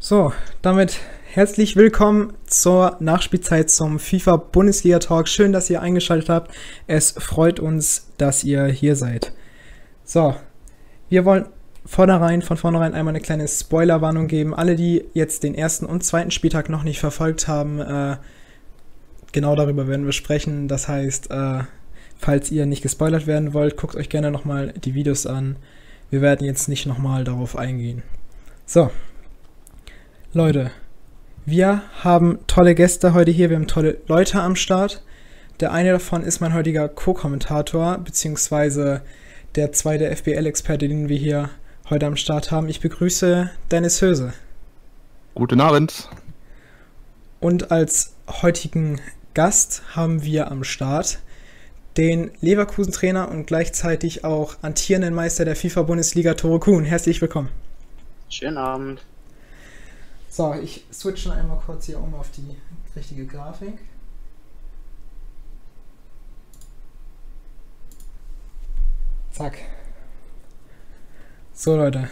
So, damit herzlich willkommen zur Nachspielzeit zum FIFA Bundesliga Talk. Schön, dass ihr eingeschaltet habt. Es freut uns, dass ihr hier seid. So, wir wollen vornherein, von vornherein einmal eine kleine Spoilerwarnung geben. Alle, die jetzt den ersten und zweiten Spieltag noch nicht verfolgt haben, äh, genau darüber werden wir sprechen. Das heißt, äh, falls ihr nicht gespoilert werden wollt, guckt euch gerne nochmal die Videos an. Wir werden jetzt nicht nochmal darauf eingehen. So, Leute, wir haben tolle Gäste heute hier, wir haben tolle Leute am Start. Der eine davon ist mein heutiger Co-Kommentator, beziehungsweise der zweite FBL-Experte, den wir hier heute am Start haben. Ich begrüße Dennis Höse. Guten Abend. Und als heutigen Gast haben wir am Start den Leverkusen-Trainer und gleichzeitig auch antierenden Meister der FIFA-Bundesliga, Toro Kuhn. Herzlich willkommen. Schönen Abend. So, ich switche einmal kurz hier um auf die richtige Grafik. Zack. So Leute,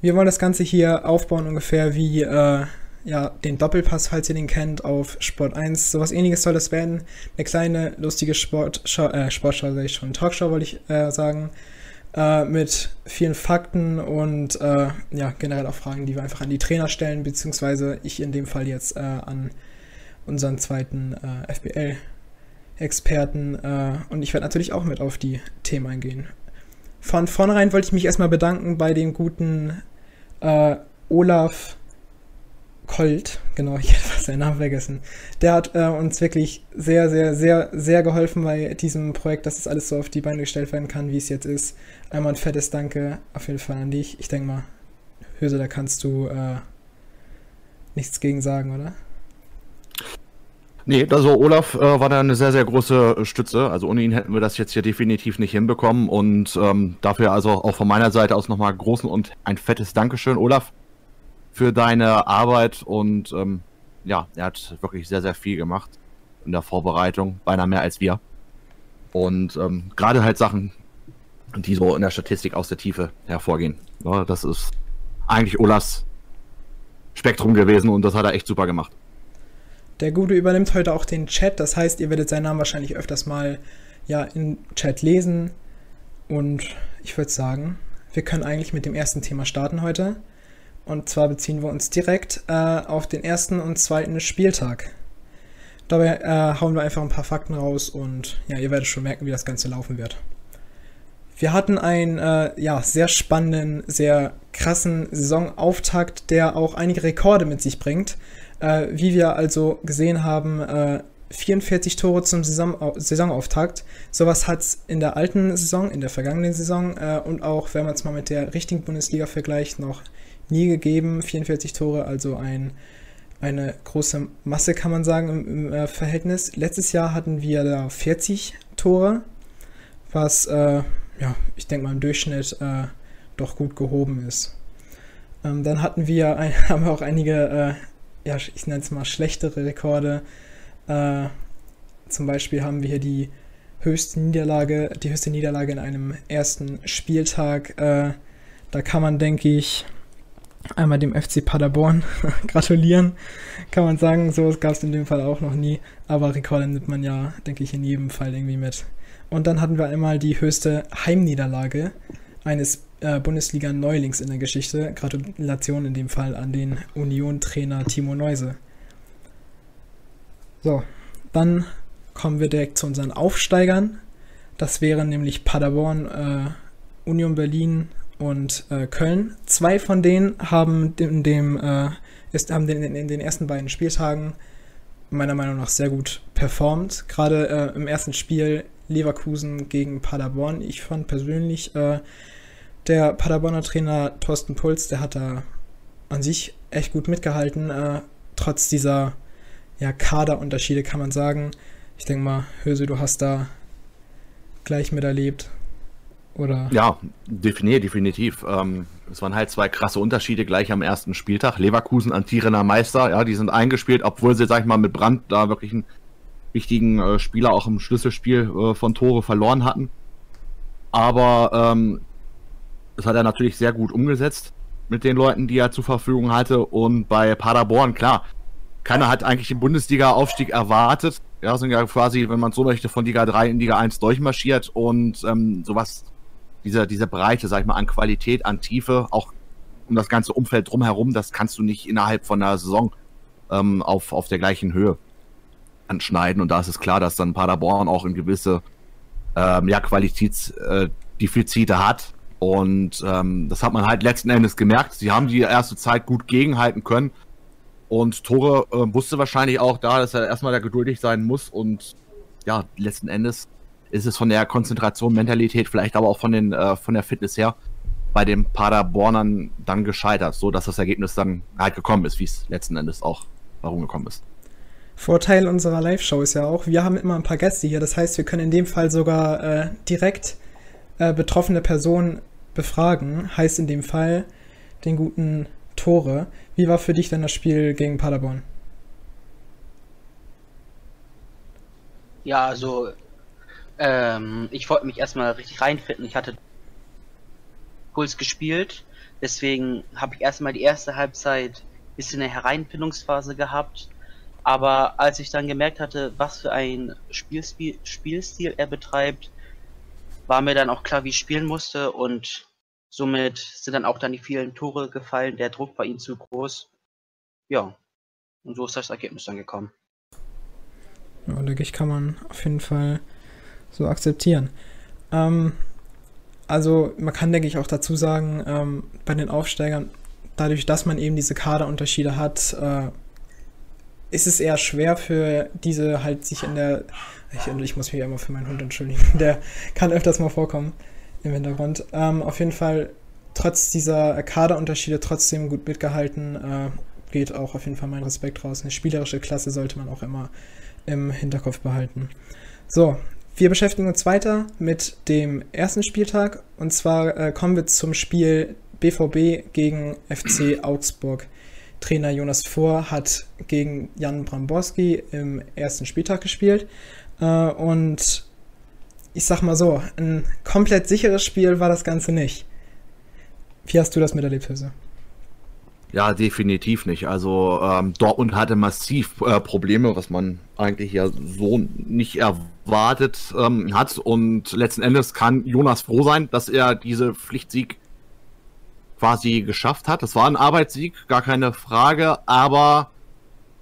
wir wollen das Ganze hier aufbauen ungefähr wie äh, ja, den Doppelpass, falls ihr den kennt, auf Sport 1. Sowas ähnliches soll das werden. Eine kleine, lustige Sportschau, äh, Sportschau sage ich schon, Talkshow wollte ich äh, sagen äh, mit vielen Fakten und äh, ja, generell auch Fragen, die wir einfach an die Trainer stellen, beziehungsweise ich in dem Fall jetzt äh, an unseren zweiten äh, FBL-Experten äh, und ich werde natürlich auch mit auf die Themen eingehen. Von vornherein wollte ich mich erstmal bedanken bei dem guten äh, Olaf Colt, genau, ich hätte seinen Namen vergessen. Der hat äh, uns wirklich sehr, sehr, sehr, sehr geholfen bei diesem Projekt, dass es das alles so auf die Beine gestellt werden kann, wie es jetzt ist. Einmal ein fettes Danke auf jeden Fall an dich. Ich denke mal, Höse, da kannst du äh, nichts gegen sagen, oder? Nee, also Olaf äh, war da eine sehr, sehr große Stütze. Also ohne ihn hätten wir das jetzt hier definitiv nicht hinbekommen. Und ähm, dafür also auch von meiner Seite aus nochmal großen und ein fettes Dankeschön, Olaf für deine Arbeit und ähm, ja, er hat wirklich sehr, sehr viel gemacht in der Vorbereitung, beinahe mehr als wir. Und ähm, gerade halt Sachen, die so in der Statistik aus der Tiefe hervorgehen. Ja, das ist eigentlich Olas Spektrum gewesen und das hat er echt super gemacht. Der Gute übernimmt heute auch den Chat, das heißt, ihr werdet seinen Namen wahrscheinlich öfters mal ja im Chat lesen. Und ich würde sagen, wir können eigentlich mit dem ersten Thema starten heute. Und zwar beziehen wir uns direkt äh, auf den ersten und zweiten Spieltag. Dabei äh, hauen wir einfach ein paar Fakten raus und ja, ihr werdet schon merken, wie das Ganze laufen wird. Wir hatten einen äh, ja, sehr spannenden, sehr krassen Saisonauftakt, der auch einige Rekorde mit sich bringt. Äh, wie wir also gesehen haben, 44 äh, Tore zum Saison Saisonauftakt. Sowas hat es in der alten Saison, in der vergangenen Saison äh, und auch, wenn man es mal mit der richtigen Bundesliga vergleicht, noch nie gegeben. 44 Tore, also ein, eine große Masse, kann man sagen, im, im äh, Verhältnis. Letztes Jahr hatten wir da 40 Tore, was, äh, ja, ich denke mal im Durchschnitt äh, doch gut gehoben ist. Ähm, dann hatten wir, ein, haben wir auch einige, äh, ja, ich nenne es mal schlechtere Rekorde. Äh, zum Beispiel haben wir hier die höchste Niederlage, die höchste Niederlage in einem ersten Spieltag. Äh, da kann man, denke ich, einmal dem FC Paderborn gratulieren. Kann man sagen, sowas gab es in dem Fall auch noch nie. Aber Rekorde nimmt man ja, denke ich, in jedem Fall irgendwie mit. Und dann hatten wir einmal die höchste Heimniederlage eines äh, Bundesliga-Neulings in der Geschichte. Gratulation in dem Fall an den Union-Trainer Timo Neuse. So, dann kommen wir direkt zu unseren Aufsteigern. Das wären nämlich Paderborn, äh, Union Berlin und äh, Köln. Zwei von denen haben in dem äh, ist, haben den, in den ersten beiden Spieltagen meiner Meinung nach sehr gut performt. Gerade äh, im ersten Spiel Leverkusen gegen Paderborn. Ich fand persönlich äh, der Paderborner Trainer Thorsten Puls, der hat da an sich echt gut mitgehalten, äh, trotz dieser ja, Kaderunterschiede kann man sagen. Ich denke mal, Höse, du hast da gleich miterlebt. Oder? Ja, definitiv, definitiv. Ähm, es waren halt zwei krasse Unterschiede gleich am ersten Spieltag. Leverkusen antierender Meister, ja, die sind eingespielt, obwohl sie, sag ich mal, mit Brand da wirklich einen wichtigen äh, Spieler auch im Schlüsselspiel äh, von Tore verloren hatten. Aber ähm, das hat er natürlich sehr gut umgesetzt. mit den Leuten, die er zur Verfügung hatte. Und bei Paderborn, klar, keiner hat eigentlich den Bundesliga-Aufstieg erwartet. Ja, sind ja quasi, wenn man so möchte, von Liga 3 in Liga 1 durchmarschiert und ähm, sowas, diese, diese Breite, sag ich mal, an Qualität, an Tiefe, auch um das ganze Umfeld drumherum, das kannst du nicht innerhalb von einer Saison ähm, auf, auf der gleichen Höhe anschneiden. Und da ist es klar, dass dann Paderborn auch in gewisse ähm, ja, Qualitätsdefizite äh, hat. Und ähm, das hat man halt letzten Endes gemerkt. Sie haben die erste Zeit gut gegenhalten können. Und Tore äh, wusste wahrscheinlich auch da, dass er erstmal da geduldig sein muss. Und ja, letzten Endes ist es von der Konzentration, Mentalität, vielleicht aber auch von, den, äh, von der Fitness her bei den Paderbornern dann gescheitert, so dass das Ergebnis dann halt gekommen ist, wie es letzten Endes auch warum gekommen ist. Vorteil unserer Live-Show ist ja auch, wir haben immer ein paar Gäste hier. Das heißt, wir können in dem Fall sogar äh, direkt äh, betroffene Personen befragen. Heißt in dem Fall den guten Tore. Wie war für dich denn das Spiel gegen Paderborn? Ja, also ähm, ich wollte mich erstmal richtig reinfinden. Ich hatte Puls gespielt, deswegen habe ich erstmal die erste Halbzeit ein bisschen eine Hereinfindungsphase gehabt aber als ich dann gemerkt hatte, was für ein Spielstil, Spielstil er betreibt, war mir dann auch klar, wie ich spielen musste und somit sind dann auch dann die vielen Tore gefallen. Der Druck war ihm zu groß. Ja, und so ist das Ergebnis dann gekommen. Ja, denke ich, kann man auf jeden Fall so akzeptieren. Ähm, also man kann, denke ich, auch dazu sagen, ähm, bei den Aufsteigern, dadurch, dass man eben diese Kaderunterschiede hat, äh, ist es eher schwer für diese halt sich in der. Ich, ich muss mich ja immer für meinen Hund entschuldigen. Der kann öfters mal vorkommen im Hintergrund. Ähm, auf jeden Fall, trotz dieser Kaderunterschiede, trotzdem gut mitgehalten. Äh, geht auch auf jeden Fall mein Respekt raus. Eine spielerische Klasse sollte man auch immer im Hinterkopf behalten. So, wir beschäftigen uns weiter mit dem ersten Spieltag. Und zwar äh, kommen wir zum Spiel BVB gegen FC Augsburg. Trainer Jonas Vohr hat gegen Jan Bramborski im ersten Spieltag gespielt. Äh, und ich sag mal so, ein komplett sicheres Spiel war das Ganze nicht. Wie hast du das miterlebt, Höse? Ja, definitiv nicht. Also ähm, Dortmund hatte massiv äh, Probleme, was man eigentlich ja so nicht erwartet ähm, hat. Und letzten Endes kann Jonas froh sein, dass er diese Pflichtsieg quasi geschafft hat. Das war ein Arbeitssieg, gar keine Frage, aber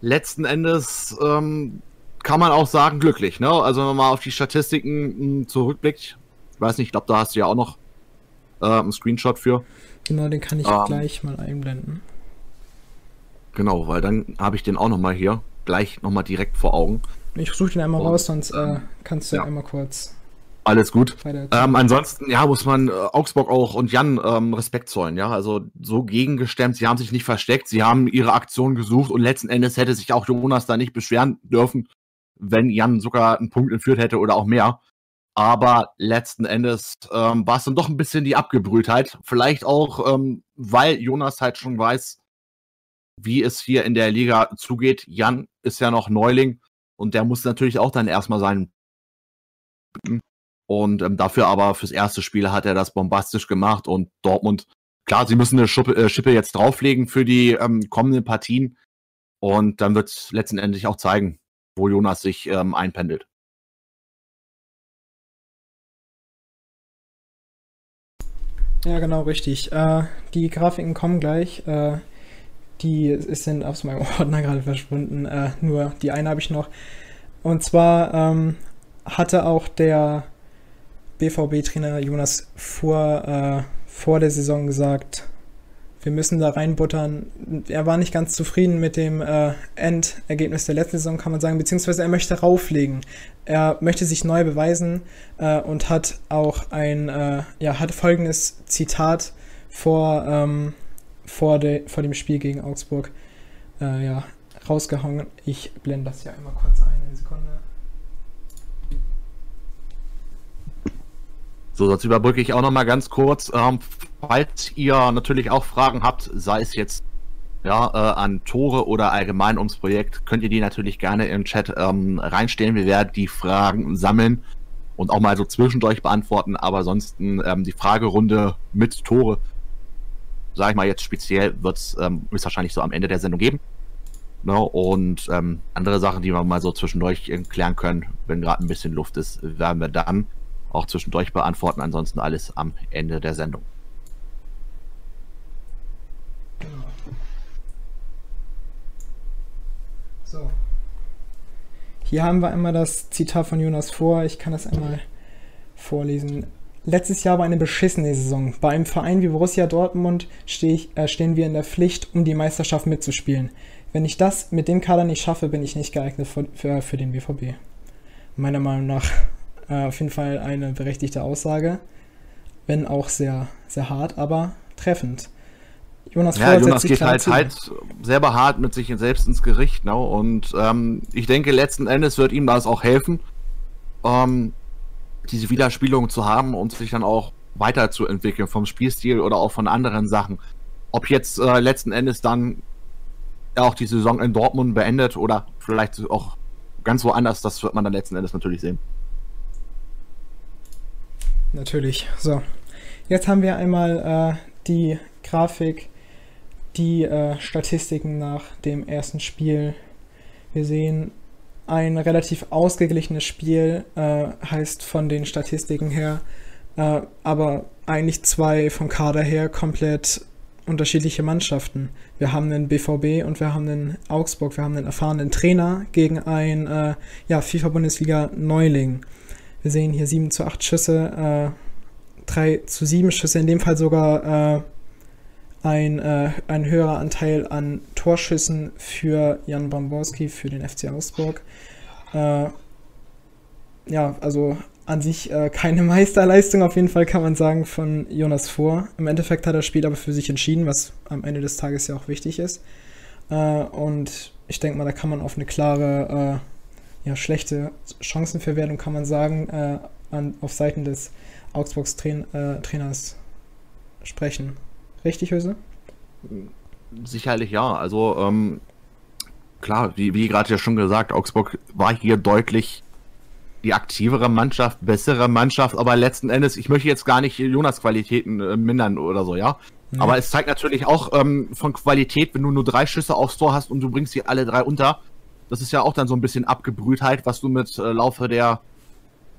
letzten Endes ähm, kann man auch sagen, glücklich. Ne? Also wenn man mal auf die Statistiken mh, hm, zurückblickt, ich weiß nicht, ich glaube, da hast du ja auch noch äh, einen Screenshot für. Genau, den kann ich ähm, gleich mal einblenden. Genau, weil dann habe ich den auch noch mal hier, gleich noch mal direkt vor Augen. Ich suche den einmal Und, raus, sonst äh, kannst du ja einmal kurz alles gut. Ähm, ansonsten, ja, muss man äh, Augsburg auch und Jan ähm, Respekt zollen, ja. Also so gegengestemmt, sie haben sich nicht versteckt, sie haben ihre Aktion gesucht und letzten Endes hätte sich auch Jonas da nicht beschweren dürfen, wenn Jan sogar einen Punkt entführt hätte oder auch mehr. Aber letzten Endes ähm, war es dann doch ein bisschen die Abgebrühtheit. Vielleicht auch, ähm, weil Jonas halt schon weiß, wie es hier in der Liga zugeht. Jan ist ja noch Neuling und der muss natürlich auch dann erstmal seinen und ähm, dafür aber fürs erste Spiel hat er das bombastisch gemacht und Dortmund, klar, sie müssen eine Schuppe, äh, Schippe jetzt drauflegen für die ähm, kommenden Partien. Und dann wird es letztendlich auch zeigen, wo Jonas sich ähm, einpendelt. Ja, genau, richtig. Äh, die Grafiken kommen gleich. Äh, die sind aus meinem Ordner gerade verschwunden. Äh, nur die eine habe ich noch. Und zwar ähm, hatte auch der BVB-Trainer Jonas vor, äh, vor der Saison gesagt, wir müssen da reinbuttern. Er war nicht ganz zufrieden mit dem äh, Endergebnis der letzten Saison, kann man sagen, beziehungsweise er möchte rauflegen. Er möchte sich neu beweisen äh, und hat auch ein, äh, ja, hat folgendes Zitat vor, ähm, vor, de, vor dem Spiel gegen Augsburg äh, ja, rausgehauen. Ich blende das ja einmal kurz ein, eine Sekunde. So, sonst überbrücke ich auch noch mal ganz kurz. Ähm, falls ihr natürlich auch Fragen habt, sei es jetzt ja, äh, an Tore oder allgemein ums Projekt, könnt ihr die natürlich gerne im Chat ähm, reinstellen. Wir werden die Fragen sammeln und auch mal so zwischendurch beantworten. Aber ansonsten ähm, die Fragerunde mit Tore sage ich mal jetzt speziell, wird es ähm, wahrscheinlich so am Ende der Sendung geben. Ne? Und ähm, andere Sachen, die wir mal so zwischendurch klären können, wenn gerade ein bisschen Luft ist, werden wir dann auch zwischendurch beantworten. Ansonsten alles am Ende der Sendung. So. Hier haben wir einmal das Zitat von Jonas vor. Ich kann das einmal vorlesen. Letztes Jahr war eine beschissene Saison. Bei einem Verein wie Borussia Dortmund steh ich, äh, stehen wir in der Pflicht, um die Meisterschaft mitzuspielen. Wenn ich das mit dem Kader nicht schaffe, bin ich nicht geeignet für, für, für den BVB. Meiner Meinung nach äh, auf jeden Fall eine berechtigte Aussage. Wenn auch sehr, sehr hart, aber treffend. Jonas, ja, Jonas geht halt, halt selber hart mit sich selbst ins Gericht. Ne? Und ähm, ich denke, letzten Endes wird ihm das auch helfen, ähm, diese Widerspielung zu haben und sich dann auch weiterzuentwickeln vom Spielstil oder auch von anderen Sachen. Ob jetzt äh, letzten Endes dann auch die Saison in Dortmund beendet oder vielleicht auch ganz woanders, das wird man dann letzten Endes natürlich sehen. Natürlich. So. Jetzt haben wir einmal äh, die Grafik die äh, Statistiken nach dem ersten Spiel. Wir sehen ein relativ ausgeglichenes Spiel, äh, heißt von den Statistiken her, äh, aber eigentlich zwei vom Kader her komplett unterschiedliche Mannschaften. Wir haben einen BVB und wir haben einen Augsburg, wir haben einen erfahrenen Trainer gegen ein äh, ja, FIFA-Bundesliga-Neuling. Wir sehen hier 7 zu 8 Schüsse, äh, 3 zu 7 Schüsse, in dem Fall sogar äh, ein, äh, ein höherer Anteil an Torschüssen für Jan Bamborski, für den FC Augsburg. Äh, ja, also an sich äh, keine Meisterleistung, auf jeden Fall kann man sagen, von Jonas Vor. Im Endeffekt hat er das Spiel aber für sich entschieden, was am Ende des Tages ja auch wichtig ist. Äh, und ich denke mal, da kann man auf eine klare, äh, ja, schlechte Chancenverwertung, kann man sagen, äh, an, auf Seiten des Augsburgs Train Trainers sprechen. Richtig, Höse? Sicherlich ja. Also ähm, klar, wie, wie gerade ja schon gesagt, Augsburg war hier deutlich die aktivere Mannschaft, bessere Mannschaft, aber letzten Endes, ich möchte jetzt gar nicht Jonas Qualitäten äh, mindern oder so, ja. Mhm. Aber es zeigt natürlich auch ähm, von Qualität, wenn du nur drei Schüsse aufs Tor hast und du bringst sie alle drei unter. Das ist ja auch dann so ein bisschen Abgebrühtheit, was du mit äh, Laufe der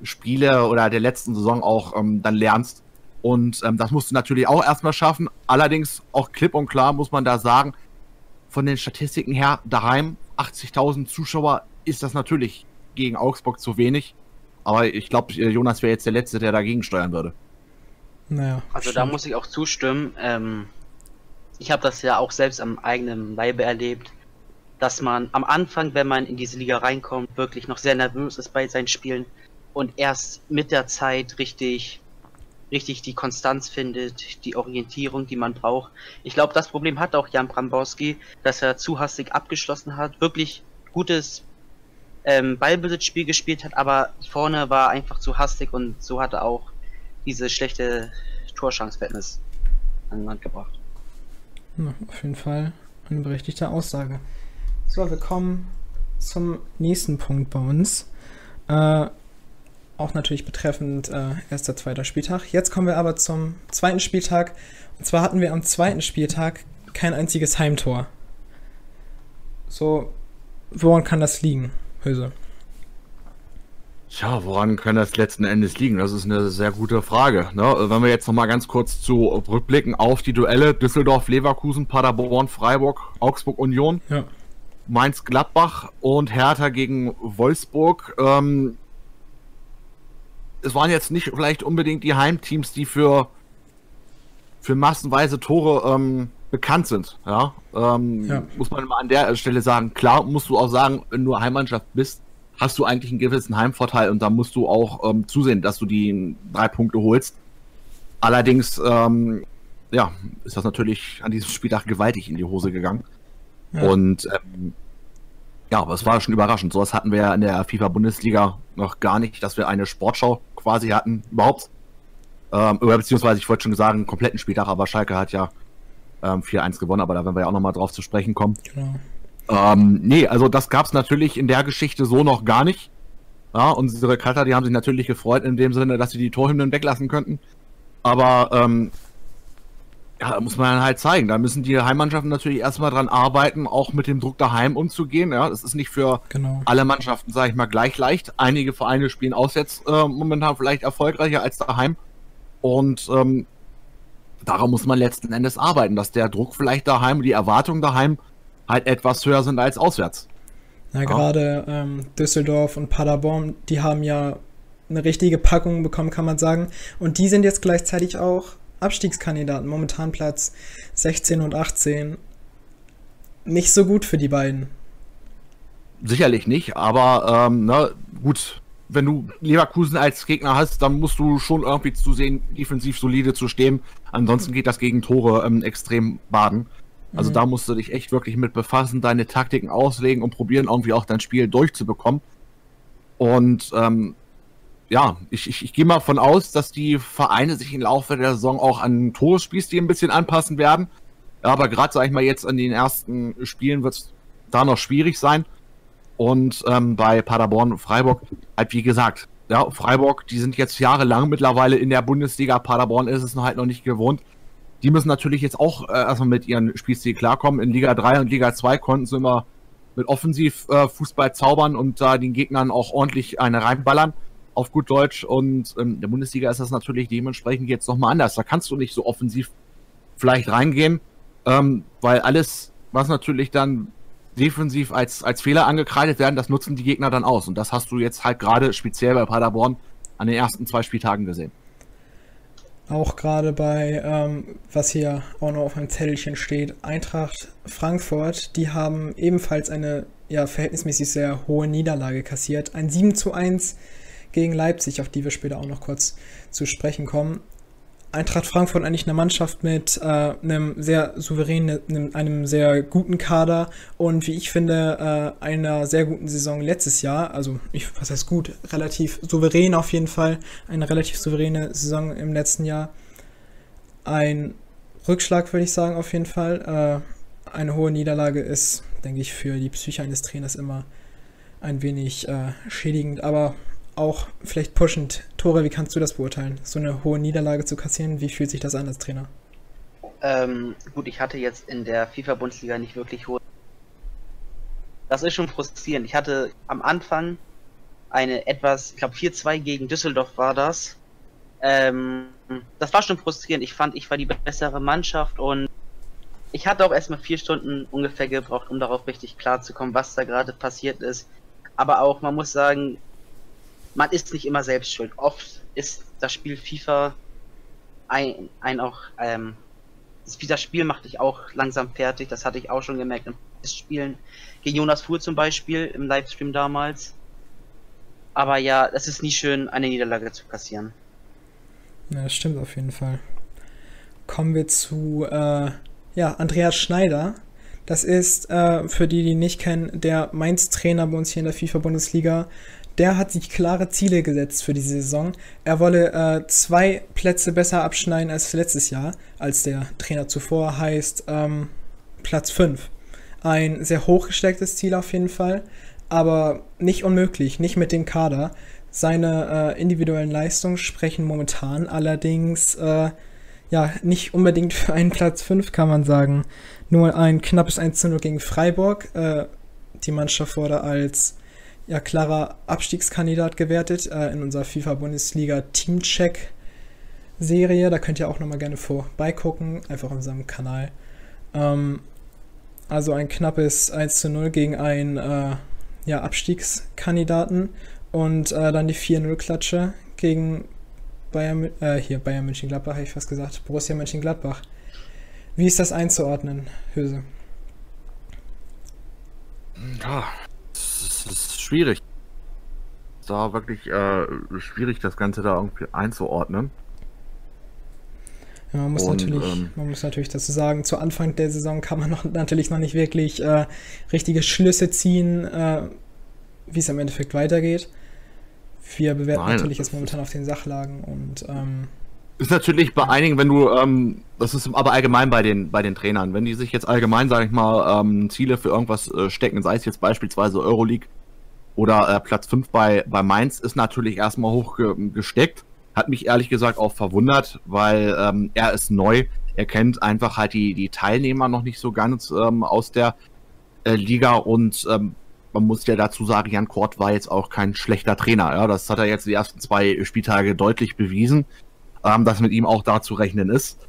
Spiele oder der letzten Saison auch ähm, dann lernst. Und ähm, das musst du natürlich auch erstmal schaffen. Allerdings auch klipp und klar muss man da sagen, von den Statistiken her, daheim 80.000 Zuschauer ist das natürlich gegen Augsburg zu wenig. Aber ich glaube, äh, Jonas wäre jetzt der Letzte, der dagegen steuern würde. Naja. Also stimmt. da muss ich auch zustimmen. Ähm, ich habe das ja auch selbst am eigenen Leibe erlebt, dass man am Anfang, wenn man in diese Liga reinkommt, wirklich noch sehr nervös ist bei seinen Spielen und erst mit der Zeit richtig richtig die Konstanz findet, die Orientierung, die man braucht. Ich glaube, das Problem hat auch Jan Brambowski, dass er zu hastig abgeschlossen hat, wirklich gutes ähm, Ballbesitzspiel gespielt hat, aber vorne war einfach zu hastig und so hat er auch diese schlechte Torschanceverhältnis an den Mann gebracht. Ja, auf jeden Fall eine berechtigte Aussage. So, wir kommen zum nächsten Punkt bei uns. Äh, auch natürlich betreffend äh, erster, zweiter Spieltag. Jetzt kommen wir aber zum zweiten Spieltag. Und zwar hatten wir am zweiten Spieltag kein einziges Heimtor. So, woran kann das liegen, Höse? Tja, woran kann das letzten Endes liegen? Das ist eine sehr gute Frage. Ne? Wenn wir jetzt nochmal ganz kurz zu rückblicken auf die Duelle Düsseldorf, Leverkusen, Paderborn, Freiburg, Augsburg, Union, ja. Mainz, Gladbach und Hertha gegen Wolfsburg. Ähm, es waren jetzt nicht vielleicht unbedingt die Heimteams, die für, für massenweise Tore ähm, bekannt sind. Ja? Ähm, ja? Muss man mal an der Stelle sagen. Klar musst du auch sagen, wenn du Heimmannschaft bist, hast du eigentlich einen gewissen Heimvorteil und da musst du auch ähm, zusehen, dass du die drei Punkte holst. Allerdings, ähm, ja, ist das natürlich an diesem Spieltag gewaltig in die Hose gegangen. Ja. Und ähm, ja, aber es war schon überraschend. Sowas hatten wir ja in der FIFA-Bundesliga noch gar nicht, dass wir eine Sportschau quasi hatten, überhaupt. Ähm, beziehungsweise, ich wollte schon sagen, einen kompletten Spieltag, aber Schalke hat ja ähm, 4-1 gewonnen, aber da werden wir ja auch nochmal drauf zu sprechen kommen. Genau. Ähm, nee, also das gab es natürlich in der Geschichte so noch gar nicht. Ja, unsere Cutter, die haben sich natürlich gefreut in dem Sinne, dass sie die Torhymnen weglassen könnten. Aber ähm, ja, da muss man halt zeigen. Da müssen die Heimmannschaften natürlich erstmal dran arbeiten, auch mit dem Druck daheim umzugehen. Ja, das ist nicht für genau. alle Mannschaften, sage ich mal, gleich leicht. Einige Vereine spielen auswärts äh, momentan vielleicht erfolgreicher als daheim. Und ähm, daran muss man letzten Endes arbeiten, dass der Druck vielleicht daheim, die Erwartungen daheim halt etwas höher sind als auswärts. Na, ja. gerade ähm, Düsseldorf und Paderborn, die haben ja eine richtige Packung bekommen, kann man sagen. Und die sind jetzt gleichzeitig auch Abstiegskandidaten. Momentan Platz 16 und 18. Nicht so gut für die beiden. Sicherlich nicht, aber ähm, na, gut, wenn du Leverkusen als Gegner hast, dann musst du schon irgendwie zu sehen, defensiv solide zu stehen. Ansonsten geht das gegen Tore ähm, extrem baden. Also mhm. da musst du dich echt wirklich mit befassen, deine Taktiken auslegen und probieren, irgendwie auch dein Spiel durchzubekommen. Und ähm, ja, ich, ich, ich gehe mal von aus, dass die Vereine sich im Laufe der Saison auch an Torspielstil ein bisschen anpassen werden. Ja, aber gerade, sag ich mal, jetzt an den ersten Spielen wird es da noch schwierig sein. Und ähm, bei Paderborn und Freiburg, halt wie gesagt, ja, Freiburg, die sind jetzt jahrelang mittlerweile in der Bundesliga. Paderborn ist es noch halt noch nicht gewohnt. Die müssen natürlich jetzt auch äh, erstmal mit ihren Spielstil klarkommen. In Liga 3 und Liga 2 konnten sie immer mit Offensiv äh, zaubern und da äh, den Gegnern auch ordentlich eine reinballern auf gut Deutsch. Und ähm, der Bundesliga ist das natürlich dementsprechend jetzt nochmal anders. Da kannst du nicht so offensiv vielleicht reingehen, ähm, weil alles, was natürlich dann defensiv als, als Fehler angekreidet werden, das nutzen die Gegner dann aus. Und das hast du jetzt halt gerade speziell bei Paderborn an den ersten zwei Spieltagen gesehen. Auch gerade bei, ähm, was hier auch noch auf meinem Zettelchen steht, Eintracht Frankfurt, die haben ebenfalls eine ja, verhältnismäßig sehr hohe Niederlage kassiert. Ein 7 zu 1 gegen Leipzig, auf die wir später auch noch kurz zu sprechen kommen. Eintracht Frankfurt eigentlich eine Mannschaft mit äh, einem sehr souveränen, einem, sehr guten Kader und wie ich finde, äh, einer sehr guten Saison letztes Jahr. Also, ich, was heißt gut? Relativ souverän auf jeden Fall. Eine relativ souveräne Saison im letzten Jahr. Ein Rückschlag, würde ich sagen, auf jeden Fall. Äh, eine hohe Niederlage ist, denke ich, für die Psyche eines Trainers immer ein wenig äh, schädigend, aber auch vielleicht pushend. Tore, wie kannst du das beurteilen? So eine hohe Niederlage zu kassieren, wie fühlt sich das an als Trainer? Ähm, gut, ich hatte jetzt in der FIFA-Bundesliga nicht wirklich hohe. Das ist schon frustrierend. Ich hatte am Anfang eine etwas, ich glaube 4-2 gegen Düsseldorf war das. Ähm, das war schon frustrierend. Ich fand, ich war die bessere Mannschaft und ich hatte auch erstmal vier Stunden ungefähr gebraucht, um darauf richtig klar zu kommen, was da gerade passiert ist. Aber auch, man muss sagen, man ist nicht immer selbst schuld. Oft ist das Spiel FIFA ein, ein auch, ähm, das Spiel macht dich auch langsam fertig. Das hatte ich auch schon gemerkt im Spielen gegen Jonas Fuhr zum Beispiel im Livestream damals. Aber ja, es ist nie schön, eine Niederlage zu kassieren. Ja, das stimmt auf jeden Fall. Kommen wir zu äh, ja, Andreas Schneider. Das ist, äh, für die, die nicht kennen, der Mainz-Trainer bei uns hier in der FIFA-Bundesliga der hat sich klare Ziele gesetzt für diese Saison. Er wolle äh, zwei Plätze besser abschneiden als letztes Jahr, als der Trainer zuvor, heißt ähm, Platz 5. Ein sehr hochgestecktes Ziel auf jeden Fall, aber nicht unmöglich, nicht mit dem Kader. Seine äh, individuellen Leistungen sprechen momentan allerdings äh, ja nicht unbedingt für einen Platz 5, kann man sagen. Nur ein knappes 1 0 gegen Freiburg. Äh, die Mannschaft wurde als ja, klarer Abstiegskandidat gewertet äh, in unserer FIFA-Bundesliga Teamcheck-Serie. Da könnt ihr auch nochmal gerne vorbeigucken, einfach auf unserem Kanal. Ähm, also ein knappes 1 zu 0 gegen einen äh, ja, Abstiegskandidaten und äh, dann die 4-0-Klatsche gegen Bayern, äh, hier Bayern München-Gladbach, habe ich fast gesagt, Borussia Mönchengladbach. Wie ist das einzuordnen, Höse? Ja, schwierig. Es war wirklich äh, schwierig, das Ganze da irgendwie einzuordnen. Ja, man, muss Und, natürlich, ähm, man muss natürlich dazu sagen, zu Anfang der Saison kann man noch, natürlich noch nicht wirklich äh, richtige Schlüsse ziehen, äh, wie es im Endeffekt weitergeht. Wir bewerten nein, natürlich jetzt momentan auf den Sachlagen und ähm, ist natürlich bei einigen, wenn du, ähm, das ist aber allgemein bei den, bei den Trainern, wenn die sich jetzt allgemein, sage ich mal, ähm, Ziele für irgendwas äh, stecken, sei es jetzt beispielsweise Euroleague, oder äh, Platz 5 bei, bei Mainz ist natürlich erstmal hoch ge gesteckt. Hat mich ehrlich gesagt auch verwundert, weil ähm, er ist neu. Er kennt einfach halt die, die Teilnehmer noch nicht so ganz ähm, aus der äh, Liga und ähm, man muss ja dazu sagen, Jan Kort war jetzt auch kein schlechter Trainer. Ja, das hat er jetzt die ersten zwei Spieltage deutlich bewiesen, ähm, dass mit ihm auch da zu rechnen ist.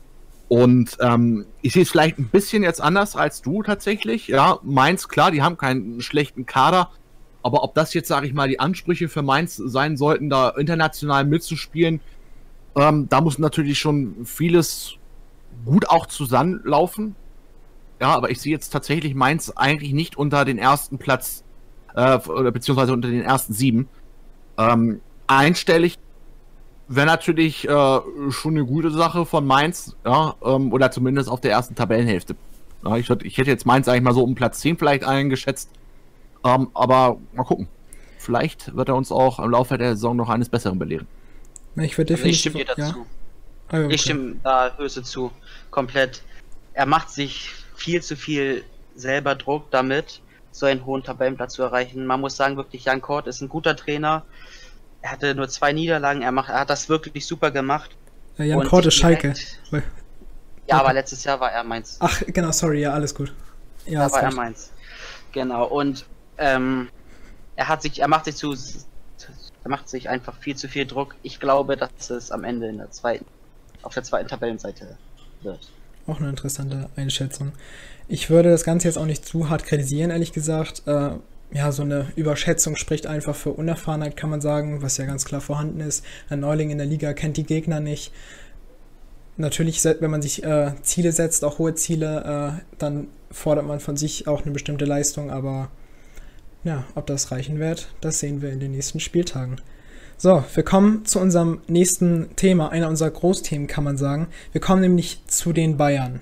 Und ähm, ich sehe es vielleicht ein bisschen jetzt anders als du tatsächlich. Ja, Mainz, klar, die haben keinen schlechten Kader. Aber ob das jetzt, sage ich mal, die Ansprüche für Mainz sein sollten, da international mitzuspielen, ähm, da muss natürlich schon vieles gut auch zusammenlaufen. Ja, aber ich sehe jetzt tatsächlich Mainz eigentlich nicht unter den ersten Platz, äh, beziehungsweise unter den ersten sieben. Ähm, einstellig wäre natürlich äh, schon eine gute Sache von Mainz, ja, ähm, oder zumindest auf der ersten Tabellenhälfte. Ja, ich, ich, hätte jetzt Mainz eigentlich mal so um Platz 10 vielleicht eingeschätzt, ähm, aber mal gucken. Vielleicht wird er uns auch im Laufe der Saison noch eines Besseren belehren. Ich würde definitiv. Ich stimme dir dazu. Ja? Ah, okay. Ich stimme da Höchste zu. Komplett. Er macht sich viel zu viel selber Druck damit, so einen hohen Tabellenplatz zu erreichen. Man muss sagen, wirklich, Jan Kort ist ein guter Trainer. Er hatte nur zwei Niederlagen, er, macht, er hat das wirklich super gemacht. Ja, Jan Kort ist Schalke. Ja, aber letztes Jahr war er meins. Ach, genau, sorry, ja, alles gut. Ja, da war er meins. Genau, und ähm, er hat sich, er macht sich zu, er macht sich einfach viel zu viel Druck. Ich glaube, dass es am Ende in der zweiten auf der zweiten Tabellenseite wird. Auch eine interessante Einschätzung. Ich würde das Ganze jetzt auch nicht zu hart kritisieren, ehrlich gesagt. Äh, ja, so eine Überschätzung spricht einfach für Unerfahrenheit, kann man sagen, was ja ganz klar vorhanden ist. Ein Neuling in der Liga kennt die Gegner nicht. Natürlich, wenn man sich äh, Ziele setzt, auch hohe Ziele, äh, dann fordert man von sich auch eine bestimmte Leistung, aber ja, ob das reichen wird, das sehen wir in den nächsten Spieltagen. So, wir kommen zu unserem nächsten Thema, einer unserer Großthemen kann man sagen. Wir kommen nämlich zu den Bayern.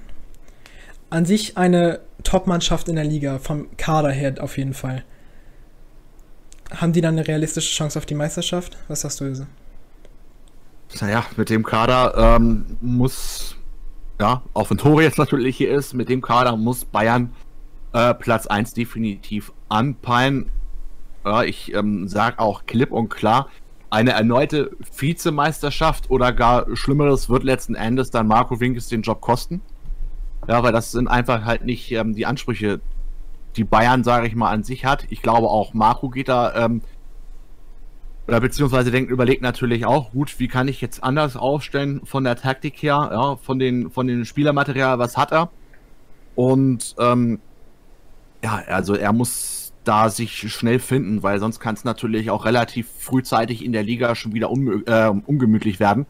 An sich eine Top-Mannschaft in der Liga, vom Kader her auf jeden Fall. Haben die dann eine realistische Chance auf die Meisterschaft? Was sagst du, Ilse? Naja, mit dem Kader ähm, muss, ja, auch wenn Tore jetzt natürlich hier ist, mit dem Kader muss Bayern äh, Platz 1 definitiv anpeilen. Ja, ich ähm, sage auch klipp und klar, eine erneute Vizemeisterschaft oder gar Schlimmeres wird letzten Endes dann Marco Winkes den Job kosten. Ja, weil das sind einfach halt nicht ähm, die Ansprüche, die Bayern, sage ich mal, an sich hat. Ich glaube auch Marco geht da, ähm, oder beziehungsweise denkt, überlegt natürlich auch, gut, wie kann ich jetzt anders aufstellen von der Taktik her, ja, von den, von den Spielermaterial, was hat er? Und ähm, ja, also er muss da sich schnell finden, weil sonst kann es natürlich auch relativ frühzeitig in der Liga schon wieder äh, ungemütlich werden.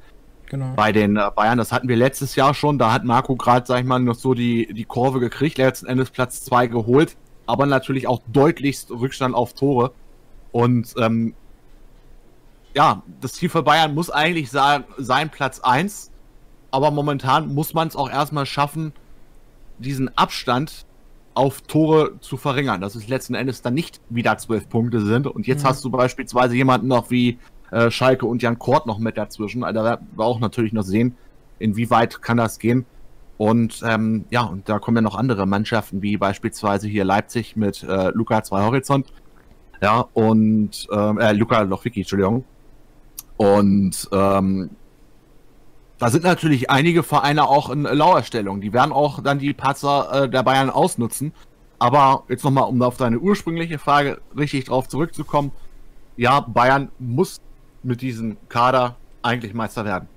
Genau. Bei den äh, Bayern, das hatten wir letztes Jahr schon, da hat Marco gerade, sag ich mal, noch so die, die Kurve gekriegt, letzten Endes Platz 2 geholt, aber natürlich auch deutlichst Rückstand auf Tore. Und ähm, ja, das Ziel für Bayern muss eigentlich sein, sein Platz 1, aber momentan muss man es auch erstmal schaffen, diesen Abstand auf Tore zu verringern, dass es letzten Endes dann nicht wieder zwölf Punkte sind. Und jetzt mhm. hast du beispielsweise jemanden noch wie äh, Schalke und Jan Kort noch mit dazwischen. Also da werden wir auch natürlich noch sehen, inwieweit kann das gehen. Und ähm, ja, und da kommen ja noch andere Mannschaften, wie beispielsweise hier Leipzig mit äh, Luca 2 Horizont. Ja, und ähm, äh, Luca Lochwicki, Entschuldigung. Und ähm, da sind natürlich einige Vereine auch in Lauerstellung. Die werden auch dann die Patzer äh, der Bayern ausnutzen. Aber jetzt nochmal, um auf deine ursprüngliche Frage richtig drauf zurückzukommen. Ja, Bayern muss mit diesem Kader eigentlich Meister werden.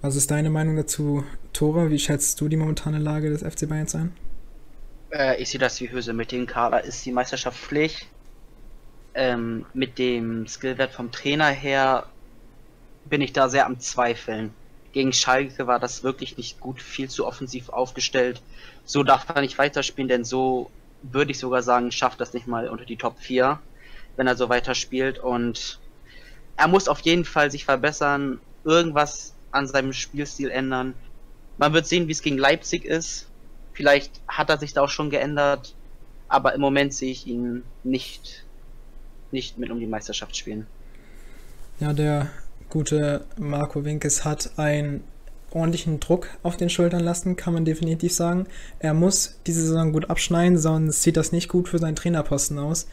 Was ist deine Meinung dazu, Tore? Wie schätzt du die momentane Lage des FC Bayerns ein? Äh, ich sehe das wie Höse. Mit dem Kader ist die Meisterschaft Pflicht. Ähm, mit dem Skillwert vom Trainer her bin ich da sehr am Zweifeln. Gegen Schalke war das wirklich nicht gut, viel zu offensiv aufgestellt. So darf er nicht weiterspielen, denn so würde ich sogar sagen, schafft das nicht mal unter die Top 4, wenn er so weiterspielt. Und er muss auf jeden Fall sich verbessern, irgendwas an seinem Spielstil ändern. Man wird sehen, wie es gegen Leipzig ist. Vielleicht hat er sich da auch schon geändert, aber im Moment sehe ich ihn nicht, nicht mit um die Meisterschaft spielen. Ja, der gute Marco Winkes hat einen ordentlichen Druck auf den Schultern lassen, kann man definitiv sagen. Er muss diese Saison gut abschneiden, sonst sieht das nicht gut für seinen Trainerposten aus.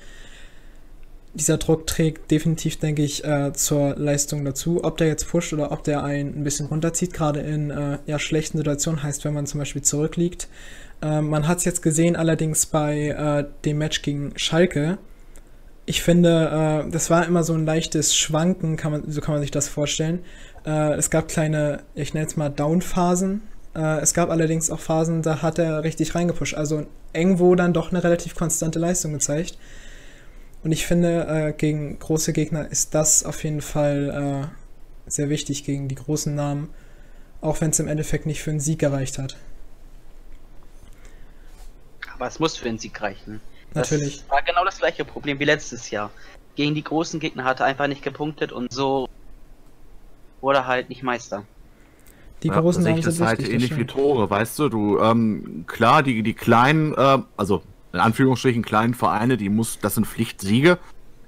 dieser Druck trägt definitiv, denke ich, äh, zur Leistung dazu. Ob der jetzt pusht oder ob der einen ein bisschen runterzieht, gerade in äh, ja, schlechten Situationen, heißt, wenn man zum Beispiel zurückliegt. Äh, man hat es jetzt gesehen, allerdings bei äh, dem Match gegen Schalke. Ich finde, äh, das war immer so ein leichtes Schwanken, kann man, so kann man sich das vorstellen. Äh, es gab kleine, ich nenne es mal Down-Phasen. es gab allerdings auch Phasen, da hat er richtig reingepusht. Also irgendwo dann doch eine relativ konstante Leistung gezeigt. Und ich finde, äh, gegen große Gegner ist das auf jeden Fall äh, sehr wichtig gegen die großen Namen, auch wenn es im Endeffekt nicht für einen Sieg gereicht hat. Aber es muss für einen Sieg reichen. Natürlich. Das war genau das gleiche Problem wie letztes Jahr. Gegen die großen Gegner hat er einfach nicht gepunktet und so wurde er halt nicht Meister. Die ja, großen sind das halt ähnlich wie Tore, weißt du, du, ähm, klar, die, die kleinen, äh, also in Anführungsstrichen kleinen Vereine, die muss, das sind Pflichtsiege,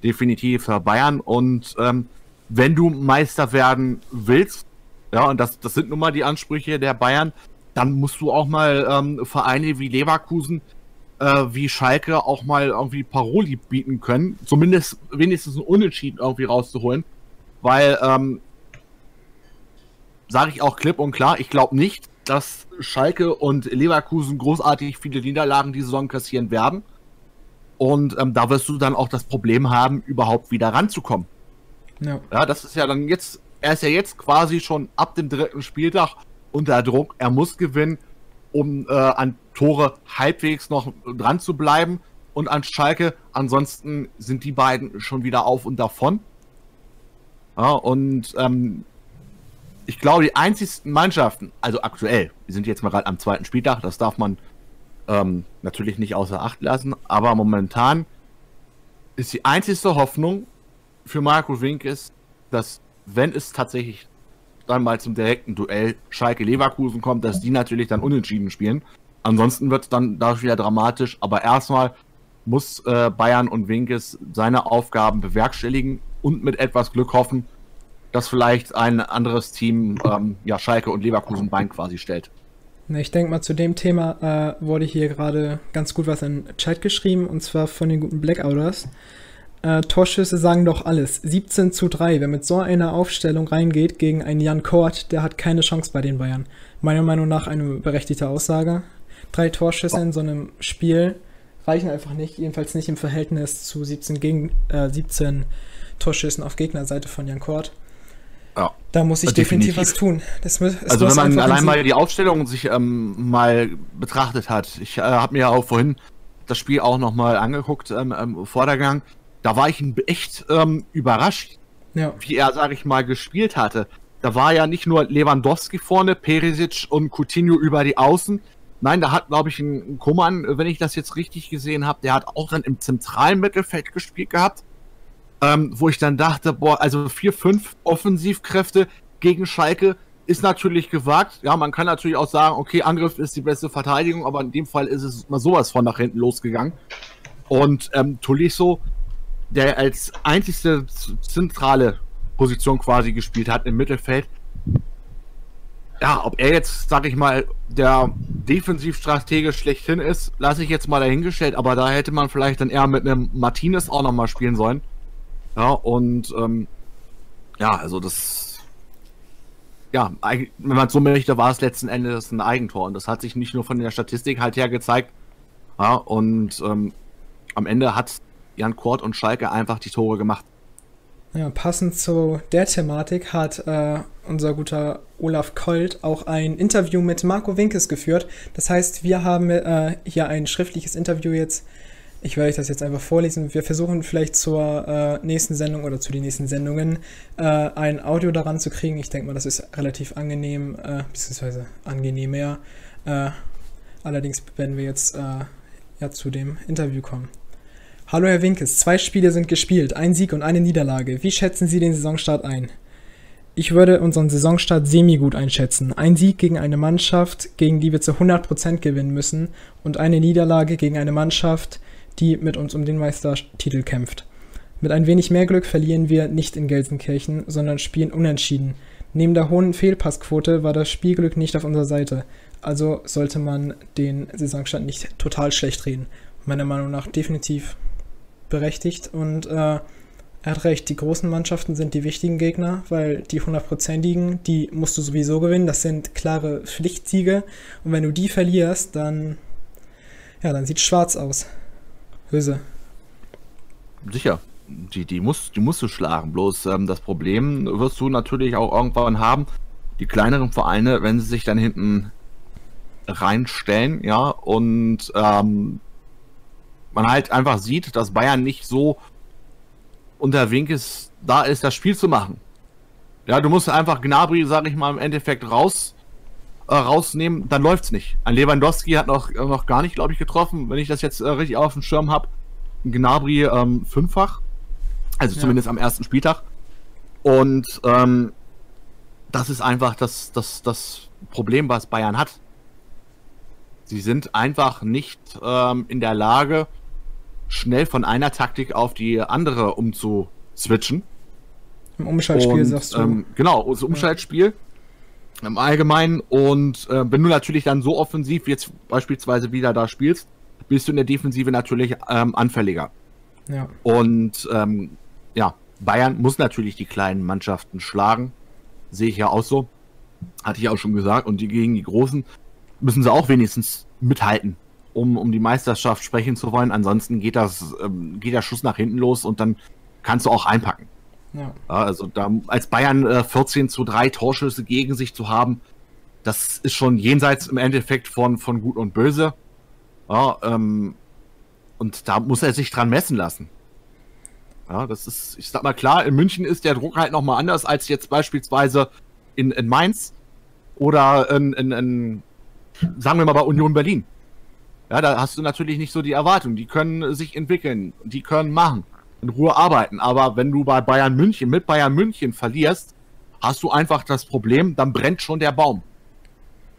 definitiv für Bayern. Und ähm, wenn du Meister werden willst, ja, und das, das sind nun mal die Ansprüche der Bayern, dann musst du auch mal ähm, Vereine wie Leverkusen, äh, wie Schalke auch mal irgendwie Paroli bieten können, zumindest wenigstens ein Unentschieden irgendwie rauszuholen, weil, ähm, sage ich auch klipp und klar, ich glaube nicht, dass Schalke und Leverkusen großartig viele Niederlagen die Saison kassieren werden. Und ähm, da wirst du dann auch das Problem haben, überhaupt wieder ranzukommen. Ja. ja, das ist ja dann jetzt, er ist ja jetzt quasi schon ab dem dritten Spieltag unter Druck. Er muss gewinnen, um äh, an Tore halbwegs noch dran zu bleiben. Und an Schalke, ansonsten sind die beiden schon wieder auf und davon. Ja, und ähm, ich glaube, die einzigsten Mannschaften, also aktuell, wir sind jetzt mal gerade am zweiten Spieltag, das darf man ähm, natürlich nicht außer Acht lassen, aber momentan ist die einzigste Hoffnung für Marco Winkes, dass wenn es tatsächlich dann mal zum direkten Duell Schalke-Leverkusen kommt, dass die natürlich dann unentschieden spielen. Ansonsten wird es dann dadurch wieder dramatisch, aber erstmal muss äh, Bayern und Winkes seine Aufgaben bewerkstelligen und mit etwas Glück hoffen, dass vielleicht ein anderes Team ähm, ja, Schalke und Leverkusen Bein quasi stellt. Ich denke mal, zu dem Thema äh, wurde hier gerade ganz gut was in den Chat geschrieben, und zwar von den guten Blackouters. Äh, Torschüsse sagen doch alles. 17 zu 3. Wer mit so einer Aufstellung reingeht gegen einen Jan Kort, der hat keine Chance bei den Bayern. Meiner Meinung nach eine berechtigte Aussage. Drei Torschüsse in so einem Spiel reichen einfach nicht, jedenfalls nicht im Verhältnis zu 17, gegen, äh, 17 Torschüssen auf Gegnerseite von Jan Kort. Ja. Da muss ich definitiv, definitiv was tun. Das, also wenn man allein mal die Aufstellung sich ähm, mal betrachtet hat. Ich äh, habe mir ja auch vorhin das Spiel auch nochmal angeguckt ähm, ähm, vor der Gang. Da war ich echt ähm, überrascht, ja. wie er, sage ich mal, gespielt hatte. Da war ja nicht nur Lewandowski vorne, Perisic und Coutinho über die Außen. Nein, da hat, glaube ich, ein Kummern, wenn ich das jetzt richtig gesehen habe, der hat auch dann im zentralen Mittelfeld gespielt gehabt ähm, wo ich dann dachte, boah, also vier, fünf Offensivkräfte gegen Schalke ist natürlich gewagt. Ja, man kann natürlich auch sagen, okay, Angriff ist die beste Verteidigung, aber in dem Fall ist es mal sowas von nach hinten losgegangen. Und ähm, Tolisso, der als einzigste zentrale Position quasi gespielt hat im Mittelfeld, ja, ob er jetzt, sag ich mal, der defensivstratege schlechthin ist, lasse ich jetzt mal dahingestellt, aber da hätte man vielleicht dann eher mit einem Martinez auch nochmal spielen sollen. Ja, und ähm, ja, also das, ja, wenn man so möchte, war es letzten Endes ein Eigentor. Und das hat sich nicht nur von der Statistik halt her gezeigt. Ja, und ähm, am Ende hat Jan Kort und Schalke einfach die Tore gemacht. Ja, passend zu der Thematik hat äh, unser guter Olaf Kolt auch ein Interview mit Marco Winkes geführt. Das heißt, wir haben äh, hier ein schriftliches Interview jetzt ich werde euch das jetzt einfach vorlesen. Wir versuchen vielleicht zur äh, nächsten Sendung oder zu den nächsten Sendungen äh, ein Audio daran zu kriegen. Ich denke mal, das ist relativ angenehm, äh, beziehungsweise angenehmer. Äh, allerdings werden wir jetzt ja, zu dem Interview kommen. Hallo Herr Winkes, zwei Spiele sind gespielt, ein Sieg und eine Niederlage. Wie schätzen Sie den Saisonstart ein? Ich würde unseren Saisonstart semi-gut einschätzen. Ein Sieg gegen eine Mannschaft, gegen die wir zu 100% gewinnen müssen und eine Niederlage gegen eine Mannschaft, die mit uns um den Meistertitel kämpft. Mit ein wenig mehr Glück verlieren wir nicht in Gelsenkirchen, sondern spielen unentschieden. Neben der hohen Fehlpassquote war das Spielglück nicht auf unserer Seite, also sollte man den Saisonstand nicht total schlecht reden. Meiner Meinung nach definitiv berechtigt und äh, er hat recht, die großen Mannschaften sind die wichtigen Gegner, weil die hundertprozentigen, die musst du sowieso gewinnen. Das sind klare Pflichtsiege. Und wenn du die verlierst, dann, ja, dann sieht schwarz aus. Böse. Sicher. Die, die, musst, die musst du schlagen. Bloß ähm, das Problem wirst du natürlich auch irgendwann haben. Die kleineren Vereine, wenn sie sich dann hinten reinstellen, ja, und ähm, man halt einfach sieht, dass Bayern nicht so unter Winkes da ist, das Spiel zu machen. Ja, du musst einfach Gnabry, sag ich mal, im Endeffekt raus äh, rausnehmen, dann läuft's nicht. Ein Lewandowski hat noch, äh, noch gar nicht, glaube ich, getroffen, wenn ich das jetzt äh, richtig auf dem Schirm habe. Gnabry ähm, fünffach, also ja. zumindest am ersten Spieltag. Und ähm, das ist einfach das, das, das Problem, was Bayern hat. Sie sind einfach nicht ähm, in der Lage, schnell von einer Taktik auf die andere umzuswitchen. Im Umschaltspiel und, sagst du. Ähm, genau, das Umschaltspiel ja. im Allgemeinen. Und äh, wenn du natürlich dann so offensiv jetzt beispielsweise wieder da spielst, bist du in der Defensive natürlich ähm, anfälliger. Ja. Und ähm, ja, Bayern muss natürlich die kleinen Mannschaften schlagen. Sehe ich ja auch so. Hatte ich auch schon gesagt. Und die gegen die Großen müssen sie auch wenigstens mithalten um, um die Meisterschaft sprechen zu wollen. Ansonsten geht das, ähm, geht der Schuss nach hinten los und dann kannst du auch einpacken. Ja. also da als Bayern äh, 14 zu 3 Torschüsse gegen sich zu haben, das ist schon jenseits im Endeffekt von, von Gut und Böse. Ja, ähm, und da muss er sich dran messen lassen. Ja, das ist, ich sag mal klar, in München ist der Druck halt nochmal anders als jetzt beispielsweise in, in Mainz oder in, in, in, sagen wir mal bei Union Berlin. Ja, da hast du natürlich nicht so die Erwartung. Die können sich entwickeln, die können machen, in Ruhe arbeiten. Aber wenn du bei Bayern München mit Bayern München verlierst, hast du einfach das Problem, dann brennt schon der Baum.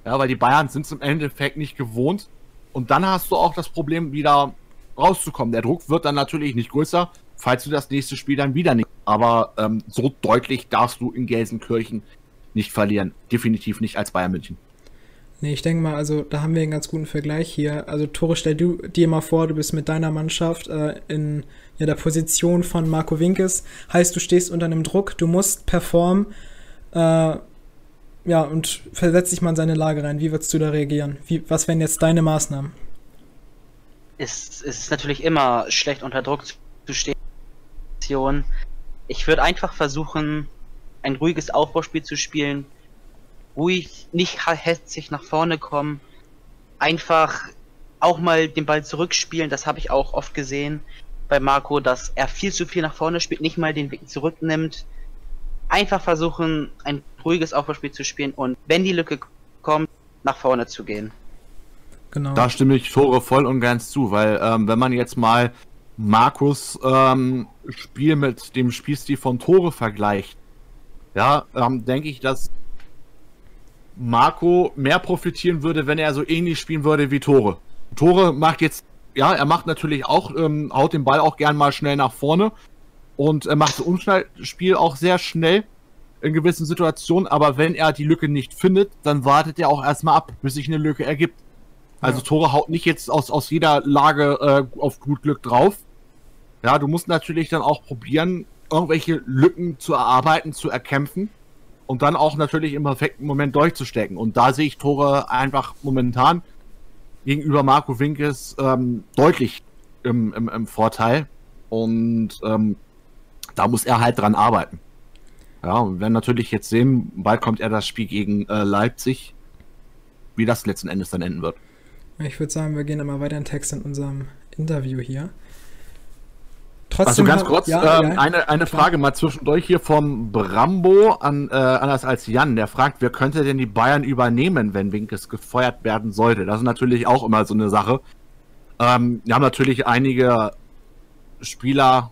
Ja, weil die Bayern sind es im Endeffekt nicht gewohnt. Und dann hast du auch das Problem, wieder rauszukommen. Der Druck wird dann natürlich nicht größer, falls du das nächste Spiel dann wieder nicht. Aber ähm, so deutlich darfst du in Gelsenkirchen nicht verlieren. Definitiv nicht als Bayern München. Nee, ich denke mal, also da haben wir einen ganz guten Vergleich hier. Also Tore, stell du dir mal vor, du bist mit deiner Mannschaft äh, in ja, der Position von Marco Winkes. Heißt, du stehst unter einem Druck, du musst performen. Äh, ja, und versetz dich mal in seine Lage rein. Wie würdest du da reagieren? Wie, was wären jetzt deine Maßnahmen? Es, es ist natürlich immer schlecht unter Druck zu stehen. Ich würde einfach versuchen, ein ruhiges Aufbauspiel zu spielen, ruhig, nicht hetzig nach vorne kommen, einfach auch mal den Ball zurückspielen, das habe ich auch oft gesehen bei Marco, dass er viel zu viel nach vorne spielt, nicht mal den Weg zurücknimmt. Einfach versuchen, ein ruhiges Aufbauspiel zu spielen und wenn die Lücke kommt, nach vorne zu gehen. Genau. Da stimme ich Tore voll und ganz zu, weil ähm, wenn man jetzt mal Markus ähm, Spiel mit dem Spielstil von Tore vergleicht, ja, ähm, denke ich, dass Marco mehr profitieren würde, wenn er so ähnlich spielen würde wie Tore. Tore macht jetzt, ja, er macht natürlich auch, ähm, haut den Ball auch gern mal schnell nach vorne und er macht das Umschaltspiel auch sehr schnell in gewissen Situationen, aber wenn er die Lücke nicht findet, dann wartet er auch erstmal ab, bis sich eine Lücke ergibt. Also ja. Tore haut nicht jetzt aus, aus jeder Lage äh, auf gut Glück drauf. Ja, du musst natürlich dann auch probieren, irgendwelche Lücken zu erarbeiten, zu erkämpfen und dann auch natürlich im perfekten Moment durchzustecken. Und da sehe ich Tore einfach momentan gegenüber Marco Winkes ähm, deutlich im, im, im, Vorteil. Und ähm, da muss er halt dran arbeiten. Ja, und wir werden natürlich jetzt sehen, bald kommt er das Spiel gegen äh, Leipzig, wie das letzten Endes dann enden wird. Ich würde sagen, wir gehen immer weiter in Text in unserem Interview hier. Trotzdem also ganz kurz, ja, ähm, ja, eine, eine Frage mal zwischendurch hier vom Brambo an, äh, anders als Jan, der fragt, wer könnte denn die Bayern übernehmen, wenn Winkes gefeuert werden sollte? Das ist natürlich auch immer so eine Sache. Ähm, wir haben natürlich einige Spieler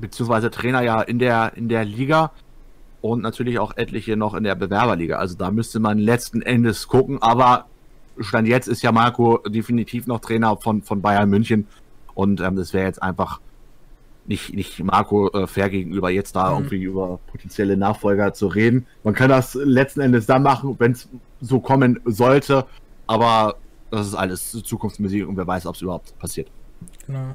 beziehungsweise Trainer ja in der, in der Liga und natürlich auch etliche noch in der Bewerberliga. Also da müsste man letzten Endes gucken, aber Stand jetzt ist ja Marco definitiv noch Trainer von, von Bayern München und ähm, das wäre jetzt einfach nicht, nicht Marco äh, fair gegenüber, jetzt da mhm. irgendwie über potenzielle Nachfolger zu reden. Man kann das letzten Endes dann machen, wenn es so kommen sollte, aber das ist alles Zukunftsmusik und wer weiß, ob es überhaupt passiert. Genau.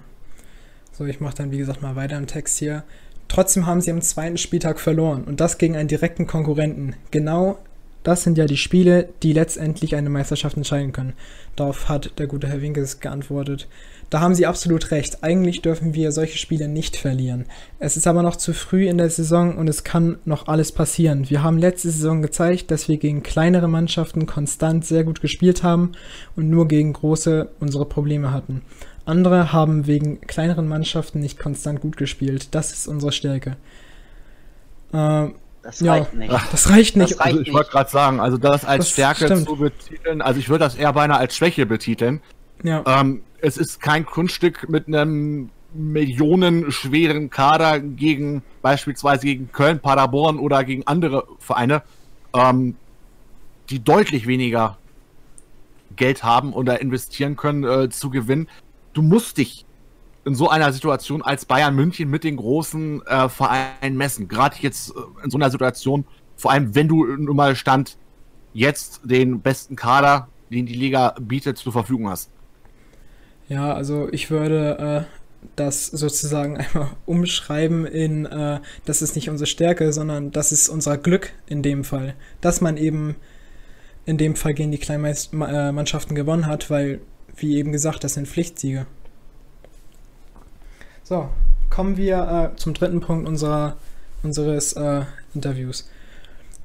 So, ich mache dann wie gesagt mal weiter im Text hier. Trotzdem haben sie am zweiten Spieltag verloren und das gegen einen direkten Konkurrenten. Genau das sind ja die Spiele, die letztendlich eine Meisterschaft entscheiden können. Darauf hat der gute Herr Winkes geantwortet. Da haben Sie absolut recht. Eigentlich dürfen wir solche Spiele nicht verlieren. Es ist aber noch zu früh in der Saison und es kann noch alles passieren. Wir haben letzte Saison gezeigt, dass wir gegen kleinere Mannschaften konstant sehr gut gespielt haben und nur gegen große unsere Probleme hatten. Andere haben wegen kleineren Mannschaften nicht konstant gut gespielt. Das ist unsere Stärke. Äh, das reicht ja, nicht. Ach, das reicht nicht. Das reicht also ich wollte gerade sagen, also das als das Stärke stimmt. zu betiteln, also ich würde das eher beinahe als Schwäche betiteln. Ja. Ähm, es ist kein Kunststück mit einem millionenschweren Kader gegen beispielsweise gegen Köln, Paderborn oder gegen andere Vereine, ähm, die deutlich weniger Geld haben oder investieren können, äh, zu gewinnen. Du musst dich in so einer Situation als Bayern München mit den großen äh, Vereinen messen. Gerade jetzt äh, in so einer Situation, vor allem wenn du nun mal Stand jetzt den besten Kader, den die Liga bietet, zur Verfügung hast. Ja, also ich würde äh, das sozusagen einmal umschreiben in, äh, das ist nicht unsere Stärke, sondern das ist unser Glück in dem Fall. Dass man eben in dem Fall gegen die Kleinmannschaften gewonnen hat, weil, wie eben gesagt, das sind Pflichtsiege. So, kommen wir äh, zum dritten Punkt unserer, unseres äh, Interviews.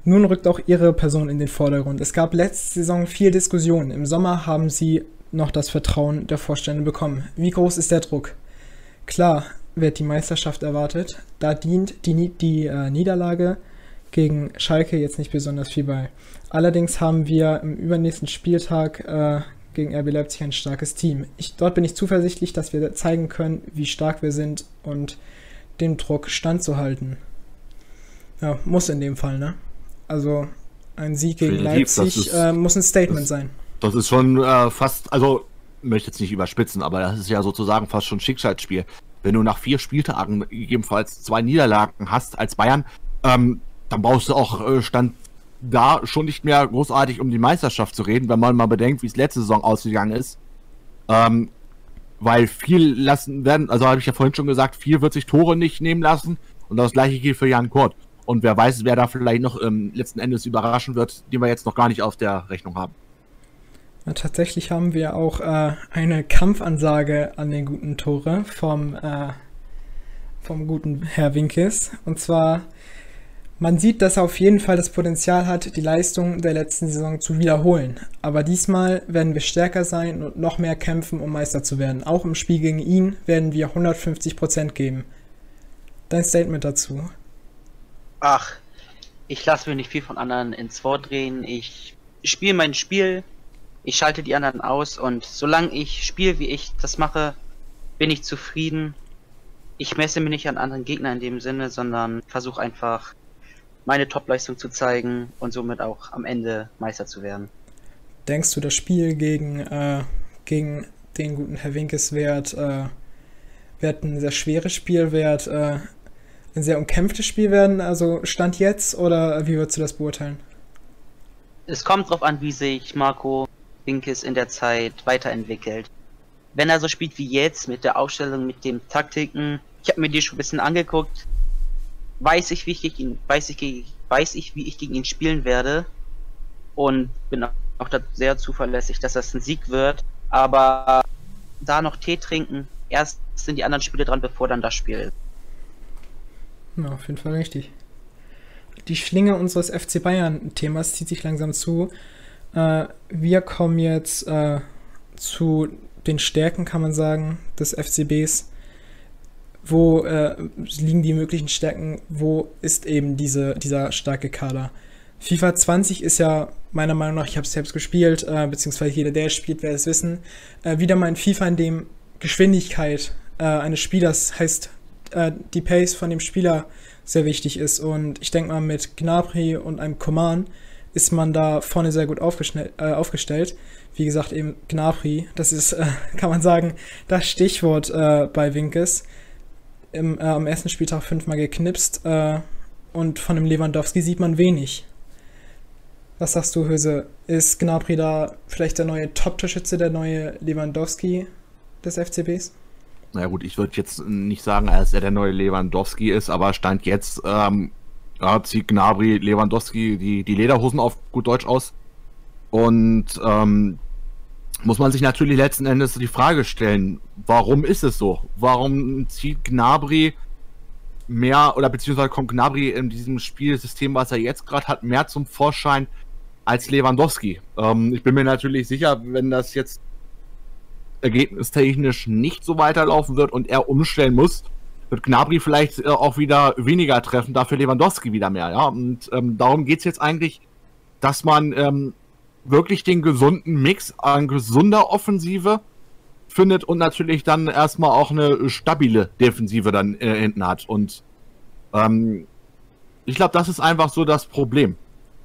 Nun rückt auch Ihre Person in den Vordergrund. Es gab letzte Saison viel Diskussion. Im Sommer haben Sie noch das Vertrauen der Vorstände bekommen. Wie groß ist der Druck? Klar wird die Meisterschaft erwartet. Da dient die, die äh, Niederlage gegen Schalke jetzt nicht besonders viel bei. Allerdings haben wir im übernächsten Spieltag äh, gegen RB Leipzig ein starkes Team. Ich, dort bin ich zuversichtlich, dass wir zeigen können, wie stark wir sind und dem Druck standzuhalten. Ja, muss in dem Fall, ne? Also ein Sieg gegen Definitiv, Leipzig ist, äh, muss ein Statement das, sein. Das ist schon äh, fast, also möchte jetzt nicht überspitzen, aber das ist ja sozusagen fast schon Schicksalsspiel. Wenn du nach vier Spieltagen gegebenenfalls zwei Niederlagen hast als Bayern, ähm, dann brauchst du auch äh, Stand da schon nicht mehr großartig um die Meisterschaft zu reden, wenn man mal bedenkt, wie es letzte Saison ausgegangen ist. Ähm, weil viel lassen werden, also habe ich ja vorhin schon gesagt, viel wird sich Tore nicht nehmen lassen und das gleiche gilt für Jan Kurt. Und wer weiß, wer da vielleicht noch ähm, letzten Endes überraschen wird, den wir jetzt noch gar nicht auf der Rechnung haben. Ja, tatsächlich haben wir auch äh, eine Kampfansage an den guten Tore vom, äh, vom guten Herr Winkes. Und zwar man sieht, dass er auf jeden Fall das Potenzial hat, die Leistung der letzten Saison zu wiederholen. Aber diesmal werden wir stärker sein und noch mehr kämpfen, um Meister zu werden. Auch im Spiel gegen ihn werden wir 150% geben. Dein Statement dazu? Ach, ich lasse mir nicht viel von anderen ins Wort drehen. Ich spiele mein Spiel, ich schalte die anderen aus und solange ich spiele, wie ich das mache, bin ich zufrieden. Ich messe mich nicht an anderen Gegnern in dem Sinne, sondern versuche einfach meine Topleistung zu zeigen und somit auch am Ende Meister zu werden. Denkst du, das Spiel gegen, äh, gegen den guten Herr Winkes wird, äh, wird ein sehr schweres Spiel, wird äh, ein sehr umkämpftes Spiel werden? Also Stand jetzt oder wie würdest du das beurteilen? Es kommt darauf an, wie sich Marco Winkes in der Zeit weiterentwickelt. Wenn er so spielt wie jetzt mit der Aufstellung, mit den Taktiken, ich habe mir die schon ein bisschen angeguckt, weiß ich, wie ich gegen ihn, weiß ich, weiß ich, wie ich gegen ihn spielen werde und bin auch da sehr zuverlässig, dass das ein Sieg wird. Aber da noch Tee trinken, erst sind die anderen Spiele dran, bevor dann das Spiel ist. Auf jeden Fall richtig. Die Schlinge unseres FC Bayern-Themas zieht sich langsam zu. Äh, wir kommen jetzt äh, zu den Stärken, kann man sagen, des FCBs wo äh, liegen die möglichen Stärken, wo ist eben diese, dieser starke Kader. FIFA 20 ist ja meiner Meinung nach, ich habe es selbst gespielt, äh, beziehungsweise jeder, der es spielt, wird es wissen, äh, wieder mal ein FIFA, in dem Geschwindigkeit äh, eines Spielers heißt, die Pace von dem Spieler sehr wichtig ist. Und ich denke mal, mit Gnabry und einem Command ist man da vorne sehr gut äh, aufgestellt. Wie gesagt, eben Gnabry, das ist, äh, kann man sagen, das Stichwort bei Winkes im, äh, am ersten Spieltag fünfmal geknipst äh, und von dem Lewandowski sieht man wenig. Was sagst du, Höse? Ist Gnabry da vielleicht der neue Top-Torschütze, der neue Lewandowski des FCBs? naja gut, ich würde jetzt nicht sagen, dass er der neue Lewandowski ist, aber stand jetzt, ähm, ja, zieht Gnabry Lewandowski die, die Lederhosen auf gut Deutsch aus. Und ähm, muss man sich natürlich letzten Endes die Frage stellen, warum ist es so? Warum zieht Gnabry mehr oder beziehungsweise kommt Gnabry in diesem Spielsystem, was er jetzt gerade hat, mehr zum Vorschein als Lewandowski? Ähm, ich bin mir natürlich sicher, wenn das jetzt ergebnistechnisch nicht so weiterlaufen wird und er umstellen muss, wird Gnabry vielleicht äh, auch wieder weniger treffen, dafür Lewandowski wieder mehr. Ja, und ähm, darum geht es jetzt eigentlich, dass man ähm, wirklich den gesunden Mix an gesunder Offensive findet und natürlich dann erstmal auch eine stabile Defensive dann äh, hinten hat. Und ähm, ich glaube, das ist einfach so das Problem,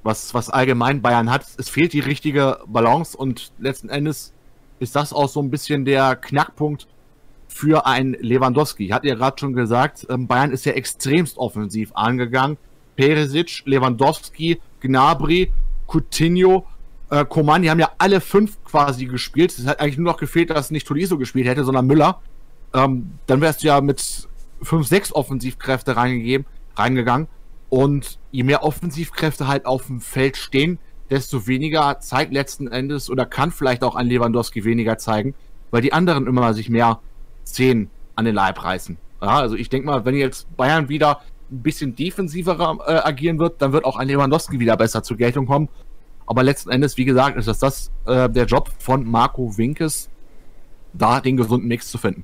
was, was allgemein Bayern hat. Es fehlt die richtige Balance und letzten Endes ist das auch so ein bisschen der Knackpunkt für ein Lewandowski. Ich hatte ja gerade schon gesagt, ähm, Bayern ist ja extremst offensiv angegangen. Peresic, Lewandowski, Gnabry, Coutinho, äh, Coman, die haben ja alle fünf quasi gespielt. Es hat eigentlich nur noch gefehlt, dass nicht Toliso gespielt hätte, sondern Müller. Ähm, dann wärst du ja mit fünf, sechs Offensivkräfte reingegeben, reingegangen. Und je mehr Offensivkräfte halt auf dem Feld stehen, desto weniger zeigt letzten Endes oder kann vielleicht auch ein Lewandowski weniger zeigen, weil die anderen immer sich mehr Szenen an den Leib reißen. Ja, also ich denke mal, wenn jetzt Bayern wieder ein bisschen defensiver äh, agieren wird, dann wird auch ein Lewandowski wieder besser zur Geltung kommen. Aber letzten Endes, wie gesagt, ist das, das äh, der Job von Marco Winkes, da den gesunden Mix zu finden.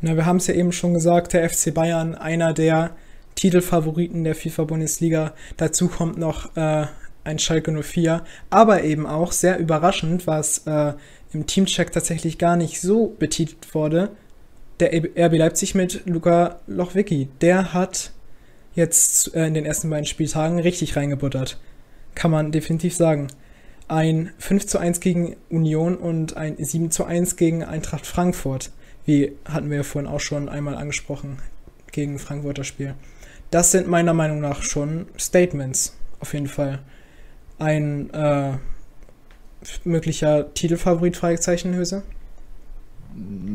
Na, wir haben es ja eben schon gesagt, der FC Bayern, einer der Titelfavoriten der FIFA-Bundesliga. Dazu kommt noch äh, ein Schalke 04, aber eben auch sehr überraschend, was äh, im Teamcheck tatsächlich gar nicht so betitelt wurde, der RB Leipzig mit Luka Lochwicki. Der hat jetzt äh, in den ersten beiden Spieltagen richtig reingebuttert. Kann man definitiv sagen. Ein 5 zu 1 gegen Union und ein 7 zu 1 gegen Eintracht Frankfurt. Wie hatten wir ja vorhin auch schon einmal angesprochen, gegen Frankfurter Spiel. Das sind meiner Meinung nach schon Statements, auf jeden Fall ein äh, möglicher Titelfavorit? Fragezeichen?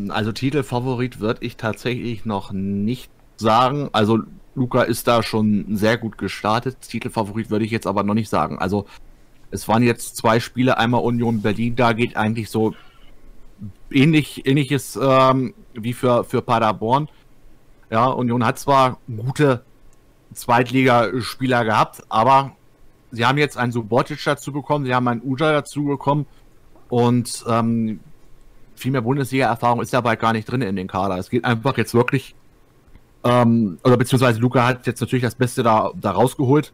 Also Titelfavorit würde ich tatsächlich noch nicht sagen. Also Luca ist da schon sehr gut gestartet. Titelfavorit würde ich jetzt aber noch nicht sagen. Also es waren jetzt zwei Spiele, einmal Union Berlin, da geht eigentlich so ähnlich, ähnliches ähm, wie für, für Paderborn. Ja, Union hat zwar gute Zweitligaspieler gehabt, aber sie haben jetzt einen Subotic dazu bekommen, sie haben einen Uja dazu bekommen und ähm, viel mehr Bundesliga-Erfahrung ist dabei gar nicht drin in den Kader. Es geht einfach jetzt wirklich, ähm, oder beziehungsweise Luca hat jetzt natürlich das Beste da, da rausgeholt,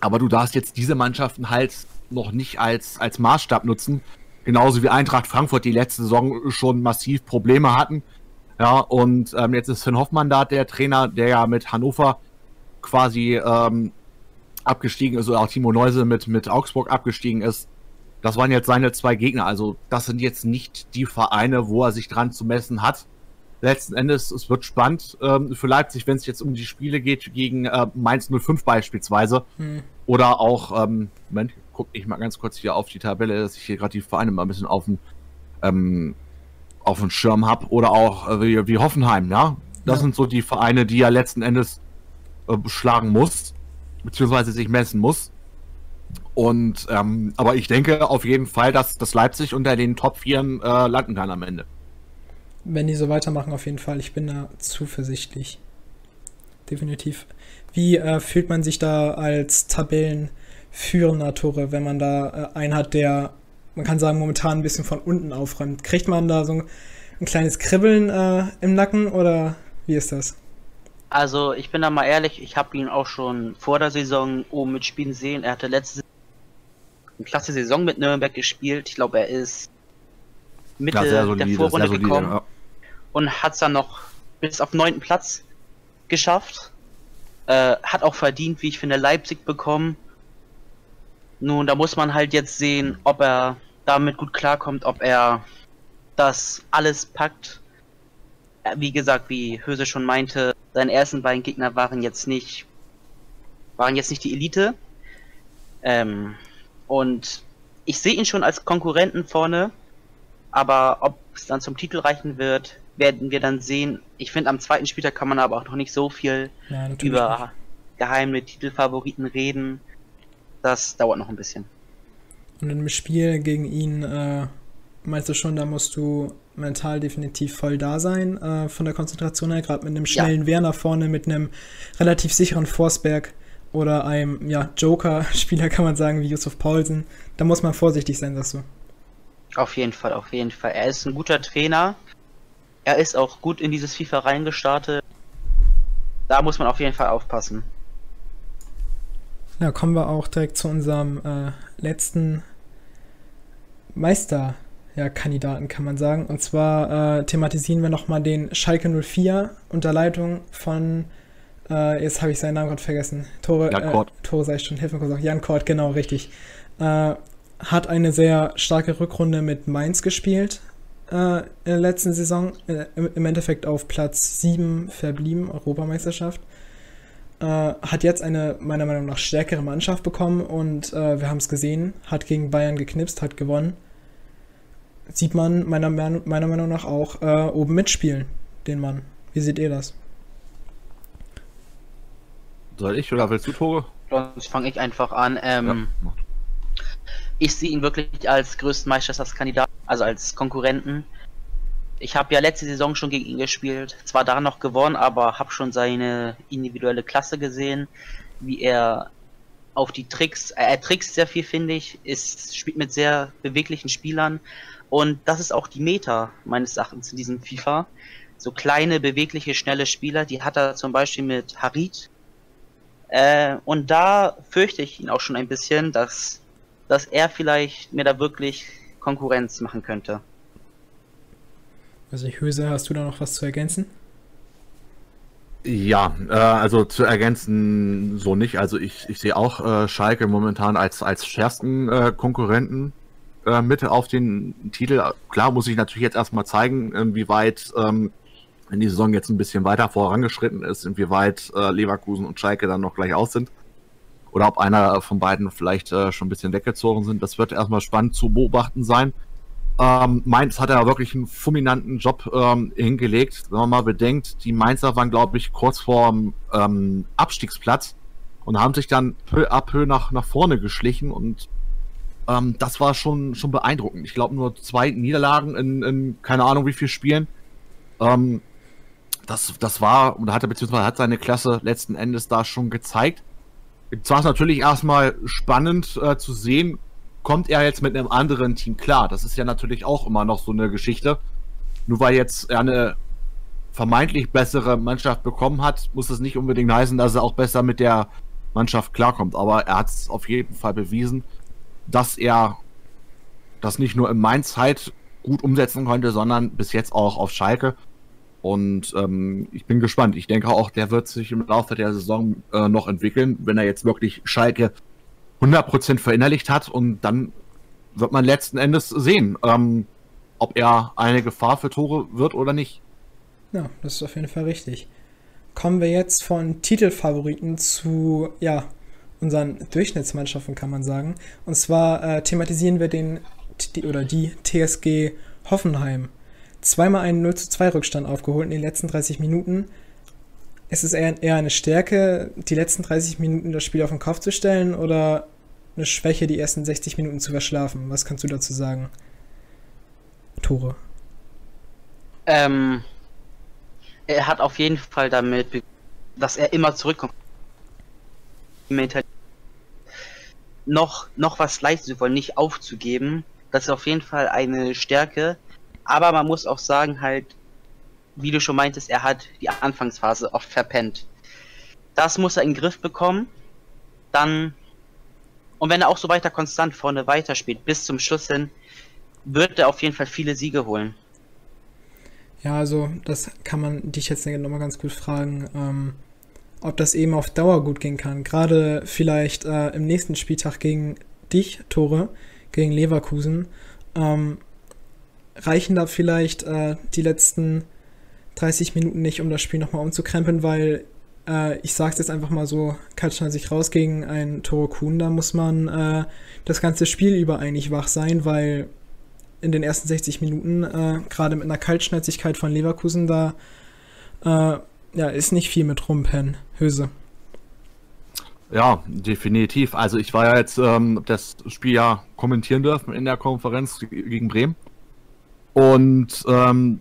aber du darfst jetzt diese Mannschaften halt noch nicht als, als Maßstab nutzen. Genauso wie Eintracht Frankfurt die letzte Saison schon massiv Probleme hatten. Ja, und ähm, jetzt ist Finn Hoffmann da, der Trainer, der ja mit Hannover quasi ähm, abgestiegen ist oder auch Timo Neuse mit, mit Augsburg abgestiegen ist. Das waren jetzt seine zwei Gegner. Also das sind jetzt nicht die Vereine, wo er sich dran zu messen hat. Letzten Endes, es wird spannend ähm, für Leipzig, wenn es jetzt um die Spiele geht gegen äh, Mainz 05 beispielsweise. Hm. Oder auch, ähm, Moment, guck ich mal ganz kurz hier auf die Tabelle, dass ich hier gerade die Vereine mal ein bisschen auf dem ähm, auf dem Schirm habe. Oder auch äh, wie, wie Hoffenheim, ja. Das ja. sind so die Vereine, die er letzten Endes äh, schlagen muss beziehungsweise sich messen muss. Und ähm, aber ich denke auf jeden Fall, dass das Leipzig unter den Top 4 äh, landen kann am Ende. Wenn die so weitermachen, auf jeden Fall. Ich bin da zuversichtlich. Definitiv. Wie äh, fühlt man sich da als Tabellenführender Tore, wenn man da äh, einen hat, der, man kann sagen, momentan ein bisschen von unten aufräumt? Kriegt man da so ein, ein kleines Kribbeln äh, im Nacken oder wie ist das? Also ich bin da mal ehrlich, ich habe ihn auch schon vor der Saison oben mitspielen sehen. Er hatte letzte Saison eine klasse Saison mit Nürnberg gespielt. Ich glaube, er ist Mitte ja, solide, der Vorrunde solide, gekommen ja. und hat es dann noch bis auf neunten Platz geschafft. Äh, hat auch verdient, wie ich finde, Leipzig bekommen. Nun, da muss man halt jetzt sehen, ob er damit gut klarkommt, ob er das alles packt. Wie gesagt, wie Höse schon meinte, seine ersten beiden Gegner waren jetzt nicht, waren jetzt nicht die Elite. Ähm, und ich sehe ihn schon als Konkurrenten vorne, aber ob es dann zum Titel reichen wird, werden wir dann sehen. Ich finde, am zweiten Spieltag kann man aber auch noch nicht so viel Ja, über nicht. geheime Titelfavoriten reden. Das dauert noch ein bisschen. Und im Spiel gegen ihn, äh, meinst du schon, da musst du mental definitiv voll da sein, äh, von der Konzentration her, gerade mit einem schnellen Werner vorne, mit einem relativ sicheren Forsberg oder einem ja, Joker-Spieler, kann man sagen, wie Yusuf Paulsen. Da muss man vorsichtig sein, sagst du. Auf jeden Fall, auf jeden Fall. Er ist ein guter Trainer. Er ist auch gut in dieses FIFA reingestartet. Da muss man auf jeden Fall aufpassen. Ja, kommen wir auch direkt zu unserem äh, letzten Meister-Kandidaten, kann man sagen. Und zwar äh, thematisieren wir nochmal den Schalke 04 unter Leitung von, äh, jetzt habe ich seinen Namen gerade vergessen, Tore, Jan äh, Kort. Tore sei schon, hilf mir kurz auch, Jan Kort, genau, richtig. Äh, hat eine sehr starke Rückrunde mit Mainz gespielt äh, in der letzten Saison, äh, im, Endeffekt auf Platz 7 verblieben, Europameisterschaft äh, hat jetzt eine meiner Meinung nach stärkere Mannschaft bekommen und äh, wir haben es gesehen, hat gegen Bayern geknipst, hat gewonnen. Sieht man meiner, Mer- meiner Meinung nach auch äh, oben mitspielen, den Mann. Wie seht ihr das? Soll ich oder willst du, Tore? Sonst fange ich einfach an. Ähm, Ja. Ich sehe ihn wirklich als größten Meisterschaftskandidat, also als Konkurrenten. Ich habe ja letzte Saison schon gegen ihn gespielt, zwar da noch gewonnen, aber habe schon seine individuelle Klasse gesehen, wie er auf die Tricks, äh, er trickst sehr viel, finde ich, ist, spielt mit sehr beweglichen Spielern und das ist auch die Meta meines Erachtens in diesem FIFA. So kleine, bewegliche, schnelle Spieler, die hat er zum Beispiel mit Harit. Äh, und da fürchte ich ihn auch schon ein bisschen, dass, dass er vielleicht mir da wirklich Konkurrenz machen könnte. Also Höse, hast du da noch was zu ergänzen? Ja, äh, also zu ergänzen so nicht. Also ich, ich sehe auch äh, Schalke momentan als, als schärfsten äh, Konkurrenten äh, mit auf den Titel. Klar muss ich natürlich jetzt erstmal zeigen, inwieweit ähm, wenn die Saison jetzt ein bisschen weiter vorangeschritten ist, inwieweit äh, Leverkusen und Schalke dann noch gleich aus sind. Oder ob einer von beiden vielleicht äh, schon ein bisschen weggezogen sind. Das wird erstmal spannend zu beobachten sein. Ähm, Mainz hat ja wirklich einen fulminanten Job ähm, hingelegt. Wenn man mal bedenkt, die Mainzer waren, glaube ich, kurz vorm ähm, Abstiegsplatz und haben sich dann peu à peu nach, nach vorne geschlichen und ähm, das war schon, schon beeindruckend. Ich glaube, nur zwei Niederlagen in, in keine Ahnung wie viel Spielen. Ähm, das, das war, und hat er beziehungsweise hat seine Klasse letzten Endes da schon gezeigt. Jetzt war es natürlich erstmal spannend äh, zu sehen, kommt er jetzt mit einem anderen Team klar? Das ist ja natürlich auch immer noch so eine Geschichte. Nur weil jetzt er eine vermeintlich bessere Mannschaft bekommen hat, muss das nicht unbedingt heißen, dass er auch besser mit der Mannschaft klarkommt. Aber er hat es auf jeden Fall bewiesen, dass er das nicht nur in Mainz halt gut umsetzen konnte, sondern bis jetzt auch auf Schalke. Und ähm, ich bin gespannt. Ich denke auch, der wird sich im Laufe der Saison äh, noch entwickeln, wenn er jetzt wirklich Schalke 100% verinnerlicht hat und dann wird man letzten Endes sehen, ähm, ob er eine Gefahr für Tore wird oder nicht. Ja, das ist auf jeden Fall richtig. Kommen wir jetzt von Titelfavoriten zu, ja, unseren Durchschnittsmannschaften, kann man sagen. Und zwar äh, thematisieren wir den T- oder die TSG Hoffenheim. Zweimal einen 0 zu 2 Rückstand aufgeholt in den letzten 30 Minuten. Ist es eher, eher eine Stärke, die letzten 30 Minuten das Spiel auf den Kopf zu stellen oder eine Schwäche, die ersten 60 Minuten zu verschlafen? Was kannst du dazu sagen? Tore. Ähm, er hat auf jeden Fall damit, dass er immer zurückkommt. Die Mentalität, noch, noch was leisten zu wollen, nicht aufzugeben. Das ist auf jeden Fall eine Stärke. Aber man muss auch sagen, halt, wie du schon meintest, er hat die Anfangsphase oft verpennt. Das muss er in den Griff bekommen. Dann, und wenn er auch so weiter konstant vorne weiterspielt, bis zum Schluss hin, wird er auf jeden Fall viele Siege holen. Ja, also das kann man dich jetzt nochmal ganz gut fragen, ähm, ob das eben auf Dauer gut gehen kann. Gerade vielleicht äh, im nächsten Spieltag gegen dich, Tore, gegen Leverkusen. Ähm, reichen da vielleicht äh, die letzten 30 Minuten nicht, um das Spiel nochmal umzukrempeln, weil äh, ich sag's jetzt einfach mal so, Katschner sich raus gegen einen Toro Kuhn, da muss man äh, das ganze Spiel über eigentlich wach sein, weil in den ersten 60 Minuten, äh, gerade mit einer Kaltschnäuzigkeit von Leverkusen, da äh, ja, ist nicht viel mit rumpennen, Höse. Ja, definitiv. Also ich war ja jetzt ähm, das Spiel ja kommentieren dürfen in der Konferenz gegen Bremen. Und ähm,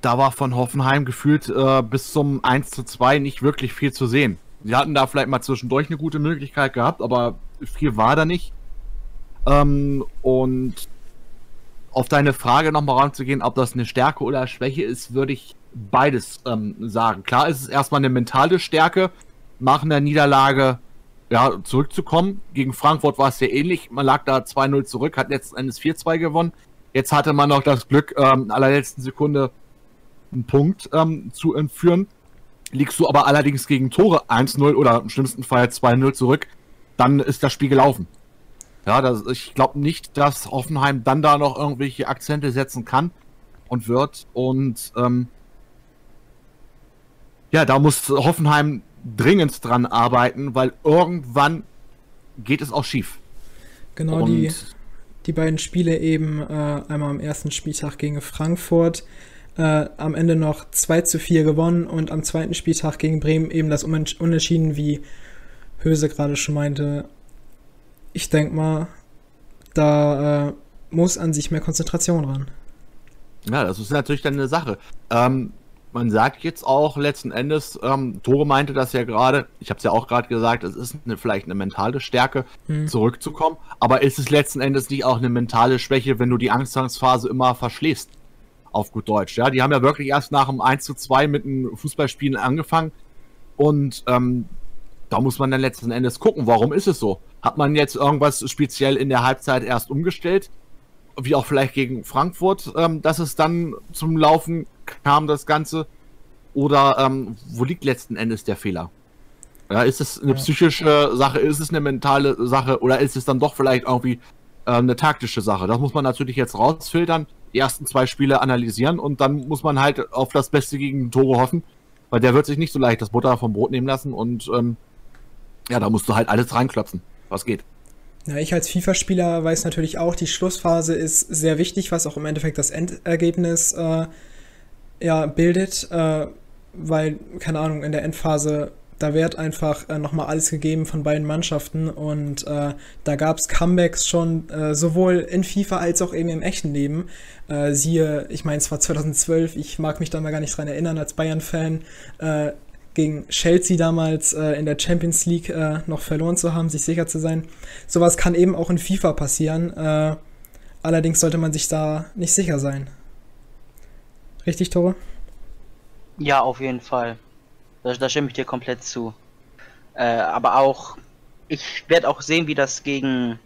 da war von Hoffenheim gefühlt äh, bis zum 1 zu 2 nicht wirklich viel zu sehen. Sie hatten da vielleicht mal zwischendurch eine gute Möglichkeit gehabt, aber viel war da nicht. Ähm, und auf deine Frage nochmal ranzugehen, ob das eine Stärke oder Schwäche ist, würde ich beides ähm, sagen. Klar ist es erstmal eine mentale Stärke, nach einer Niederlage ja, zurückzukommen. Gegen Frankfurt war es sehr ähnlich. Man lag da 2-0 zurück, hat letzten Endes 4-2 gewonnen. Jetzt hatte man noch das Glück, ähm, in allerletzten Sekunde einen Punkt ähm, zu entführen. Liegst du aber allerdings gegen Tore 1-0 oder im schlimmsten Fall 2-0 zurück, dann ist das Spiel gelaufen. Ja, das, ich glaube nicht, dass Hoffenheim dann da noch irgendwelche Akzente setzen kann und wird. Und ähm, ja, da muss Hoffenheim dringend dran arbeiten, weil irgendwann geht es auch schief. Genau, die, die beiden Spiele eben äh, einmal am ersten Spieltag gegen Frankfurt, äh, am Ende noch 2 zu 4 gewonnen und am zweiten Spieltag gegen Bremen eben das Unentschieden, wie Höse gerade schon meinte. Ich denke mal, da äh, muss an sich mehr Konzentration ran. Ja, das ist natürlich dann eine Sache. Ähm, man sagt jetzt auch letzten Endes, ähm, Tore meinte das ja gerade, ich habe es ja auch gerade gesagt, es ist eine, vielleicht eine mentale Stärke, mhm. zurückzukommen, aber ist es letzten Endes nicht auch eine mentale Schwäche, wenn du die Anfangsphase immer verschläfst? Auf gut Deutsch, ja. Die haben ja wirklich erst nach dem 1 zu 2 mit dem Fußballspielen angefangen und ähm, da muss man dann letzten Endes gucken, warum ist es so? Hat man jetzt irgendwas speziell in der Halbzeit erst umgestellt? Wie auch vielleicht gegen Frankfurt, ähm, dass es dann zum Laufen kam, das Ganze? Oder ähm, wo liegt letzten Endes der Fehler? Ja, ist es eine psychische Sache, ist es eine mentale Sache oder ist es dann doch vielleicht irgendwie äh, eine taktische Sache? Das muss man natürlich jetzt rausfiltern, die ersten zwei Spiele analysieren und dann muss man halt auf das Beste gegen Tore hoffen, weil der wird sich nicht so leicht das Butter vom Brot nehmen lassen und ähm, ja, da musst du halt alles reinklopfen, was geht. Ja, ich als FIFA-Spieler weiß natürlich auch, die Schlussphase ist sehr wichtig, was auch im Endeffekt das Endergebnis äh, ja, bildet, äh, weil, keine Ahnung, in der Endphase, da wird einfach äh, nochmal alles gegeben von beiden Mannschaften und äh, da gab es Comebacks schon äh, sowohl in FIFA als auch eben im echten Leben. Äh, siehe, ich meine, es war 2012, ich mag mich da mal gar nicht dran erinnern als Bayern-Fan, äh, gegen Chelsea damals äh, in der Champions League äh, noch verloren zu haben, sich sicher zu sein. Sowas kann eben auch in FIFA passieren. Äh, allerdings sollte man sich da nicht sicher sein. Richtig, Tore? Ja, auf jeden Fall. Da, da stimme ich dir komplett zu. Äh, aber auch, ich werde auch sehen, wie das gegen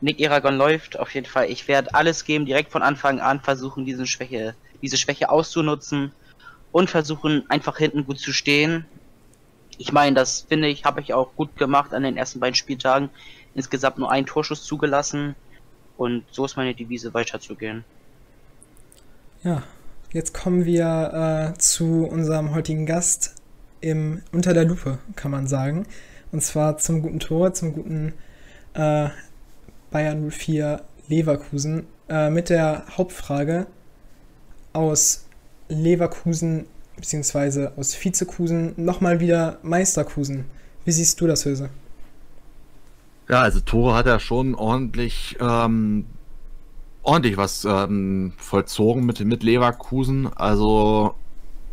Nick Aragon läuft. Auf jeden Fall. Ich werde alles geben, direkt von Anfang an versuchen, diese Schwäche, diese Schwäche auszunutzen und versuchen einfach hinten gut zu stehen. Ich meine, das finde ich, habe ich auch gut gemacht an den ersten beiden Spieltagen. Insgesamt nur einen Torschuss zugelassen und so ist meine Devise weiterzugehen. Ja, jetzt kommen wir äh, zu unserem heutigen Gast im unter der Lupe, kann man sagen. Und zwar zum guten Tor, zum guten äh, Bayern 04 Leverkusen äh, mit der Hauptfrage aus Leverkusen bzw. aus Vizekusen nochmal wieder Meisterkusen. Wie siehst du das, Höse? Ja, also Tore hat er schon ordentlich, ähm, ordentlich was ähm, vollzogen mit, mit Leverkusen. Also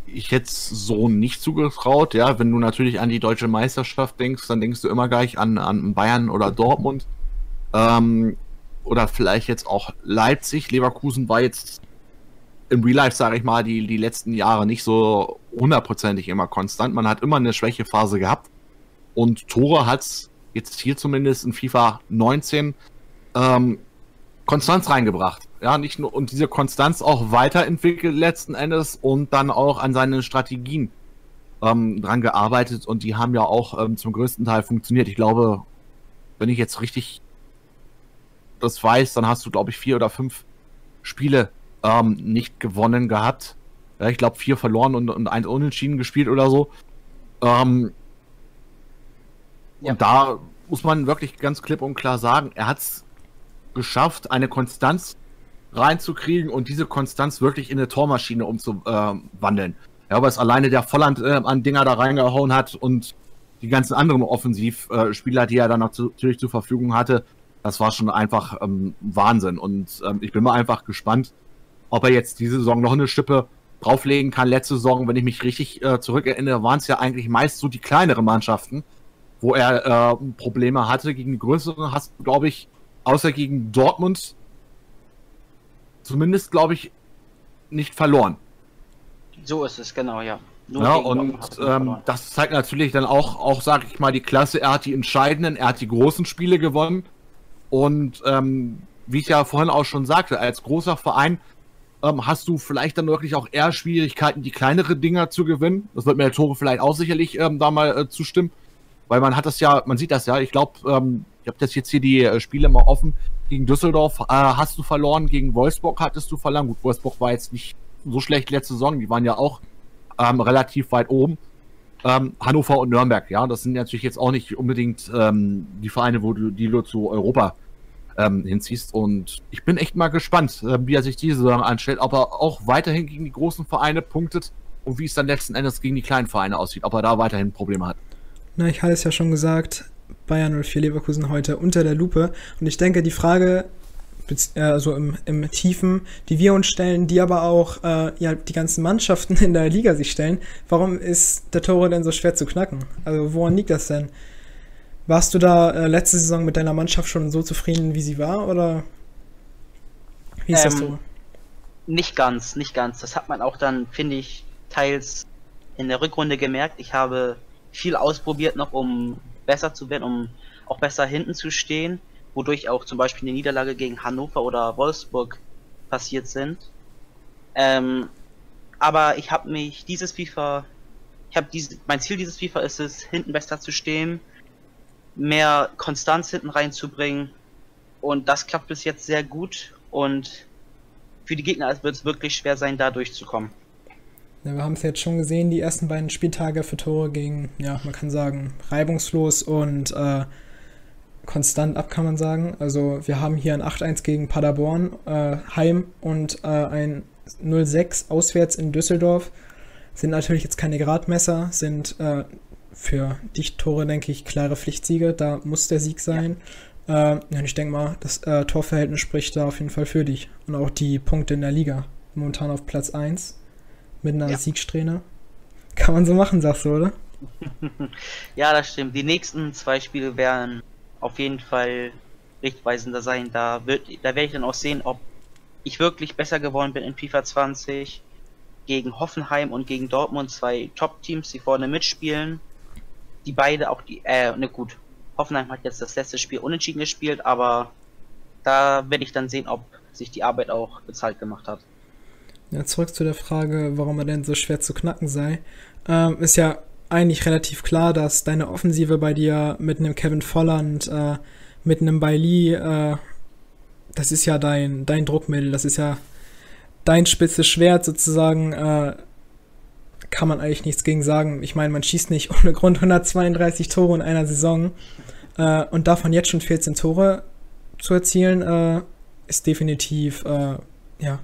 ich hätte es so nicht zugetraut. Ja, wenn du natürlich an die deutsche Meisterschaft denkst, dann denkst du immer gleich an, an Bayern oder Dortmund. Ähm, oder vielleicht jetzt auch Leipzig. Leverkusen war jetzt im Real Life, sage ich mal, die, die letzten Jahre nicht so hundertprozentig immer konstant. Man hat immer eine Schwächephase gehabt. Und Tore hat jetzt hier zumindest in FIFA 19 ähm, Konstanz reingebracht. Ja, nicht nur und diese Konstanz auch weiterentwickelt letzten Endes und dann auch an seinen Strategien ähm, dran gearbeitet und die haben ja auch ähm, zum größten Teil funktioniert. Ich glaube, wenn ich jetzt richtig das weiß, dann hast du, glaube ich, vier oder fünf Spiele ähm, nicht gewonnen gehabt. Ja, ich glaube, vier verloren und, und eins unentschieden gespielt oder so. Ähm, ja. Und da muss man wirklich ganz klipp und klar sagen, er hat es geschafft, eine Konstanz reinzukriegen und diese Konstanz wirklich in eine Tormaschine umzuwandeln. Ja, weil es alleine der Volland äh, an Dinger da reingehauen hat und die ganzen anderen Offensivspieler, die er dann natürlich zur Verfügung hatte, das war schon einfach ähm, Wahnsinn. Und ähm, ich bin mal einfach gespannt, ob er jetzt diese Saison noch eine Schippe drauflegen kann. Letzte Saison, wenn ich mich richtig äh, zurückerinnere, waren es ja eigentlich meist so die kleineren Mannschaften, wo er äh, Probleme hatte. Gegen die größeren hast du, glaube ich, außer gegen Dortmund zumindest, glaube ich, nicht verloren. So ist es, genau, ja. Nur ja, und ähm, das zeigt natürlich dann auch, auch sage ich mal, die Klasse. Er hat die entscheidenden, er hat die großen Spiele gewonnen. Und ähm, wie ich ja vorhin auch schon sagte, als großer Verein ähm, hast du vielleicht dann wirklich auch eher Schwierigkeiten, die kleinere Dinger zu gewinnen. Das wird mir der Tore vielleicht auch sicherlich ähm, da mal äh, zustimmen. Weil man hat das ja, man sieht das ja, ich glaube, ähm, ich habe das jetzt hier die äh, Spiele mal offen. Gegen Düsseldorf äh, hast du verloren, gegen Wolfsburg hattest du verloren. Gut, Wolfsburg war jetzt nicht so schlecht letzte Saison, die waren ja auch ähm, relativ weit oben. Ähm, Hannover und Nürnberg, ja, das sind natürlich jetzt auch nicht unbedingt ähm, die Vereine, wo du die du zu Europa ähm, hinziehst. Und ich bin echt mal gespannt, äh, wie er sich diese Saison anstellt, ob er auch weiterhin gegen die großen Vereine punktet und wie es dann letzten Endes gegen die kleinen Vereine aussieht, ob er da weiterhin Probleme hat. Na, ich hatte es ja schon gesagt, Bayern 04 Leverkusen heute unter der Lupe. Und ich denke, die Frage, also im, im Tiefen, die wir uns stellen, die aber auch äh, ja, die ganzen Mannschaften in der Liga sich stellen, warum ist der Tore denn so schwer zu knacken? Also woran liegt das denn? Warst du da äh, letzte Saison mit deiner Mannschaft schon so zufrieden, wie sie war, oder wie ist ähm, das so? Nicht ganz, nicht ganz. Das hat man auch dann, finde ich, teils in der Rückrunde gemerkt. Ich habe viel ausprobiert noch, um besser zu werden, um auch besser hinten zu stehen, wodurch auch zum Beispiel eine Niederlage gegen Hannover oder Wolfsburg passiert sind. Ähm, aber ich habe mich dieses FIFA, ich habe mein Ziel dieses FIFA ist es, hinten besser zu stehen, mehr Konstanz hinten reinzubringen und das klappt bis jetzt sehr gut und für die Gegner wird es wirklich schwer sein, da durchzukommen. Ja, wir haben es jetzt schon gesehen, die ersten beiden Spieltage für Tore gingen, ja, man kann sagen, reibungslos und äh, konstant ab, kann man sagen. Also wir haben hier ein 8-1 gegen Paderborn, äh, Heim und äh, ein 0-6 auswärts in Düsseldorf. Sind natürlich jetzt keine Gradmesser, sind äh, für dich Tore, denke ich, klare Pflichtsiege. Da muss der Sieg sein. Ja, äh, ich denke mal, das äh, Torverhältnis spricht da auf jeden Fall für dich. Und auch die Punkte in der Liga. Momentan auf Platz 1 mit einer ja. Siegsträhne. Kann man so machen, sagst du, oder? ja, das stimmt. Die nächsten zwei Spiele werden auf jeden Fall richtweisender sein. Da, wird, da werde ich dann auch sehen, ob ich wirklich besser geworden bin in FIFA 20 gegen Hoffenheim und gegen Dortmund, zwei Top-Teams, die vorne mitspielen. Die beide auch die, äh, ne gut, Hoffenheim hat jetzt das letzte Spiel unentschieden gespielt, aber da werde ich dann sehen, ob sich die Arbeit auch bezahlt gemacht hat. Ja, zurück zu der Frage, warum er denn so schwer zu knacken sei. Ähm, ist ja eigentlich relativ klar, dass deine Offensive bei dir mit einem Kevin Volland, äh, mit einem Bailey, äh, das ist ja dein, dein Druckmittel, das ist ja dein spitzes Schwert sozusagen, äh, kann man eigentlich nichts gegen sagen. Ich meine, man schießt nicht ohne Grund 132 Tore in einer Saison äh, und davon jetzt schon 14 Tore zu erzielen, äh, ist definitiv, äh, ja,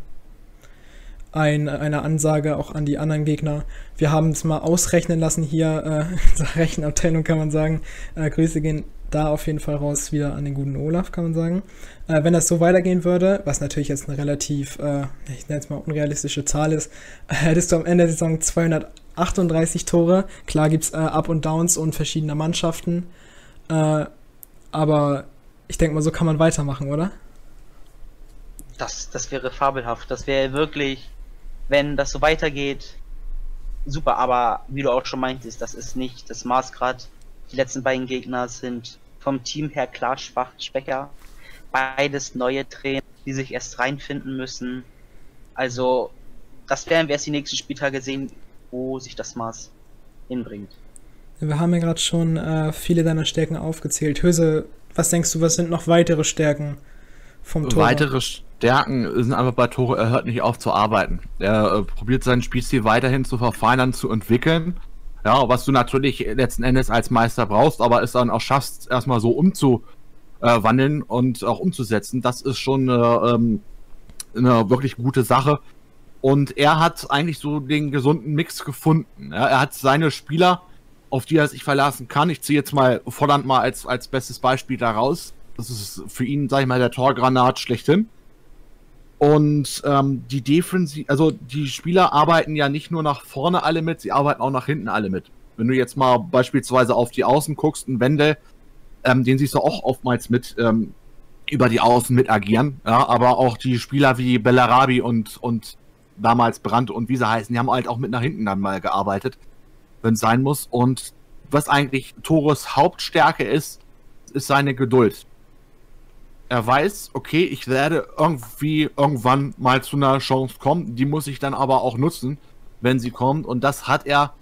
ein, eine Ansage auch an die anderen Gegner. Wir haben es mal ausrechnen lassen hier, äh, in unserer Rechenabteilung kann man sagen. Äh, Grüße gehen da auf jeden Fall raus wieder an den guten Olaf, kann man sagen. Äh, wenn das so weitergehen würde, was natürlich jetzt eine relativ, äh, ich nenne es mal unrealistische Zahl ist, hättest du am Ende der Saison 238 Tore. Klar gibt es äh, Up und Downs und verschiedene Mannschaften, äh, aber ich denke mal, so kann man weitermachen, oder? Das, das wäre fabelhaft. Das wäre wirklich wenn das so weitergeht, super, aber wie du auch schon meintest, das ist nicht das Maßgrad. Die letzten beiden Gegner sind vom Team her klar schwach, schwächer. Beides neue Trainer, die sich erst reinfinden müssen. Also, das werden wir erst die nächsten Spieltage sehen, wo sich das Maß hinbringt. Wir haben ja gerade schon äh, viele deiner Stärken aufgezählt. Höse, was denkst du, was sind noch weitere Stärken vom Tor? Weitere Stärken sind einfach bei Tore, er hört nicht auf zu arbeiten. Er äh, probiert seinen Spielstil weiterhin zu verfeinern, zu entwickeln. Ja, was du natürlich letzten Endes als Meister brauchst, aber es dann auch schaffst, erstmal so umzuwandeln und auch umzusetzen, das ist schon eine ähm, eine wirklich gute Sache. Und er hat eigentlich so den gesunden Mix gefunden. Ja, er hat seine Spieler, auf die er sich verlassen kann. Ich ziehe jetzt mal Volland mal als, als bestes Beispiel daraus. Das ist für ihn, sag ich mal, der Torgranat schlechthin. Und ähm, die Defensive, also die Spieler arbeiten ja nicht nur nach vorne alle mit, sie arbeiten auch nach hinten alle mit. Wenn du jetzt mal beispielsweise auf die Außen guckst, ein Wendel, ähm, den siehst du auch oftmals mit ähm, über die Außen mit agieren. Ja, aber auch die Spieler wie Bellarabi und, und damals Brandt und wie sie heißen, die haben halt auch mit nach hinten dann mal gearbeitet, wenn es sein muss. Und was eigentlich Tores Hauptstärke ist, ist seine Geduld er weiß, okay, ich werde irgendwie irgendwann mal zu einer Chance kommen, die muss ich dann aber auch nutzen, wenn sie kommt. Und das hat er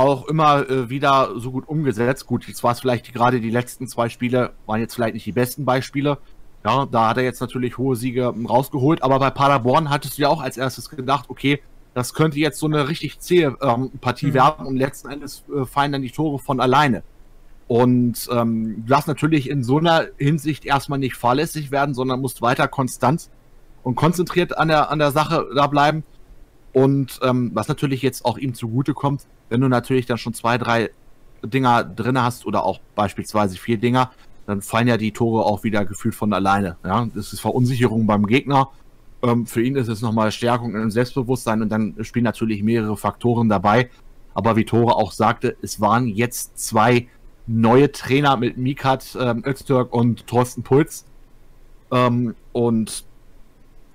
auch immer äh, wieder so gut umgesetzt. Gut, jetzt war es vielleicht gerade die letzten zwei Spiele, waren jetzt vielleicht nicht die besten Beispiele. Ja, da hat er jetzt natürlich hohe Siege rausgeholt, aber bei Paderborn hattest du ja auch als erstes gedacht, okay, das könnte jetzt so eine richtig zähe ähm, Partie mhm. werden und letzten Endes äh, fallen dann die Tore von alleine. Und ähm, du darfst natürlich in so einer Hinsicht erstmal nicht fahrlässig werden, sondern musst weiter konstant und konzentriert an der, an der Sache da bleiben. Und ähm, was natürlich jetzt auch ihm zugute kommt, wenn du natürlich dann schon zwei, drei Dinger drin hast oder auch beispielsweise vier Dinger, dann fallen ja die Tore auch wieder gefühlt von alleine. Ja, das ist Verunsicherung beim Gegner. Ähm, für ihn ist es nochmal Stärkung im Selbstbewusstsein und dann spielen natürlich mehrere Faktoren dabei. Aber wie Tore auch sagte, es waren jetzt zwei neue Trainer mit Mikat ähm, Öztürk und Thorsten Puls. Ähm, und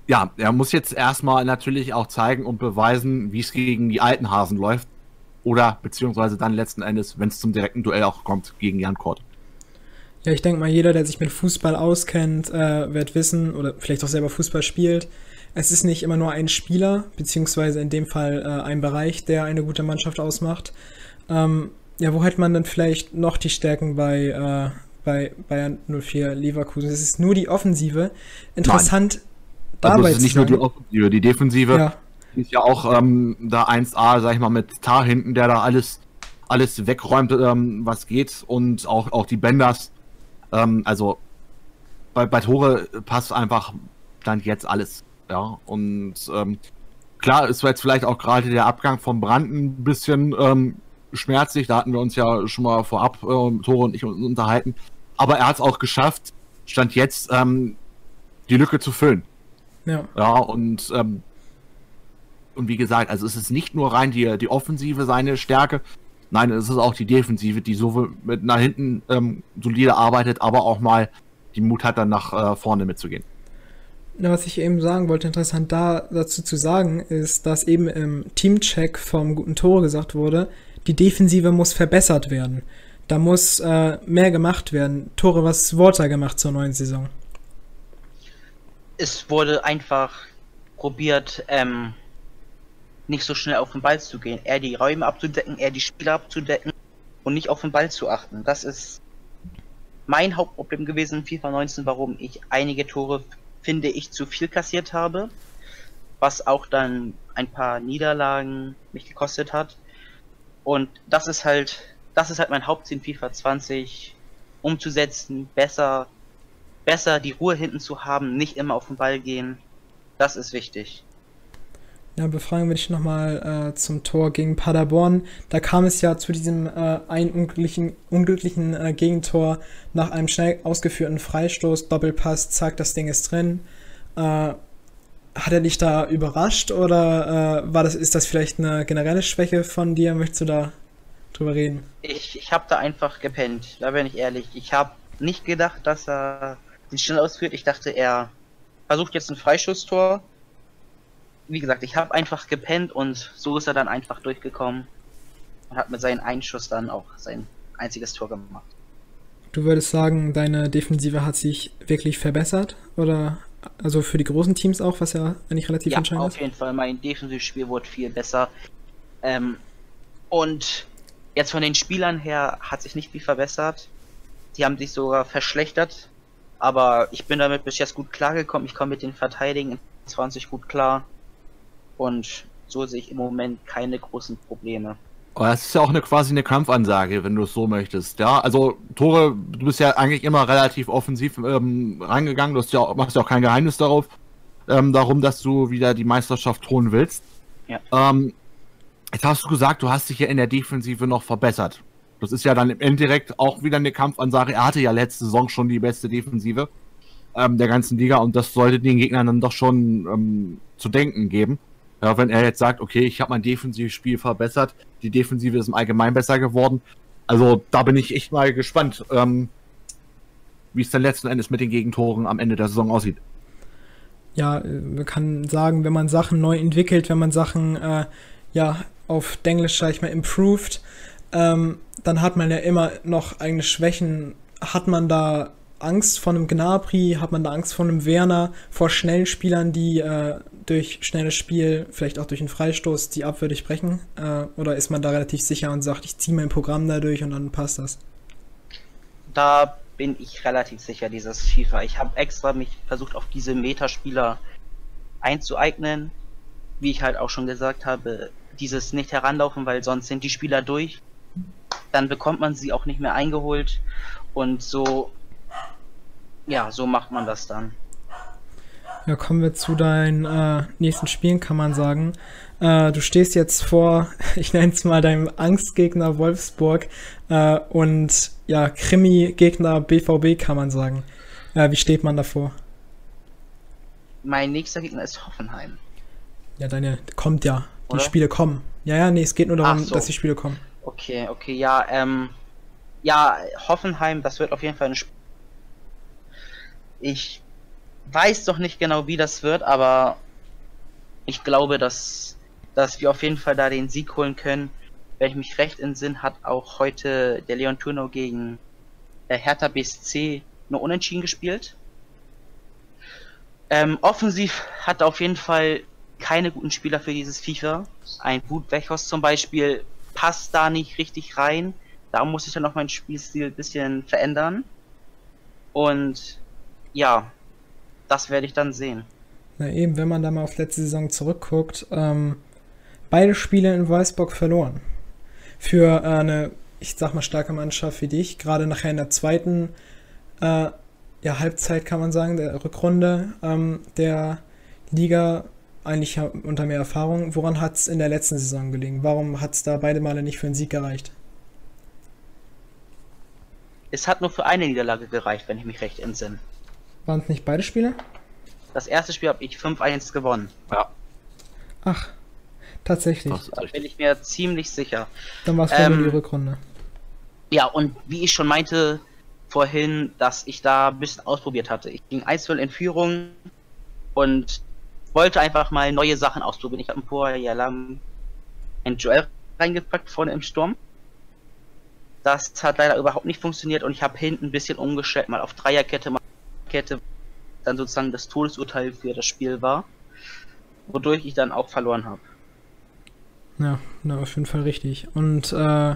ja, er muss jetzt erstmal natürlich auch zeigen und beweisen, wie es gegen die alten Hasen läuft. Oder beziehungsweise dann letzten Endes, wenn es zum direkten Duell auch kommt, gegen Jan Kort. Ja, ich denke mal, jeder, der sich mit Fußball auskennt, äh, wird wissen oder vielleicht auch selber Fußball spielt. Es ist nicht immer nur ein Spieler, beziehungsweise in dem Fall äh, ein Bereich, der eine gute Mannschaft ausmacht. Ähm, ja, wo hat man dann vielleicht noch die Stärken bei, äh, bei Bayern 04 Leverkusen? Es ist nur die Offensive. Interessant Nein. dabei also es ist nicht nur die Offensive, die Defensive ja. Ist ja auch ähm, da 1A, sag ich mal, mit Tar hinten, der da alles, alles wegräumt, ähm, was geht und auch, auch die Benders. Ähm, also bei, bei Tore passt einfach Stand jetzt alles. Ja, und ähm, klar, es war jetzt vielleicht auch gerade der Abgang von Brand ein bisschen ähm, schmerzlich. Da hatten wir uns ja schon mal vorab, äh, Tore und ich unterhalten. Aber er hat es auch geschafft, stand jetzt ähm, die Lücke zu füllen. Ja. Ja, und, ähm, und wie gesagt, also es ist nicht nur rein die, die Offensive seine Stärke, nein, es ist auch die Defensive, die so mit nach hinten ähm, solide arbeitet, aber auch mal die Mut hat, dann nach äh, vorne mitzugehen. Na, was ich eben sagen wollte, interessant da dazu zu sagen, ist, dass eben im Teamcheck vom guten Tore gesagt wurde, die Defensive muss verbessert werden. Da muss äh, mehr gemacht werden. Tore, was wurde da gemacht zur neuen Saison? Es wurde einfach probiert, ähm, nicht so schnell auf den Ball zu gehen. Eher die Räume abzudecken, eher die Spieler abzudecken und nicht auf den Ball zu achten. Das ist mein Hauptproblem gewesen in FIFA 19, warum ich einige Tore, finde ich, zu viel kassiert habe. Was auch dann ein paar Niederlagen mich gekostet hat. Und das ist halt, das ist halt mein Hauptziel in FIFA 20, umzusetzen, besser, besser die Ruhe hinten zu haben, nicht immer auf den Ball gehen. Das ist wichtig. Ja, befragen wir dich nochmal äh, zum Tor gegen Paderborn. Da kam es ja zu diesem äh, einen unglücklichen, unglücklichen äh, Gegentor nach einem schnell ausgeführten Freistoß, Doppelpass, zack, das Ding ist drin. Äh, hat er dich da überrascht oder äh, war das, ist das vielleicht eine generelle Schwäche von dir? Möchtest du da drüber reden? Ich, ich habe da einfach gepennt, da bin ich ehrlich. Ich habe nicht gedacht, dass er den schnell ausführt. Ich dachte, er versucht jetzt ein Freischusstor. Wie gesagt, ich habe einfach gepennt und so ist er dann einfach durchgekommen und hat mit seinem Einschuss dann auch sein einziges Tor gemacht. Du würdest sagen, deine Defensive hat sich wirklich verbessert oder also für die großen Teams auch, was ja eigentlich relativ ja, entscheidend ist. auf jeden Fall. Mein Defensivspiel wurde viel besser. Ähm, und jetzt von den Spielern her hat sich nicht viel verbessert. Die haben sich sogar verschlechtert. Aber ich bin damit bis jetzt gut klargekommen. Ich komme mit den Verteidigen in 20 gut klar. Und so sehe ich im Moment keine großen Probleme. Aber das ist ja auch eine quasi eine Kampfansage, wenn du es so möchtest. Ja, also Tore, du bist ja eigentlich immer relativ offensiv ähm, reingegangen, du hast ja, machst ja auch kein Geheimnis darauf. ähm, darum, dass du wieder die Meisterschaft holen willst. Ja. Ähm, jetzt hast du gesagt, du hast dich ja in der Defensive noch verbessert. Das ist ja dann im Endeffekt auch wieder eine Kampfansage. Er hatte ja letzte Saison schon die beste Defensive ähm, der ganzen Liga und das sollte den Gegnern dann doch schon ähm, zu denken geben. Ja, wenn er jetzt sagt, okay, ich habe mein Defensivspiel verbessert, die Defensive ist im Allgemeinen besser geworden. Also da bin ich echt mal gespannt, ähm, wie es dann letzten Endes mit den Gegentoren am Ende der Saison aussieht. Ja, äh, man kann sagen, wenn man Sachen neu entwickelt, wenn man Sachen äh, ja auf Englisch sag ich mal improved, ähm, dann hat man ja immer noch eigene Schwächen. Hat man da Angst vor einem Gnabry, hat man da Angst vor einem Werner, vor schnellen Spielern, die äh, durch schnelles Spiel, vielleicht auch durch einen Freistoß, die Abwehr durchbrechen? Äh, oder ist man da relativ sicher und sagt, ich ziehe mein Programm dadurch und dann passt das? Da bin ich relativ sicher, dieses FIFA. Ich habe extra mich versucht, auf diese Metaspieler einzueignen. Wie ich halt auch schon gesagt habe, dieses nicht heranlaufen, weil sonst sind die Spieler durch. Dann bekommt man sie auch nicht mehr eingeholt. Und so, ja, so macht man das dann. Ja, kommen wir zu deinen äh, nächsten Spielen, kann man sagen. Äh, du stehst jetzt vor, ich nenne es mal deinem Angstgegner Wolfsburg äh, und ja, Krimi-Gegner BVB, kann man sagen. Äh, wie steht man davor? Mein nächster Gegner ist Hoffenheim. Ja, deine kommt ja. Die Oder? Spiele kommen. Ja, ja, nee, es geht nur darum, so. dass die Spiele kommen. Okay, okay, ja, ähm, ja, Hoffenheim, das wird auf jeden Fall ein Spiel. Ich weiß doch nicht genau, wie das wird, aber ich glaube, dass, dass wir auf jeden Fall da den Sieg holen können. Wenn ich mich recht entsinne, hat auch heute der Leon Turno gegen der Hertha BSC nur unentschieden gespielt. Ähm, offensiv hat auf jeden Fall keine guten Spieler für dieses FIFA. Ein Wut Wechos zum Beispiel passt da nicht richtig rein. Da muss ich dann noch meinen Spielstil ein bisschen verändern. Und ja, das werde ich dann sehen. Na eben, wenn man da mal auf letzte Saison zurückguckt, ähm, beide Spiele in Wolfsburg verloren. Für äh, eine, ich sag mal, starke Mannschaft wie dich, gerade nachher in der zweiten äh, ja, Halbzeit kann man sagen, der Rückrunde ähm, der Liga, eigentlich unter mehr Erfahrung. Woran hat es in der letzten Saison gelegen? Warum hat es da beide Male nicht für einen Sieg gereicht? Es hat nur für eine Niederlage gereicht, wenn ich mich recht entsinne. Waren es nicht beide Spiele? Das erste Spiel habe ich 5-1 gewonnen. Ja, Ach, tatsächlich. Da bin ich mir ziemlich sicher. Dann war es Ähm, nur die Rückrunde. Ja, und wie ich schon meinte vorhin, dass ich da ein bisschen ausprobiert hatte. Ich ging 1-0 in Führung und wollte einfach mal neue Sachen ausprobieren. Ich habe ein paar ja lang ein Joel reingepackt vorne im Sturm. Das hat leider überhaupt nicht funktioniert und ich habe hinten ein bisschen umgestellt, mal auf Dreierkette, mal Kette, dann sozusagen das Todesurteil für das Spiel war, wodurch ich dann auch verloren habe. Ja, na, auf jeden Fall richtig. Und äh,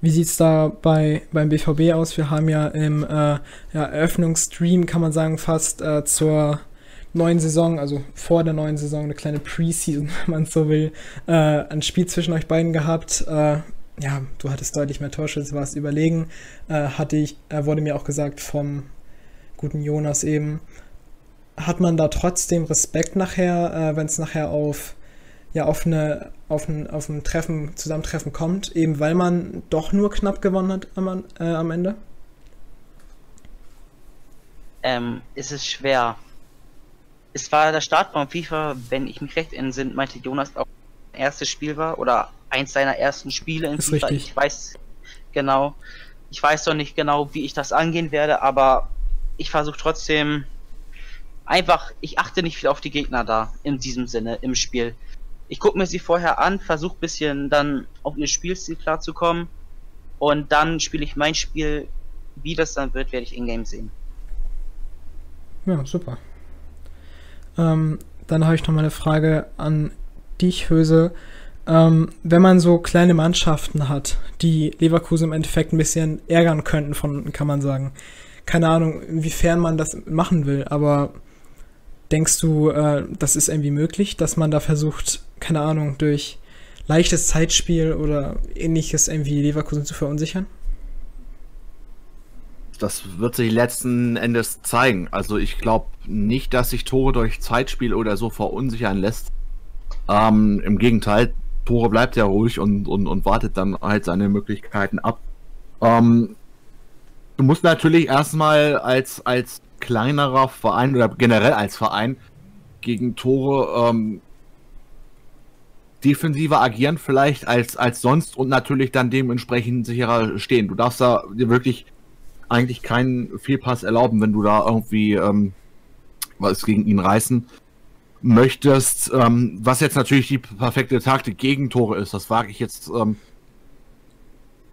wie sieht's da bei beim BVB aus? Wir haben ja im äh, ja, Eröffnungsstream, kann man sagen, fast äh, zur neuen Saison, also vor der neuen Saison, eine kleine Preseason, wenn man so will, äh, ein Spiel zwischen euch beiden gehabt. Äh, ja, du hattest deutlich mehr Torschüsse, warst überlegen. Äh, hatte ich, äh, wurde mir auch gesagt vom guten Jonas eben. Hat man da trotzdem Respekt nachher, äh, wenn es nachher auf ja auf eine auf ein, auf ein Treffen, Zusammentreffen kommt, eben weil man doch nur knapp gewonnen hat am, äh, am Ende? ähm, ist es schwer. Es war der Start von FIFA, wenn ich mich recht entsinne, meinte Jonas auch erstes Spiel war oder eins seiner ersten Spiele in Ist FIFA. richtig. Ich weiß genau, ich weiß doch nicht genau, wie ich das angehen werde, aber ich versuche trotzdem einfach, ich achte nicht viel auf die Gegner da in diesem Sinne im Spiel. Ich gucke mir sie vorher an, versuche bisschen dann auf ihr Spielstil klarzukommen und dann spiele ich mein Spiel. Wie das dann wird, werde ich in-game sehen. Ja, super. Ähm, dann habe ich noch mal eine Frage an dich, Höse. Ähm, wenn man so kleine Mannschaften hat, die Leverkusen im Endeffekt ein bisschen ärgern könnten, von kann man sagen. Keine Ahnung, inwiefern man das machen will, aber denkst du, äh, das ist irgendwie möglich, dass man da versucht, keine Ahnung, durch leichtes Zeitspiel oder ähnliches irgendwie Leverkusen zu verunsichern? das wird sich letzten Endes zeigen. Also ich glaube nicht, dass sich Tore durch Zeitspiel oder so verunsichern lässt. Ähm, Im Gegenteil, Tore bleibt ja ruhig und, und, und wartet dann halt seine Möglichkeiten ab. Ähm, du musst natürlich erstmal als, als kleinerer Verein oder generell als Verein gegen Tore ähm, defensiver agieren vielleicht als, als sonst und natürlich dann dementsprechend sicherer stehen. Du darfst da wirklich eigentlich keinen Fehlpass erlauben, wenn du da irgendwie ähm, was gegen ihn reißen möchtest. Ähm, was jetzt natürlich die perfekte Taktik gegen Tore ist, das wage ich jetzt. Ähm,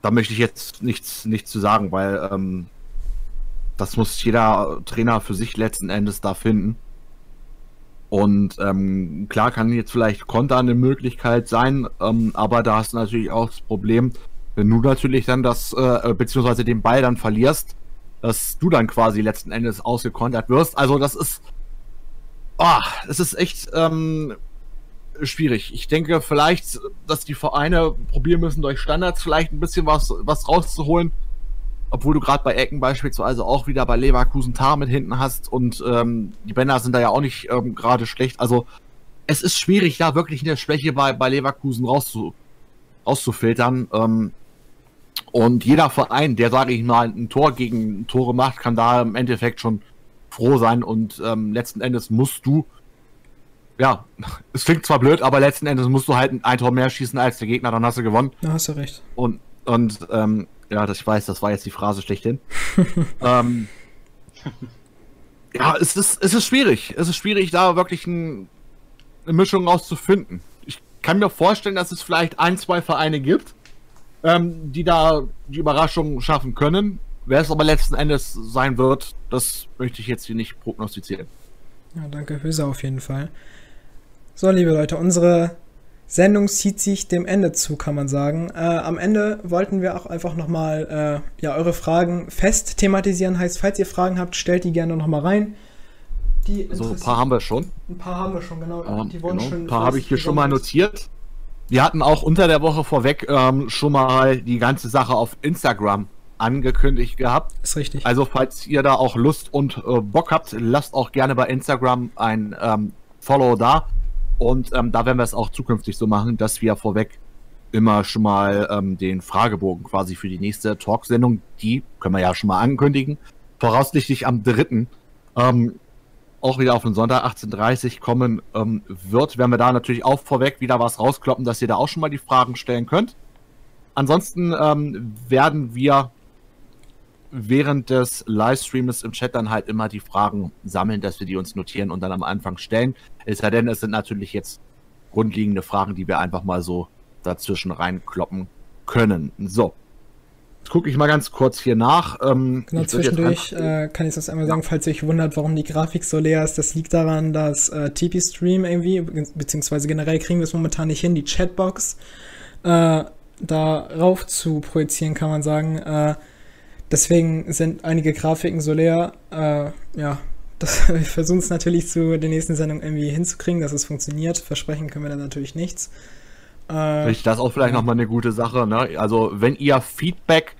da möchte ich jetzt nichts, nichts zu sagen, weil ähm, das muss jeder Trainer für sich letzten Endes da finden. Und ähm, klar kann jetzt vielleicht Konter eine Möglichkeit sein, ähm, aber da hast du natürlich auch das Problem, wenn du natürlich dann das, äh, beziehungsweise den Ball dann verlierst, dass du dann quasi letzten Endes ausgekontert wirst. Also das ist, ah, oh, es ist echt ähm, schwierig. Ich denke vielleicht, dass die Vereine probieren müssen, durch Standards vielleicht ein bisschen was, was rauszuholen. Obwohl du gerade bei Ecken beispielsweise auch wieder bei Leverkusen Tar mit hinten hast und ähm, die Bänder sind da ja auch nicht ähm, gerade schlecht. Also es ist schwierig, da wirklich eine Schwäche bei, bei Leverkusen rauszu, rauszufiltern. Ähm, und jeder Verein, der, sage ich mal, ein Tor gegen Tore macht, kann da im Endeffekt schon froh sein. Und ähm, letzten Endes musst du, ja, es klingt zwar blöd, aber letzten Endes musst du halt ein Tor mehr schießen als der Gegner, dann hast du gewonnen. Da hast du recht. Und, und ähm, ja, das, ich weiß, das war jetzt die Phrase schlechthin. ähm, ja, es ist, es ist schwierig. Es ist schwierig, da wirklich ein, eine Mischung rauszufinden. Ich kann mir vorstellen, dass es vielleicht ein, zwei Vereine gibt, ähm, die da die Überraschung schaffen können. Wer es aber letzten Endes sein wird, das möchte ich jetzt hier nicht prognostizieren. Ja, danke Höser auf jeden Fall. So, liebe Leute, unsere Sendung zieht sich dem Ende zu, kann man sagen. Äh, am Ende wollten wir auch einfach nochmal äh, ja, eure Fragen fest thematisieren. Heißt, falls ihr Fragen habt, stellt die gerne nochmal rein. So, ein paar haben wir schon. Ein paar haben wir schon, genau. Ähm, die wurden genau. schon ein paar habe ich hier schon mal notiert. Wir hatten auch unter der Woche vorweg ähm, schon mal die ganze Sache auf Instagram angekündigt gehabt. Ist richtig. Also falls ihr da auch Lust und äh, Bock habt, lasst auch gerne bei Instagram ein ähm, Follow da. Und ähm, da werden wir es auch zukünftig so machen, dass wir vorweg immer schon mal ähm, den Fragebogen quasi für die nächste Talksendung, die können wir ja schon mal ankündigen, voraussichtlich am 3 auch wieder auf den Sonntag 18.30 kommen ähm, wird, werden wir da natürlich auch vorweg wieder was rauskloppen, dass ihr da auch schon mal die Fragen stellen könnt. Ansonsten ähm, werden wir während des Livestreams im Chat dann halt immer die Fragen sammeln, dass wir die uns notieren und dann am Anfang stellen. Es sei denn, es sind natürlich jetzt grundlegende Fragen, die wir einfach mal so dazwischen reinkloppen können. So, Jetzt gucke ich mal ganz kurz hier nach. Ähm, genau, zwischendurch äh, kann ich das einmal sagen, falls ihr euch wundert, warum die Grafik so leer ist. Das liegt daran, dass äh, TP Stream irgendwie, beziehungsweise generell kriegen wir es momentan nicht hin, die Chatbox äh, darauf zu projizieren, kann man sagen. Äh, deswegen sind einige Grafiken so leer. Äh, ja, das, wir versuchen es natürlich zu der nächsten Sendung irgendwie hinzukriegen, dass es funktioniert. Versprechen können wir dann natürlich nichts. Äh, das ist auch vielleicht nochmal eine gute Sache. Ne? Also, wenn ihr Feedback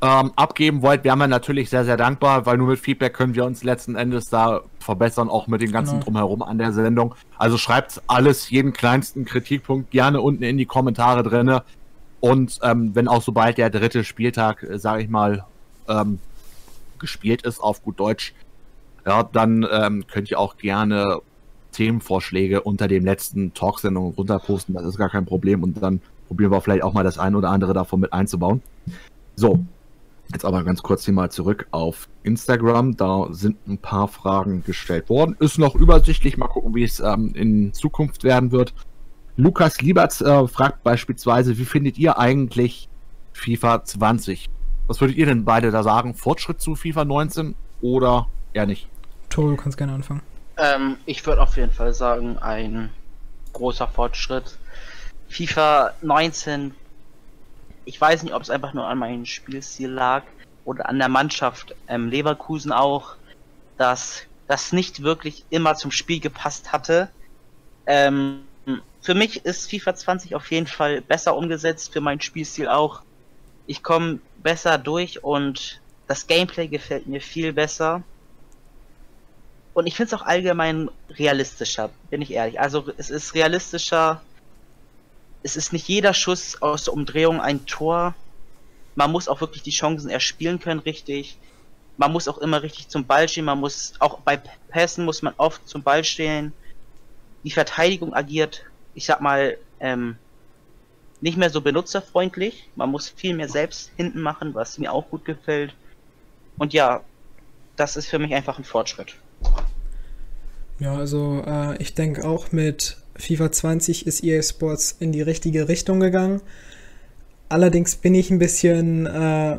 ähm, abgeben wollt, wären wir natürlich sehr, sehr dankbar, weil nur mit Feedback können wir uns letzten Endes da verbessern, auch mit dem ganzen genau. Drumherum an der Sendung. Also schreibt alles, jeden kleinsten Kritikpunkt gerne unten in die Kommentare drinne. Und ähm, wenn auch sobald der dritte Spieltag, äh, sage ich mal, ähm, gespielt ist, auf gut Deutsch, ja, dann ähm, könnt ihr auch gerne Themenvorschläge unter dem letzten Talksendung runterposten. Das ist gar kein Problem. Und dann probieren wir vielleicht auch mal das ein oder andere davon mit einzubauen. So, jetzt aber ganz kurz hier mal zurück auf Instagram. Da sind ein paar Fragen gestellt worden. Ist noch übersichtlich. Mal gucken, wie es ähm, in Zukunft werden wird. Lukas Lieberts äh, fragt beispielsweise, wie findet ihr eigentlich FIFA 20? Was würdet ihr denn beide da sagen? Fortschritt zu FIFA 19 oder eher nicht? Toro, du kannst gerne anfangen. Ähm, ich würde auf jeden Fall sagen, ein großer Fortschritt. FIFA 19, ich weiß nicht, ob es einfach nur an meinem Spielstil lag oder an der Mannschaft ähm, Leverkusen auch, dass das nicht wirklich immer zum Spiel gepasst hatte. Ähm, für mich ist FIFA 20 auf jeden Fall besser umgesetzt, für meinen Spielstil auch. Ich komme besser durch und das Gameplay gefällt mir viel besser. Und ich finde es auch allgemein realistischer, bin ich ehrlich. Also es ist realistischer. Es ist nicht jeder Schuss aus der Umdrehung ein Tor. Man muss auch wirklich die Chancen erspielen können, richtig. Man muss auch immer richtig zum Ball stehen. Man muss auch bei Pässen muss man oft zum Ball stehen. Die Verteidigung agiert, ich sag mal, ähm, nicht mehr so benutzerfreundlich. Man muss viel mehr selbst hinten machen, was mir auch gut gefällt. Und ja, das ist für mich einfach ein Fortschritt. Ja, also äh, ich denke auch mit FIFA 20 ist EA Sports in die richtige Richtung gegangen. Allerdings bin ich ein bisschen, äh,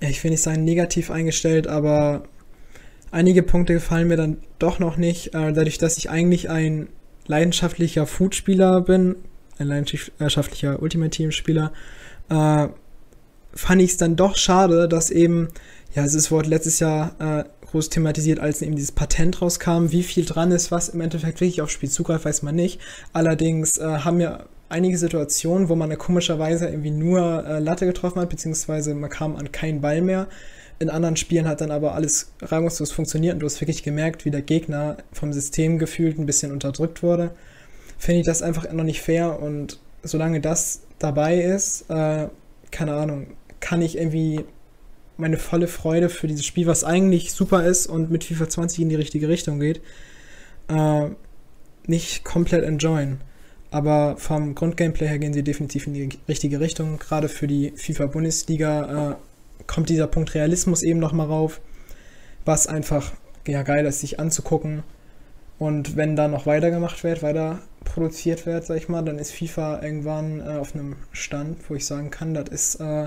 ich will nicht sagen negativ eingestellt, aber einige Punkte gefallen mir dann doch noch nicht. Äh, dadurch, dass ich eigentlich ein leidenschaftlicher Food-Spieler bin, ein leidenschaftlicher Ultimate Team-Spieler, äh, fand ich es dann doch schade, dass eben, ja, es wurde letztes Jahr äh, groß thematisiert, als eben dieses Patent rauskam. Wie viel dran ist, was im Endeffekt wirklich aufs Spiel zugreift, weiß man nicht. Allerdings äh, haben wir einige Situationen, wo man ja komischerweise irgendwie nur äh, Latte getroffen hat, beziehungsweise man kam an keinen Ball mehr. In anderen Spielen hat dann aber alles reibungslos funktioniert und du hast wirklich gemerkt, wie der Gegner vom System gefühlt ein bisschen unterdrückt wurde. Finde ich das einfach noch nicht fair und solange das dabei ist, äh, keine Ahnung, kann ich irgendwie meine volle Freude für dieses Spiel, was eigentlich super ist und mit FIFA 20 in die richtige Richtung geht, äh, nicht komplett enjoyen. Aber vom Grundgameplay her gehen sie definitiv in die richtige Richtung. Gerade für die FIFA-Bundesliga äh, kommt dieser Punkt Realismus eben nochmal rauf, was einfach ja, geil ist, sich anzugucken. Und wenn da noch weitergemacht wird, weiter produziert wird, sag ich mal, dann ist FIFA irgendwann äh, auf einem Stand, wo ich sagen kann, das ist äh,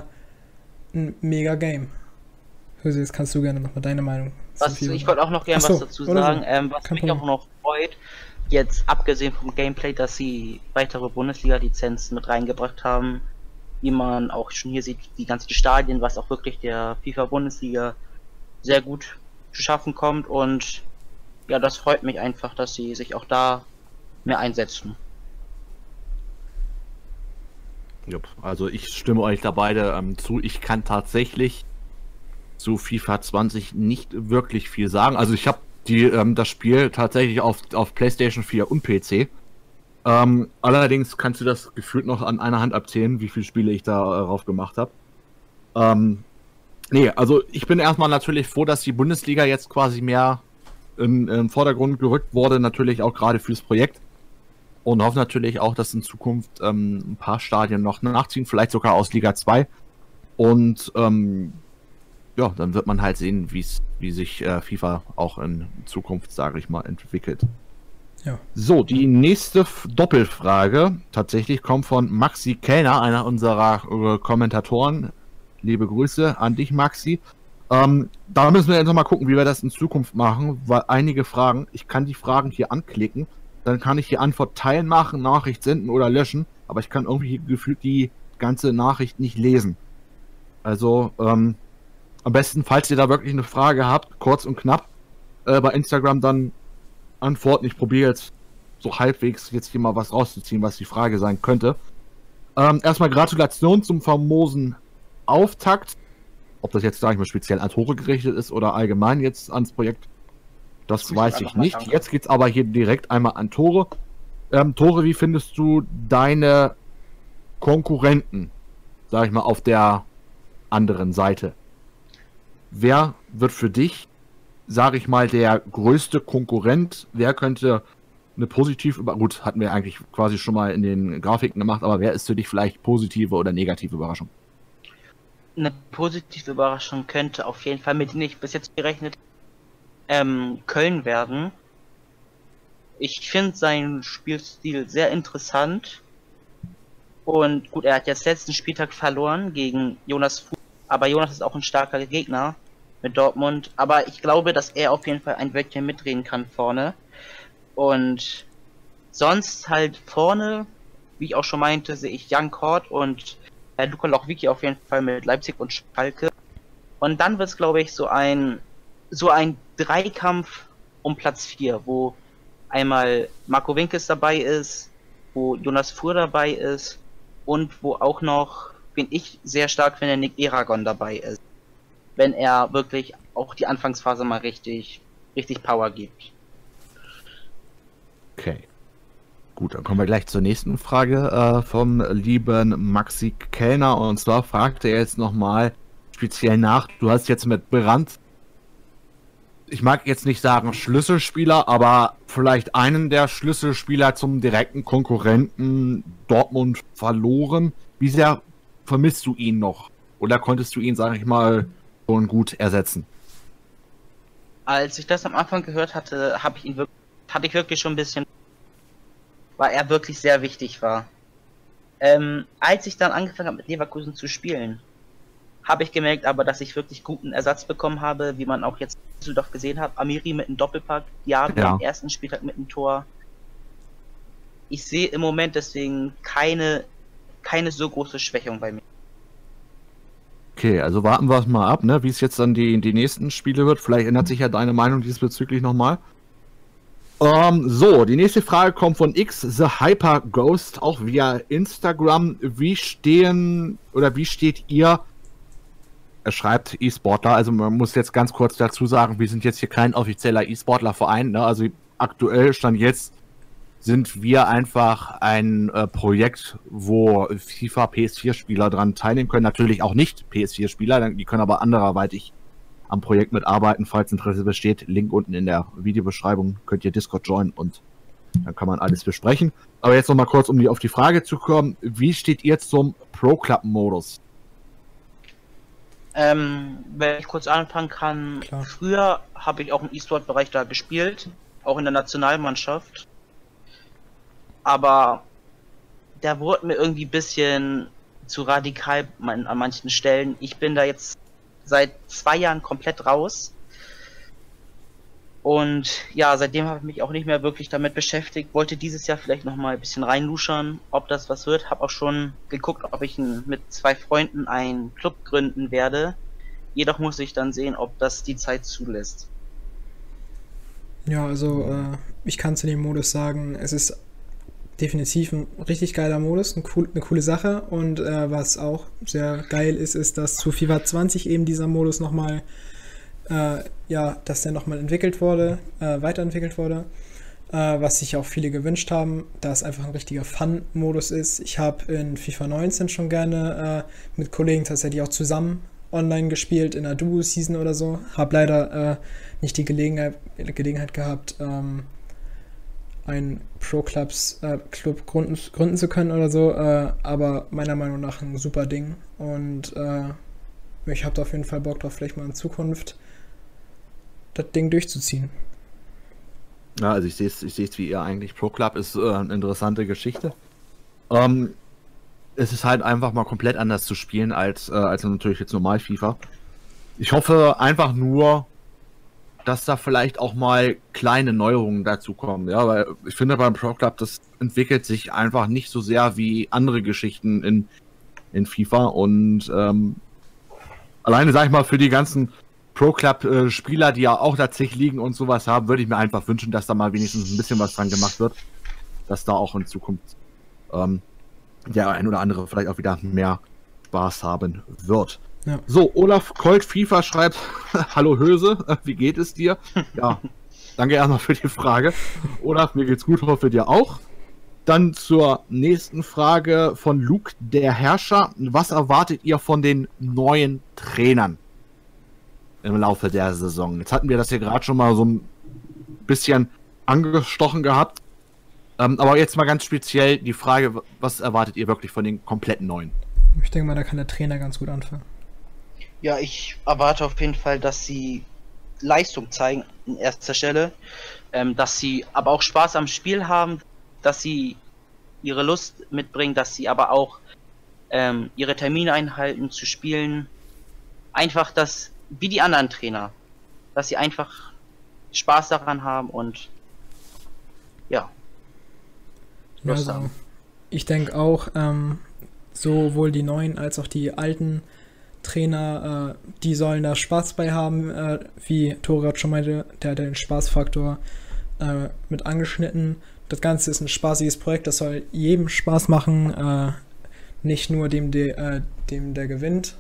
ein mega Game. Hüse, jetzt kannst du gerne nochmal deine Meinung. Was, ich wollte auch noch gerne so, was dazu sagen, so. ähm, was Kein mich Problem. auch noch freut, jetzt abgesehen vom Gameplay, dass sie weitere Bundesliga-Lizenzen mit reingebracht haben, wie man auch schon hier sieht, die ganzen Stadien, was auch wirklich der FIFA-Bundesliga sehr gut zu schaffen kommt und ja, das freut mich einfach, dass sie sich auch da mehr einsetzen. Jupp, also ich stimme euch da beide ähm, zu. Ich kann tatsächlich zu FIFA 20 nicht wirklich viel sagen. Also ich habe die ähm, das Spiel tatsächlich auf, auf PlayStation 4 und PC. Ähm, allerdings kannst du das gefühlt noch an einer Hand abzählen, wie viele Spiele ich darauf äh, gemacht habe. Ähm, nee, also ich bin erstmal natürlich froh, dass die Bundesliga jetzt quasi mehr in, in Vordergrund gerückt wurde, natürlich auch gerade fürs Projekt. Und hoffe natürlich auch, dass in Zukunft ähm, ein paar Stadien noch nachziehen, vielleicht sogar aus Liga 2. Und ähm, ja, dann wird man halt sehen, wie sich äh, FIFA auch in Zukunft, sage ich mal, entwickelt. Ja. So, die nächste Doppelfrage tatsächlich kommt von Maxi Kellner, einer unserer äh, Kommentatoren. Liebe Grüße an dich, Maxi. Ähm, da müssen wir jetzt noch mal gucken, wie wir das in Zukunft machen, weil einige Fragen, ich kann die Fragen hier anklicken dann kann ich die Antwort teilen machen, Nachricht senden oder löschen, aber ich kann irgendwie gefühlt die ganze Nachricht nicht lesen. Also ähm, am besten, falls ihr da wirklich eine Frage habt, kurz und knapp, äh, bei Instagram dann antworten. Ich probiere jetzt so halbwegs jetzt hier mal was rauszuziehen, was die Frage sein könnte. Ähm, erstmal Gratulation zum famosen Auftakt. Ob das jetzt, sage ich mal, speziell an Tore gerichtet ist oder allgemein jetzt ans Projekt, das weiß ich nicht. Danke. Jetzt geht's aber hier direkt einmal an Tore. Ähm, Tore, wie findest du deine Konkurrenten, sag ich mal, auf der anderen Seite? Wer wird für dich, sag ich mal, der größte Konkurrent? Wer könnte eine positive, gut, hatten wir eigentlich quasi schon mal in den Grafiken gemacht, aber wer ist für dich vielleicht positive oder negative Überraschung? Eine positive Überraschung könnte auf jeden Fall, mit denen ich bis jetzt gerechnet ähm, Köln werden. Ich finde seinen Spielstil sehr interessant. Und gut, er hat jetzt letzten Spieltag verloren gegen Jonas Fu aber Jonas ist auch ein starker Gegner mit Dortmund. Aber ich glaube, dass er auf jeden Fall ein Wörtchen mitreden kann vorne. Und sonst halt vorne, wie ich auch schon meinte, sehe ich Jan Kort und äh, Luka Lochwicki auf jeden Fall mit Leipzig und Schalke. Und dann wird es, glaube ich, so ein so ein Dreikampf um Platz 4, wo einmal Marco Winkes dabei ist, wo Jonas Fuhr dabei ist und wo auch noch, wen ich sehr stark finde, Nick Eragon dabei ist. wenn er wirklich auch die Anfangsphase mal richtig, richtig Power gibt. Okay. Gut, dann kommen wir gleich zur nächsten Frage äh, vom lieben Maxi Kellner. Und zwar fragt er jetzt nochmal speziell nach. Du hast jetzt mit Brand, ich mag jetzt nicht sagen Schlüsselspieler, aber vielleicht einen der Schlüsselspieler zum direkten Konkurrenten Dortmund verloren. Wie sehr vermisst du ihn noch? Oder konntest du ihn, sag ich mal, schon gut ersetzen? Als ich das am Anfang gehört hatte, habe ich ihn wirklich, hatte ich wirklich schon ein bisschen weil er wirklich sehr wichtig war. Ähm, als ich dann angefangen habe mit Leverkusen zu spielen, habe ich gemerkt aber, dass ich wirklich guten Ersatz bekommen habe, wie man auch jetzt in Düsseldorf gesehen hat. Amiri mit einem Doppelpack, Diaby ja. am ersten Spieltag mit einem Tor. Ich sehe im Moment deswegen keine, keine so große Schwächung bei mir. Okay, also warten wir es mal ab, ne, wie es jetzt dann die, die nächsten Spiele wird. Vielleicht ändert sich ja deine Meinung diesbezüglich nochmal. Ähm, so, die nächste Frage kommt von X The Hyper Ghost, auch via Instagram. Wie stehen oder wie steht ihr? Er schreibt E-Sportler, also man muss jetzt ganz kurz dazu sagen, wir sind jetzt hier kein offizieller E-Sportler-Verein, ne? Also aktuell stand jetzt sind wir einfach ein äh, Projekt, wo FIFA PS4-Spieler dran teilnehmen können. Natürlich auch nicht PS4-Spieler, die können aber anderweitig am Projekt mitarbeiten. Falls Interesse besteht, Link unten in der Videobeschreibung, könnt ihr Discord joinen und dann kann man alles besprechen. Aber jetzt nochmal kurz, um die, auf die Frage zu kommen, wie steht ihr zum Pro Club Modus? Ähm, wenn ich kurz anfangen kann, Klar. früher habe ich auch im E-Sport-Bereich da gespielt, auch in der Nationalmannschaft. Aber der wurde mir irgendwie ein bisschen zu radikal an manchen Stellen. Ich bin da jetzt seit zwei Jahren komplett raus. Und ja, seitdem habe ich mich auch nicht mehr wirklich damit beschäftigt. Wollte dieses Jahr vielleicht noch mal ein bisschen reinluschern, ob das was wird. Habe auch schon geguckt, ob ich mit zwei Freunden einen Club gründen werde. Jedoch muss ich dann sehen, ob das die Zeit zulässt. Ja, also äh, ich kann zu dem Modus sagen, es ist definitiv ein richtig geiler Modus, eine, cool, eine coole Sache. Und äh, was auch sehr geil ist, ist, dass zu FIFA 20 eben dieser Modus nochmal, äh, ja, dass der nochmal entwickelt wurde, äh, weiterentwickelt wurde. Äh, was sich auch viele gewünscht haben, da es einfach ein richtiger Fun-Modus ist. Ich habe in FIFA 19 schon gerne äh, mit Kollegen tatsächlich auch zusammen online gespielt, in einer Duo-Season oder so. Habe leider äh, nicht die Gelegenheit, Gelegenheit gehabt, ähm, einen Pro-Clubs äh, Club gründen, gründen zu können oder so, äh, aber meiner Meinung nach ein super Ding und äh, ich habe da auf jeden Fall Bock drauf, vielleicht mal in Zukunft das Ding durchzuziehen. Ja, also ich sehe es ich wie ihr eigentlich. Pro Club ist äh, eine interessante Geschichte. Ähm, es ist halt einfach mal komplett anders zu spielen als, äh, als natürlich jetzt normal FIFA. Ich hoffe einfach nur, dass da vielleicht auch mal kleine Neuerungen dazu kommen. Ja, weil ich finde beim Pro Club, das entwickelt sich einfach nicht so sehr wie andere Geschichten in, in FIFA und ähm, alleine, sag ich mal, für die ganzen Pro Club äh, die ja auch tatsächlich liegen und sowas haben, würde ich mir einfach wünschen, dass da mal wenigstens ein bisschen was dran gemacht wird, dass da auch in Zukunft ähm, der ein oder andere vielleicht auch wieder mehr Spaß haben wird. Ja. So, Olaf Colt FIFA schreibt, Hallo Höse, wie geht es dir? Ja, danke erstmal für die Frage. Olaf, mir geht's gut, hoffe dir auch. Dann zur nächsten Frage von Luke, der Herrscher. Was erwartet ihr von den neuen Trainern im Laufe der Saison? Jetzt hatten wir das hier gerade schon mal so ein bisschen angestochen gehabt. Ähm, aber jetzt mal ganz speziell die Frage, was erwartet ihr wirklich von den kompletten neuen? Ich denke mal, da kann der Trainer ganz gut anfangen. Ja, ich erwarte auf jeden Fall, dass sie Leistung zeigen in erster Stelle, ähm, dass sie aber auch Spaß am Spiel haben, dass sie ihre Lust mitbringen, dass sie aber auch ähm, ihre Termine einhalten zu spielen. Einfach das, wie die anderen Trainer, dass sie einfach Spaß daran haben und ja. Also, ich denke auch, ähm, sowohl die neuen als auch die alten Trainer, äh, die sollen da Spaß bei haben, äh, wie Torat schon meinte, der hat den Spaßfaktor äh, mit angeschnitten. Das Ganze ist ein spaßiges Projekt, das soll jedem Spaß machen, äh, nicht nur dem, de, äh, dem der gewinnt.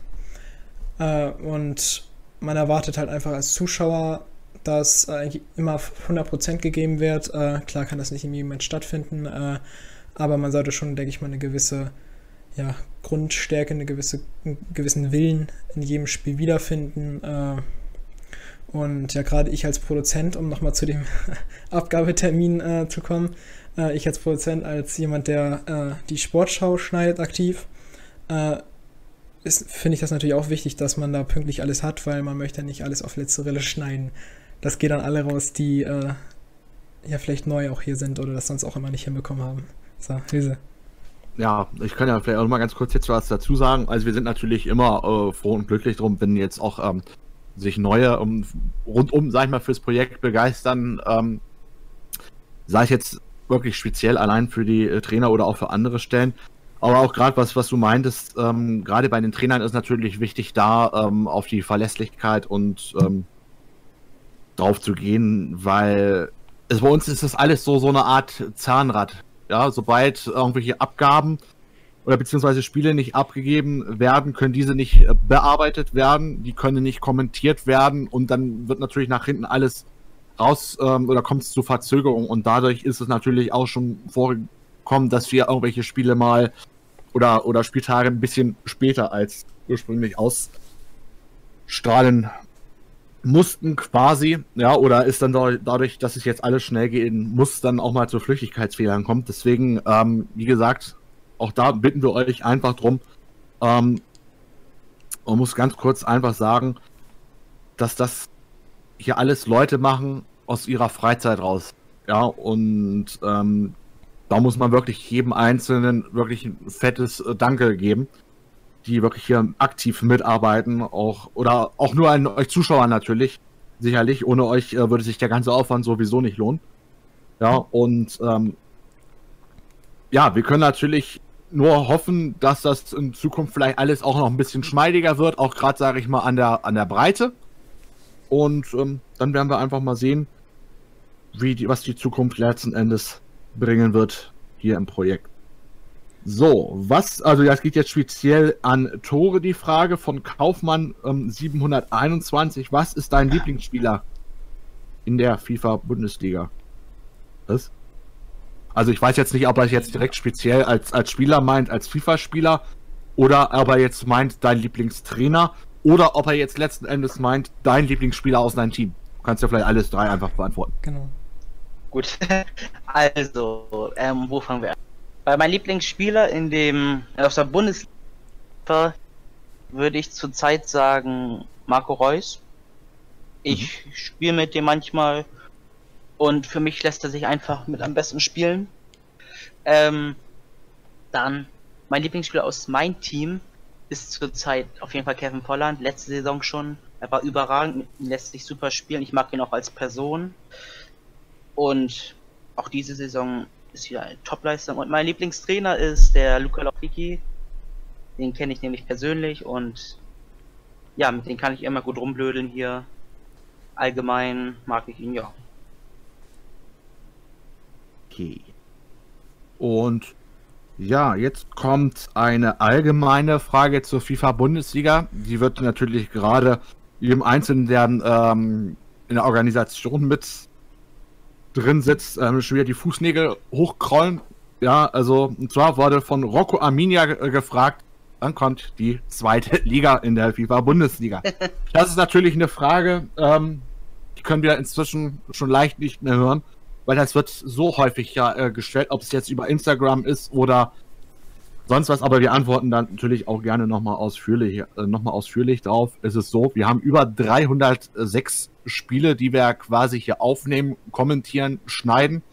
Äh, und man erwartet halt einfach als Zuschauer, dass immer 100% gegeben wird. Klar kann das nicht in jedem Match stattfinden, aber man sollte schon, denke ich mal, eine gewisse ja, Grundstärke, eine gewisse, einen gewissen Willen in jedem Spiel wiederfinden. Äh, und ja, gerade ich als Produzent, um nochmal zu dem Abgabetermin äh, zu kommen, äh, ich als Produzent, als jemand, der die Sportschau schneidet aktiv, finde ich das natürlich auch wichtig, dass man da pünktlich alles hat, weil man möchte nicht alles auf letzte Rille schneiden das geht dann alle raus, die äh, ja vielleicht neu auch hier sind oder das sonst auch immer nicht hinbekommen haben. So, Hilse. Ja, ich kann ja vielleicht auch noch mal ganz kurz jetzt was dazu sagen. Also wir sind natürlich immer äh, froh und glücklich drum, wenn jetzt auch ähm, sich neue um, rundum, sag ich mal, fürs Projekt begeistern. Ähm, sei es jetzt wirklich speziell allein für die äh, Trainer oder auch für andere Stellen. Aber auch gerade was, was du meintest, ähm, gerade bei den Trainern ist natürlich wichtig, da ähm, auf die Verlässlichkeit und ähm, drauf zu gehen, weil es, bei uns ist das alles so, so eine Art Zahnrad. Ja, sobald irgendwelche Abgaben oder beziehungsweise Spiele nicht abgegeben werden, können diese nicht äh, bearbeitet werden, die können nicht kommentiert werden und dann wird natürlich nach hinten alles raus ähm, oder kommt es zu Verzögerungen und dadurch ist es natürlich auch schon vorgekommen, dass wir irgendwelche Spiele mal oder, oder Spieltage ein bisschen später als ursprünglich ausstrahlen mussten quasi, ja, oder ist dann dadurch, dass es jetzt alles schnell gehen muss, dann auch mal zu Flüchtigkeitsfehlern kommt. Deswegen, ähm, wie gesagt, auch da bitten wir euch einfach drum. Ähm, man muss ganz kurz einfach sagen, dass das hier alles Leute machen aus ihrer Freizeit raus. Ja, und ähm, da muss man wirklich jedem Einzelnen wirklich ein fettes äh, Danke geben die wirklich hier aktiv mitarbeiten, auch oder auch nur an euch Zuschauern natürlich. Sicherlich, ohne euch äh, würde sich der ganze Aufwand sowieso nicht lohnen. Ja, und ähm, ja, wir können natürlich nur hoffen, dass das in Zukunft vielleicht alles auch noch ein bisschen schmeidiger wird, auch gerade, sage ich mal, an der, an der Breite. Und ähm, dann werden wir einfach mal sehen, wie die, was die Zukunft letzten Endes bringen wird hier im Projekt. So, was, also das geht jetzt speziell an Tore die Frage von Kaufmann ähm, 721. Was ist dein Lieblingsspieler in der FIFA-Bundesliga? Was? Also ich weiß jetzt nicht, ob er jetzt direkt speziell als, als Spieler meint, als FIFA-Spieler, oder ob er jetzt meint, dein Lieblingstrainer, oder ob er jetzt letzten Endes meint, dein Lieblingsspieler aus deinem Team. Du kannst ja vielleicht alles drei einfach beantworten. Genau. Gut, also, ähm, wo fangen wir an? Bei meinem Lieblingsspieler in dem aus der Bundesliga würde ich zurzeit sagen Marco Reus. Ich mhm. spiele mit dem manchmal und für mich lässt er sich einfach mit am besten spielen. Ähm, dann mein Lieblingsspieler aus meinem Team ist zurzeit auf jeden Fall Kevin Volland. Letzte Saison schon. Er war überragend, lässt sich super spielen. Ich mag ihn auch als Person. Und auch diese Saison ist wieder eine Topleistung. Und mein Lieblingstrainer ist der Luca Lopiki. Den kenne ich nämlich persönlich und ja, mit dem kann ich immer gut rumblödeln hier. Allgemein mag ich ihn ja. Okay. Und ja, jetzt kommt eine allgemeine Frage zur FIFA-Bundesliga. Die wird natürlich gerade jedem Einzelnen, der ähm, in der Organisation mit drin sitzt, ähm, schon wieder die Fußnägel hochkrollen. Ja, also, und zwar wurde von Rocco Arminia gefragt, wann kommt die zweite Liga in der FIFA-Bundesliga? das ist natürlich eine Frage, ähm, die können wir inzwischen schon leicht nicht mehr hören, weil das wird so häufig ja äh, gestellt, ob es jetzt über Instagram ist oder sonst was, aber wir antworten dann natürlich auch gerne nochmal ausführlich, äh, noch ausführlich drauf. Es ist so, wir haben über 306 Spiele, die wir quasi hier aufnehmen, kommentieren, schneiden.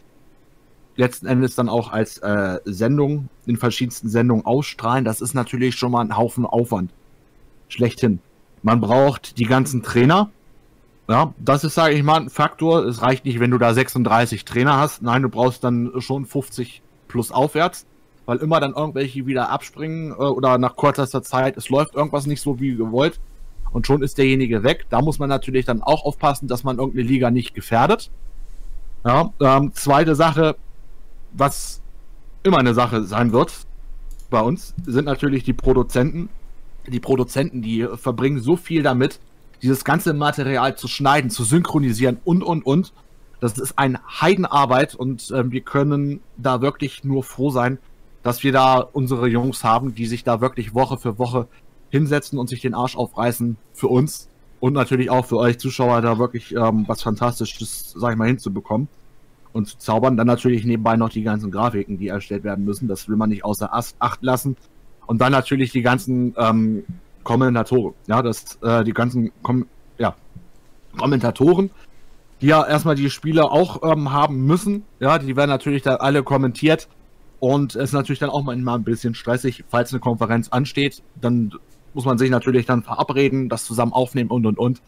Letzten Endes dann auch als äh, Sendung in verschiedensten Sendungen ausstrahlen. Das ist natürlich schon mal ein Haufen Aufwand. Schlechthin. Man braucht die ganzen Trainer. Ja, das ist, sage ich mal, ein Faktor. Es reicht nicht, wenn du da 36 Trainer hast. Nein, du brauchst dann schon 50 plus aufwärts weil immer dann irgendwelche wieder abspringen äh, oder nach kurzer Zeit, es läuft irgendwas nicht so wie gewollt und schon ist derjenige weg. Da muss man natürlich dann auch aufpassen, dass man irgendeine Liga nicht gefährdet. Ja, ähm, zweite Sache, was immer eine Sache sein wird bei uns, sind natürlich die Produzenten. Die Produzenten, die verbringen so viel damit, dieses ganze Material zu schneiden, zu synchronisieren und, und, und. Das ist ein Heidenarbeit und äh, wir können da wirklich nur froh sein, dass wir da unsere Jungs haben, die sich da wirklich Woche für Woche hinsetzen und sich den Arsch aufreißen für uns und natürlich auch für euch Zuschauer da wirklich ähm, was Fantastisches, sag ich mal, hinzubekommen und zu zaubern. Dann natürlich nebenbei noch die ganzen Grafiken, die erstellt werden müssen. Das will man nicht außer Acht lassen. Und dann natürlich die ganzen ähm, Kommentatoren. Ja, das, äh, die ganzen Kom ja, Kommentatoren, die ja erstmal die Spiele auch ähm, haben müssen. Ja, die werden natürlich dann alle kommentiert. Und es ist natürlich dann auch manchmal ein bisschen stressig, falls eine Konferenz ansteht. Dann muss man sich natürlich dann verabreden, das zusammen aufnehmen und und und.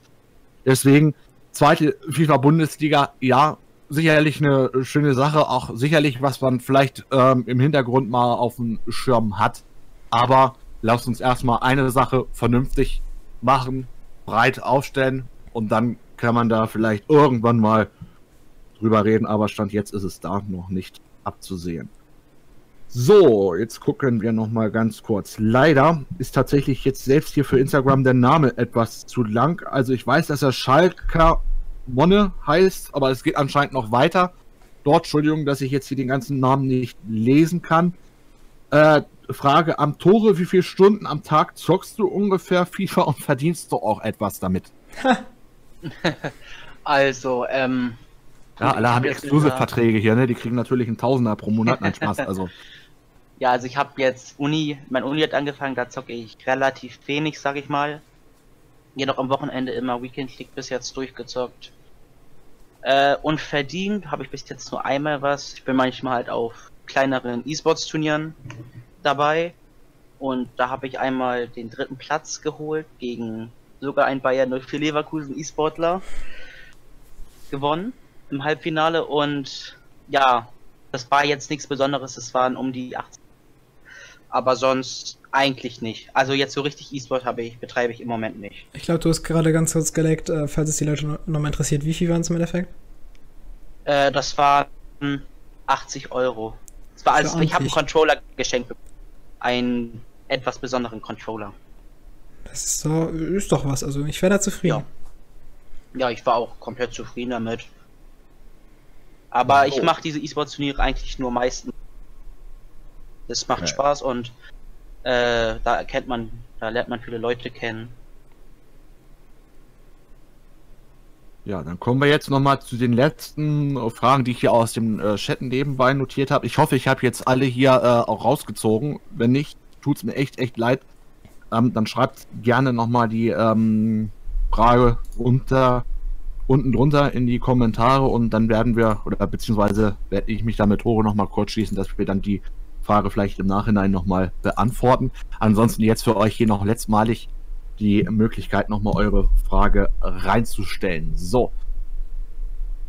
Deswegen, zweite FIFA-Bundesliga, ja, sicherlich eine schöne Sache, auch sicherlich, was man vielleicht ähm, im Hintergrund mal auf dem Schirm hat. Aber lasst uns erstmal eine Sache vernünftig machen, breit aufstellen und dann kann man da vielleicht irgendwann mal drüber reden, aber Stand jetzt ist es da noch nicht abzusehen. So, jetzt gucken wir noch mal ganz kurz. Leider ist tatsächlich jetzt selbst hier für Instagram der Name etwas zu lang. Also ich weiß, dass er Schalker Monne heißt, aber es geht anscheinend noch weiter. Dort, Entschuldigung, dass ich jetzt hier den ganzen Namen nicht lesen kann. Äh, Frage am Tore, wie viele Stunden am Tag zockst du ungefähr FIFA und verdienst du auch etwas damit? also, ähm. Ja, alle haben Exclusive-Verträge hier, ne? Die kriegen natürlich einen Tausender pro Monat. Nein, Spaß, also. Ja, also ich habe jetzt Uni, mein Uni hat angefangen, da zocke ich relativ wenig, sag ich mal. Jedoch am Wochenende immer Weekend League bis jetzt durchgezockt. Äh, und verdient habe ich bis jetzt nur einmal was. Ich bin manchmal halt auf kleineren E-Sports-Turnieren dabei. Und da habe ich einmal den dritten Platz geholt gegen sogar ein Bayern 04 Leverkusen E-Sportler gewonnen im Halbfinale. Und ja, das war jetzt nichts Besonderes. Es waren um die 80 aber sonst eigentlich nicht. Also jetzt so richtig E-Sport habe ich, betreibe ich im Moment nicht. Ich glaube, du hast gerade ganz kurz geleckt, äh, falls es die Leute nochmal interessiert, wie viel waren es im Endeffekt? Äh, das waren 80 Euro. Das war also, ich habe einen Controller geschenkt bekommen. Einen etwas besonderen Controller. Das ist, so, ist doch was, also ich wäre da zufrieden. Ja. ja, ich war auch komplett zufrieden damit. Aber oh. ich mache diese E-Sport-Turniere eigentlich nur meistens das macht okay. Spaß und äh, da erkennt man, da lernt man viele Leute kennen. Ja, dann kommen wir jetzt nochmal zu den letzten Fragen, die ich hier aus dem äh, Chat nebenbei notiert habe. Ich hoffe, ich habe jetzt alle hier äh, auch rausgezogen. Wenn nicht, tut es mir echt, echt leid. Ähm, dann schreibt gerne nochmal die ähm, Frage unter, unten drunter in die Kommentare und dann werden wir, oder beziehungsweise werde ich mich damit Tore nochmal kurz schließen, dass wir dann die Frage vielleicht im Nachhinein nochmal beantworten. Ansonsten jetzt für euch hier noch letztmalig die Möglichkeit, nochmal eure Frage reinzustellen. So.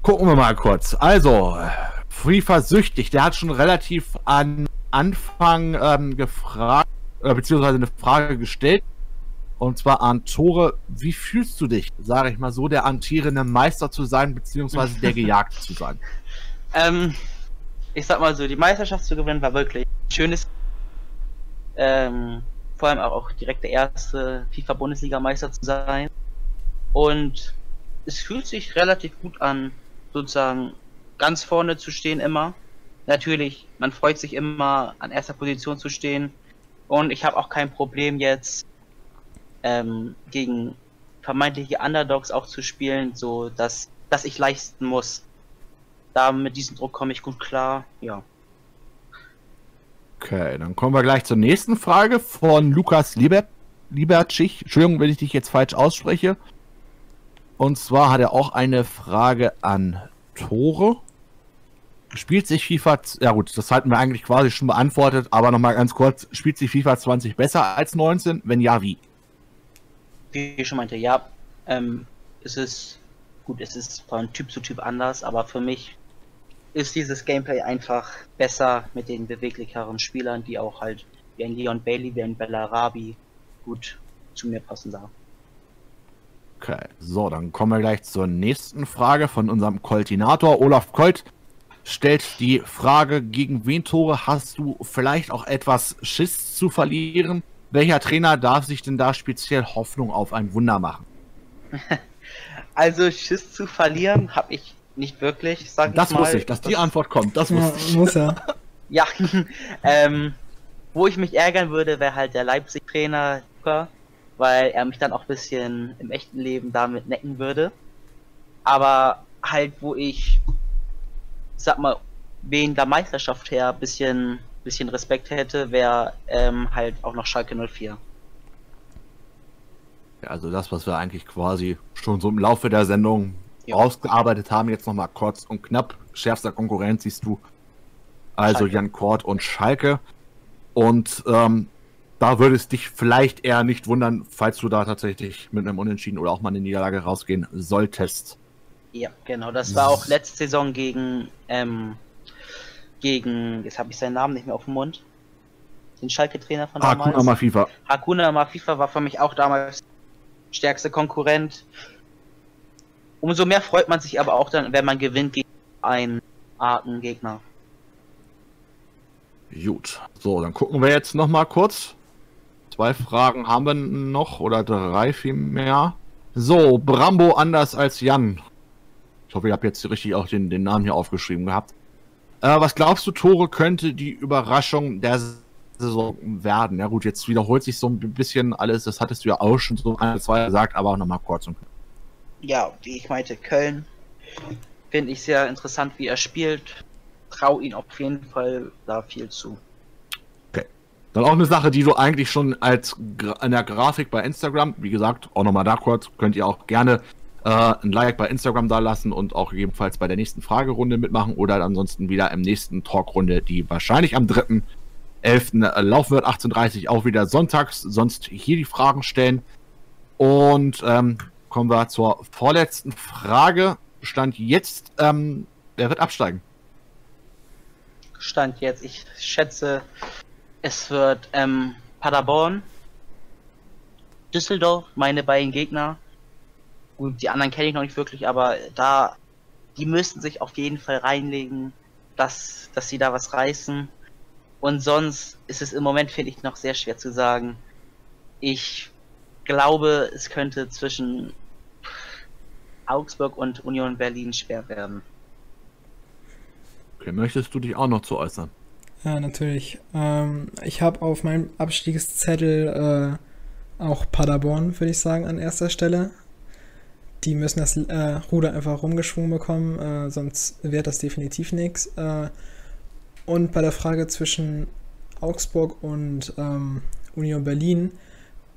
Gucken wir mal kurz. Also, FIFA süchtig, der hat schon relativ an Anfang ähm, gefragt, äh, beziehungsweise eine Frage gestellt. Und zwar an Tore, wie fühlst du dich, sage ich mal so, der amtierende Meister zu sein, beziehungsweise der gejagt zu sein? Ähm, ich sag mal so, die Meisterschaft zu gewinnen war wirklich schönes. Ähm, vor allem auch direkt der erste FIFA-Bundesliga-Meister zu sein. Und es fühlt sich relativ gut an, sozusagen ganz vorne zu stehen immer. Natürlich, man freut sich immer, an erster Position zu stehen. Und ich habe auch kein Problem jetzt ähm, gegen vermeintliche Underdogs auch zu spielen, so dass, dass ich leisten muss da mit diesem Druck komme ich gut klar, ja. Okay, dann kommen wir gleich zur nächsten Frage von Lukas Liebert, Liebertschich. Entschuldigung, wenn ich dich jetzt falsch ausspreche. Und zwar hat er auch eine Frage an Tore. Spielt sich FIFA, ja gut, das hatten wir eigentlich quasi schon beantwortet, aber nochmal ganz kurz, spielt sich FIFA 20 besser als 19? Wenn ja, wie? Wie ich schon meinte, ja, ähm, es ist, gut, es ist von Typ zu Typ anders, aber für mich ist dieses Gameplay einfach besser mit den beweglicheren Spielern, die auch halt wie ein Leon Bailey, wie ein Bellarabi gut zu mir passen da. Okay, so, dann kommen wir gleich zur nächsten Frage von unserem Koltinator. Olaf Kolt stellt die Frage, gegen wen Tore hast du vielleicht auch etwas Schiss zu verlieren? Welcher Trainer darf sich denn da speziell Hoffnung auf ein Wunder machen? Also Schiss zu verlieren habe ich nicht wirklich, sag Das ich mal. wusste ich, dass die Antwort kommt. Das Ja, wusste ich. muss er. Ja, ähm, wo ich mich ärgern würde, wäre halt der Leipzig-Trainer, weil er mich dann auch ein bisschen im echten Leben damit necken würde. Aber halt, wo ich, sag mal, wegen der Meisterschaft her ein bisschen, bisschen Respekt hätte, wäre ähm, halt auch noch Schalke 04. Ja, Also das, was wir eigentlich quasi schon so im Laufe der Sendung Ja. ausgearbeitet haben, jetzt nochmal kurz und knapp. Schärfster Konkurrent siehst du. Also Schalke. Jan Kort und Schalke. Und ähm, da würde es dich vielleicht eher nicht wundern, falls du da tatsächlich mit einem Unentschieden oder auch mal eine Niederlage rausgehen solltest. Ja, genau. Das war auch letzte Saison gegen, ähm, gegen, jetzt habe ich seinen Namen nicht mehr auf dem Mund. Den Schalke-Trainer von damals. mal FIFA. Hakuna Mafifa war für mich auch damals stärkste Konkurrent. Umso mehr freut man sich aber auch dann, wenn man gewinnt gegen einen arten Gegner. Gut. So, dann gucken wir jetzt nochmal kurz. Zwei Fragen haben wir noch oder drei vielmehr. So, Brambo anders als Jan. Ich hoffe, ihr habt jetzt richtig auch den, den Namen hier aufgeschrieben gehabt. Äh, was glaubst du, Tore könnte die Überraschung der Saison werden? Ja gut, jetzt wiederholt sich so ein bisschen alles. Das hattest du ja auch schon so ein, zwei gesagt, aber nochmal kurz und Ja, wie ich meinte, Köln finde ich sehr interessant, wie er spielt. Trau ihn auf jeden Fall da viel zu. Dann auch eine Sache, die du eigentlich schon als in der Grafik bei Instagram, wie gesagt, auch nochmal da kurz, könnt ihr auch gerne äh, ein Like bei Instagram da lassen und auch gegebenenfalls bei der nächsten Fragerunde mitmachen oder ansonsten wieder im nächsten Talkrunde, die wahrscheinlich am 3.11. laufen wird, 18.30 auch wieder sonntags, sonst hier die Fragen stellen. Und ähm, kommen wir zur vorletzten Frage. Stand jetzt, ähm, wer wird absteigen? Stand jetzt, ich schätze, es wird ähm, Paderborn, Düsseldorf, meine beiden Gegner. Gut, die anderen kenne ich noch nicht wirklich, aber da, die müssten sich auf jeden Fall reinlegen, dass, dass sie da was reißen. Und sonst ist es im Moment, finde ich, noch sehr schwer zu sagen. Ich glaube, es könnte zwischen Augsburg und Union Berlin schwer werden. Okay, möchtest du dich auch noch zu äußern? Ja, natürlich. Ähm, ich habe auf meinem Abstiegszettel äh, auch Paderborn, würde ich sagen, an erster Stelle. Die müssen das äh, Ruder einfach rumgeschwungen bekommen, äh, sonst wird das definitiv nichts. Äh, und bei der Frage zwischen Augsburg und ähm, Union Berlin,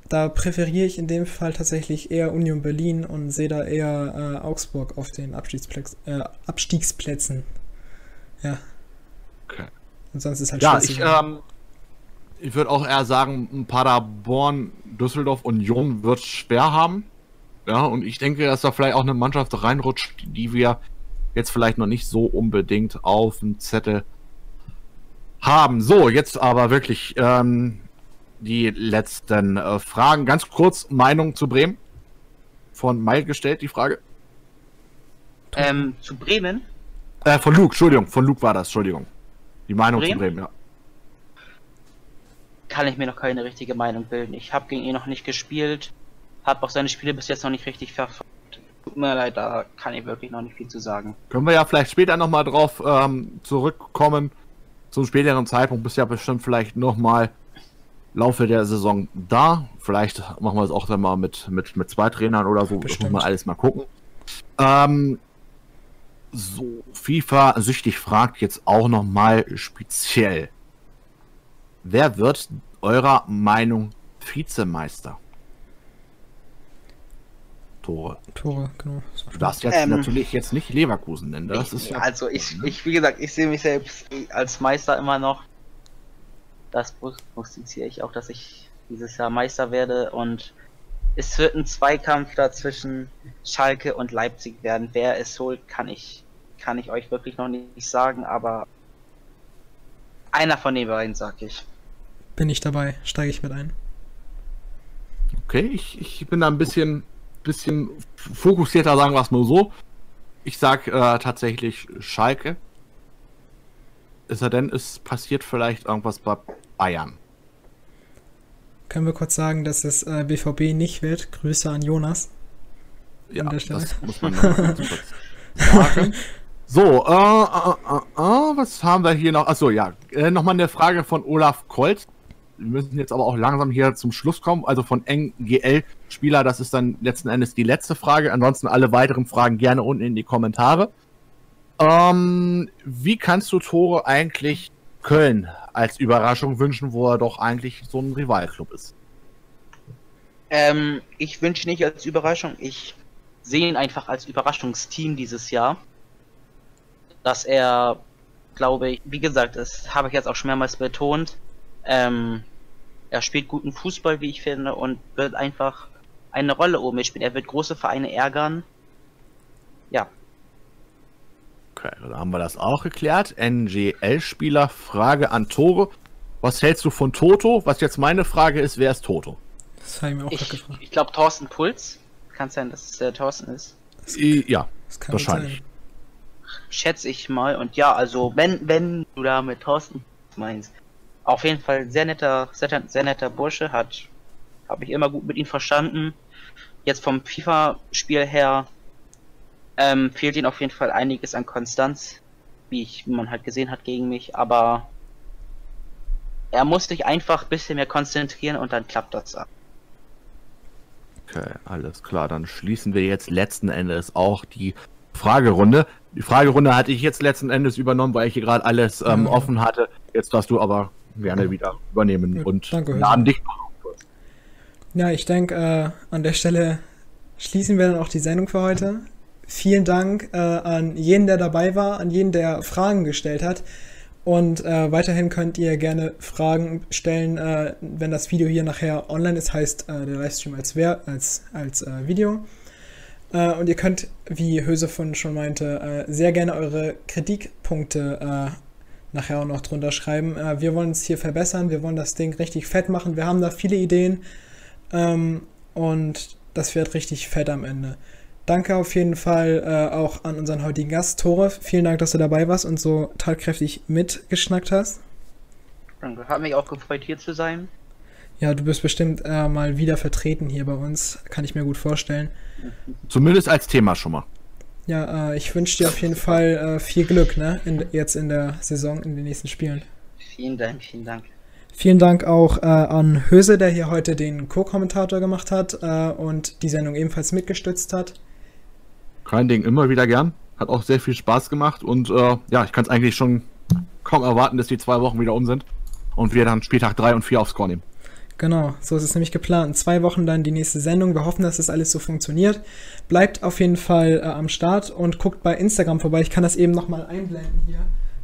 da präferiere ich in dem Fall tatsächlich eher Union Berlin und sehe da eher äh, Augsburg auf den Abstiegsplätz, äh, Abstiegsplätzen. Ja. Okay. Und sonst ist halt Ja, ich, ähm, ich würde auch eher sagen, Paderborn, Düsseldorf, Union wird schwer haben. Ja, und ich denke, dass da vielleicht auch eine Mannschaft reinrutscht, die wir jetzt vielleicht noch nicht so unbedingt auf dem Zettel haben. So, jetzt aber wirklich ähm, die letzten äh, Fragen. Ganz kurz Meinung zu Bremen. Von Meil gestellt, die Frage. Ähm, zu Bremen? Äh, von Luke, Entschuldigung, von Luke war das, Entschuldigung. Die Meinung Bremen? zu Bremen, ja. kann ich mir noch keine richtige Meinung bilden. Ich habe gegen ihn noch nicht gespielt, habe auch seine Spiele bis jetzt noch nicht richtig verfolgt. Tut mir leid, da kann ich wirklich noch nicht viel zu sagen. Können wir ja vielleicht später nochmal drauf ähm, zurückkommen. Zum späteren Zeitpunkt bist ja bestimmt vielleicht nochmal Laufe der Saison da. Vielleicht machen wir es auch dann mal mit, mit, mit zwei Trainern oder so. Bestimmt. man alles mal gucken. Ähm, so, FIFA süchtig fragt jetzt auch nochmal speziell. Wer wird eurer Meinung Vizemeister? Tore. Tore, genau. Du darfst jetzt Ähm, natürlich jetzt nicht Leverkusen nennen. Das ich, ist ja also ich, ich, wie gesagt, ich sehe mich selbst als Meister immer noch. Das prognostiziere ich auch, dass ich dieses Jahr Meister werde und es wird ein Zweikampf da zwischen Schalke und Leipzig werden. Wer es holt, kann ich, kann ich euch wirklich noch nicht sagen, aber einer von den beiden, sag ich. Bin ich dabei, steige ich mit ein. Okay, ich, ich bin da ein bisschen, bisschen fokussierter, sagen wir es mal so. Ich sag äh, tatsächlich Schalke. Es sei denn, es passiert vielleicht irgendwas bei Bayern. Können wir kurz sagen, dass es äh, BVB nicht wird? Grüße an Jonas. Ja, das muss man sagen. So, äh, äh, äh, äh, was haben wir hier noch? Achso, ja, äh, nochmal eine Frage von Olaf Kolz. Wir müssen jetzt aber auch langsam hier zum Schluss kommen. Also von NGL-Spieler, das ist dann letzten Endes die letzte Frage. Ansonsten alle weiteren Fragen gerne unten in die Kommentare. Ähm, wie kannst du Tore eigentlich Köln als Überraschung wünschen, wo er doch eigentlich so ein Rivalclub ist? Ähm, ich wünsche nicht als Überraschung, ich sehe ihn einfach als Überraschungsteam dieses Jahr. Dass er, glaube ich, wie gesagt, das habe ich jetzt auch schon mehrmals betont, ähm, er spielt guten Fußball, wie ich finde, und wird einfach eine Rolle oben spielen. Er wird große Vereine ärgern. Ja, Okay, dann haben wir das auch geklärt. NGL-Spieler, Frage an Tore. Was hältst du von Toto? Was jetzt meine Frage ist, wer ist Toto? Das habe ich mir auch ich, gefragt. ich glaube Thorsten Puls. Kann sein, dass es der Thorsten ist. Ja, Das kann gut wahrscheinlich. sein. Schätze ich mal. Und ja, also wenn, wenn du da mit Thorsten meinst, auf jeden Fall sehr netter, sehr, sehr netter Bursche, hat, habe ich immer gut mit ihm verstanden. Jetzt vom FIFA-Spiel her ähm, fehlt ihm auf jeden Fall einiges an Konstanz, wie ich, man halt gesehen hat gegen mich, aber er muss sich einfach ein bisschen mehr konzentrieren und dann klappt das ab. Okay, alles klar. Dann schließen wir jetzt letzten Endes auch die Fragerunde. Die Fragerunde hatte ich jetzt letzten Endes übernommen, weil ich hier gerade alles ähm, Ja. offen hatte. Jetzt darfst du aber gerne wieder übernehmen Gut, und danke, laden dich noch auf. Ja, ich denke, äh, an der Stelle schließen wir dann auch die Sendung für heute. Vielen Dank äh, an jeden, der dabei war, an jeden, der Fragen gestellt hat. Und äh, weiterhin könnt ihr gerne Fragen stellen, äh, wenn das Video hier nachher online ist, heißt äh, der Livestream als, als, als äh, Video. Äh, und ihr könnt, wie Höse von schon meinte, äh, sehr gerne eure Kritikpunkte nachher auch noch drunter schreiben. Wir wollen es hier verbessern, wir wollen das Ding richtig fett machen. Wir haben da viele Ideen ähm, und das wird richtig fett am Ende. Danke auf jeden Fall äh, auch an unseren heutigen Gast, Tore. Vielen Dank, dass du dabei warst und so tatkräftig mitgeschnackt hast. Danke. Hat mich auch gefreut, hier zu sein. Ja, du bist bestimmt äh, mal wieder vertreten hier bei uns, kann ich mir gut vorstellen. Zumindest als Thema schon mal. Ja, äh, ich wünsche dir auf jeden Fall äh, viel Glück, ne? In, jetzt in der Saison, in den nächsten Spielen. Vielen Dank, vielen Dank. Vielen Dank auch äh, an Höse, der hier heute den Co-Kommentator gemacht hat äh, und die Sendung ebenfalls mitgestützt hat. Kein Ding, immer wieder gern. Hat auch sehr viel Spaß gemacht und äh, ja, ich kann es eigentlich schon kaum erwarten, dass die zwei Wochen wieder um sind und wir dann Spieltag 3 und 4 aufs Score nehmen. Genau, so ist es nämlich geplant. In zwei Wochen dann die nächste Sendung. Wir hoffen, dass das alles so funktioniert. Bleibt auf jeden Fall äh, am Start und guckt bei Instagram vorbei. Ich kann das eben nochmal einblenden hier.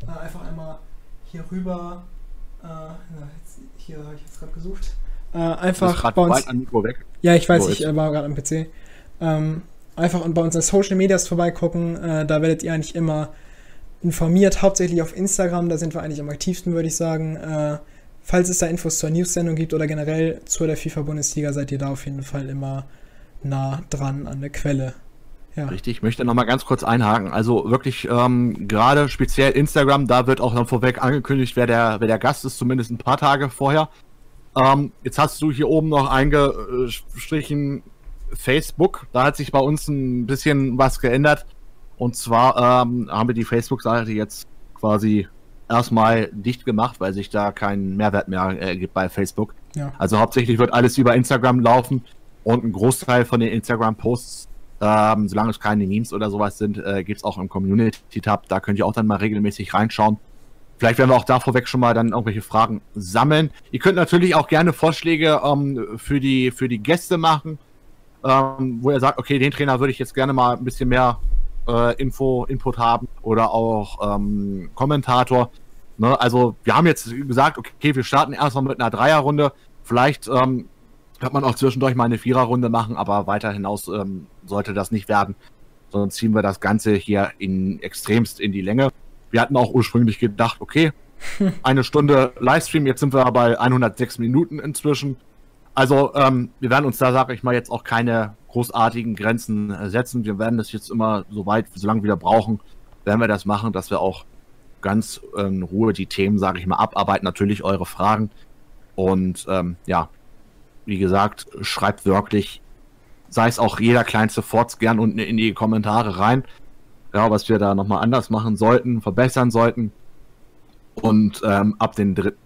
Äh, einfach einmal hier rüber. Äh, jetzt, hier habe ich jetzt gerade gesucht. Äh, einfach bei uns. weit am Mikro weg. Ja, ich weiß, So, ich war gerade am PC. Ähm, einfach bei unseren Social Medias vorbeigucken. Äh, da werdet ihr eigentlich immer informiert, hauptsächlich auf Instagram. Da sind wir eigentlich am aktivsten, würde ich sagen. Äh, falls es da Infos zur News-Sendung gibt oder generell zu der FIFA-Bundesliga, seid ihr da auf jeden Fall immer nah dran an der Quelle. Ja, Richtig, ich möchte noch mal ganz kurz einhaken. Also wirklich ähm, gerade speziell Instagram, da wird auch dann vorweg angekündigt, wer der, wer der Gast ist, zumindest ein paar Tage vorher. Ähm, jetzt hast du hier oben noch eingestrichen Facebook. Da hat sich bei uns ein bisschen was geändert. Und zwar ähm, haben wir die Facebook-Seite jetzt quasi erstmal dicht gemacht, weil sich da kein Mehrwert mehr äh, gibt bei Facebook. ja. Also hauptsächlich wird alles über Instagram laufen und ein Großteil von den Instagram-Posts, ähm, solange es keine Memes oder sowas sind, äh, gibt es auch im Community-Tab. Da könnt ihr auch dann mal regelmäßig reinschauen. Vielleicht werden wir auch da vorweg schon mal dann irgendwelche Fragen sammeln. Ihr könnt natürlich auch gerne Vorschläge ähm, für, die, für die Gäste machen, ähm, wo ihr sagt, okay, den Trainer würde ich jetzt gerne mal ein bisschen mehr äh, Info, Input haben oder auch ähm, Kommentator. Ne? Also wir haben jetzt gesagt, okay, wir starten erstmal mit einer Dreierrunde. Vielleicht ähm, wird man auch zwischendurch mal eine Viererrunde machen, aber weiter hinaus ähm, sollte das nicht werden. Sonst ziehen wir das Ganze hier in extremst in die Länge. Wir hatten auch ursprünglich gedacht, okay, eine Stunde Livestream, jetzt sind wir bei 106 Minuten inzwischen. Also ähm, wir werden uns da, sage ich mal, jetzt auch keine großartigen Grenzen äh, setzen. Wir werden das jetzt immer so weit, solange wir brauchen, werden wir das machen, dass wir auch ganz äh, in Ruhe die Themen, sage ich mal, abarbeiten. Natürlich eure Fragen. Und ähm, ja, wie gesagt, schreibt wirklich sei es auch jeder kleinste Forts gern unten in die Kommentare rein. Ja, was wir da nochmal anders machen sollten, verbessern sollten. Und ähm, ab dem dritten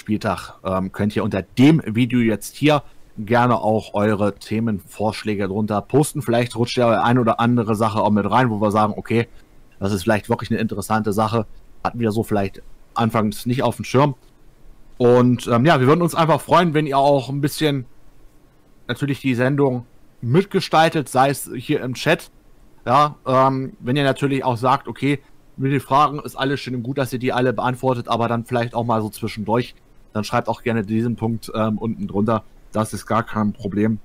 Spieltag ähm, könnt ihr unter dem Video jetzt hier gerne auch eure Themenvorschläge drunter posten. Vielleicht rutscht ja ein oder andere Sache auch mit rein, wo wir sagen, okay, das ist vielleicht wirklich eine interessante Sache. Hatten wir so vielleicht anfangs nicht auf dem Schirm. Und ähm, ja, wir würden uns einfach freuen, wenn ihr auch ein bisschen natürlich die Sendung mitgestaltet, sei es hier im Chat. Ja, ähm, wenn ihr natürlich auch sagt, okay, mit den Fragen ist alles schön und gut, dass ihr die alle beantwortet, aber dann vielleicht auch mal so zwischendurch, dann schreibt auch gerne diesen Punkt ähm, unten drunter. Das ist gar kein Problem.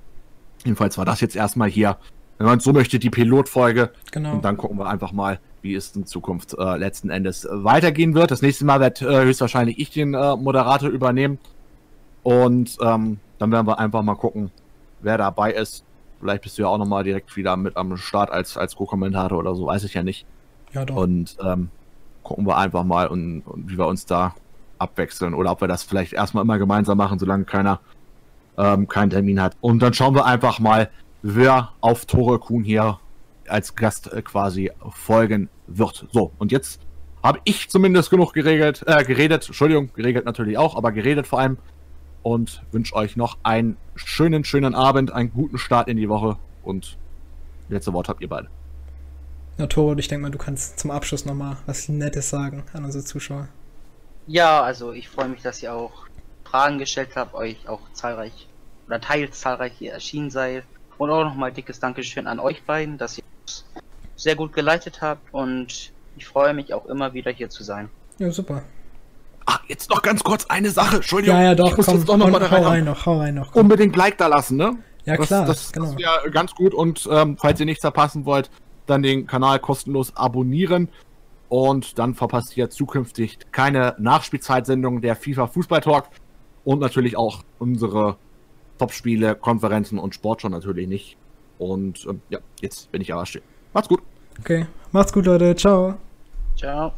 Jedenfalls war das jetzt erstmal hier, wenn man so möchte, die Pilotfolge. Genau. Und dann gucken wir einfach mal, wie es in Zukunft äh, letzten Endes weitergehen wird. Das nächste Mal wird äh, höchstwahrscheinlich ich den äh, Moderator übernehmen. Und ähm, dann werden wir einfach mal gucken, wer dabei ist. Vielleicht bist du ja auch nochmal direkt wieder mit am Start als, als Co-Kommentator oder so, weiß ich ja nicht. Ja, doch. Und ähm, gucken wir einfach mal, und, und, wie wir uns da abwechseln. Oder ob wir das vielleicht erstmal immer gemeinsam machen, solange keiner ähm, keinen Termin hat. Und dann schauen wir einfach mal, wer auf Tore Kuhn hier als Gast äh, quasi folgen wird. So, und jetzt habe ich zumindest genug geregelt, äh, geredet, Entschuldigung, geregelt natürlich auch, aber geredet vor allem. Und wünsche euch noch einen schönen, schönen Abend, einen guten Start in die Woche und letzte Wort habt ihr beide. Na, Toro, ich denke mal, du kannst zum Abschluss nochmal was Nettes sagen an unsere Zuschauer. Ja, also ich freue mich, dass ihr auch Fragen gestellt habt, euch auch zahlreich oder teils zahlreich hier erschienen seid. Und auch nochmal dickes Dankeschön an euch beiden, dass ihr es sehr gut geleitet habt und ich freue mich auch immer wieder hier zu sein. Ja, super. Ach, jetzt noch ganz kurz eine Sache, Entschuldigung. Ja, ja, doch, ich muss komm, jetzt doch noch mal da hau rein noch, hau rein noch. Komm. Unbedingt Like da lassen, ne? Ja, klar, das, das, genau. Das wäre ganz gut und ähm, falls ihr nichts verpassen wollt, dann den Kanal kostenlos abonnieren und dann verpasst ihr zukünftig keine Nachspielzeitsendung der FIFA Fußball Talk und natürlich auch unsere Topspiele, Konferenzen und Sportschau natürlich nicht. Und ähm, ja, jetzt bin ich aber still. Macht's gut. Okay, macht's gut, Leute. Ciao. Ciao.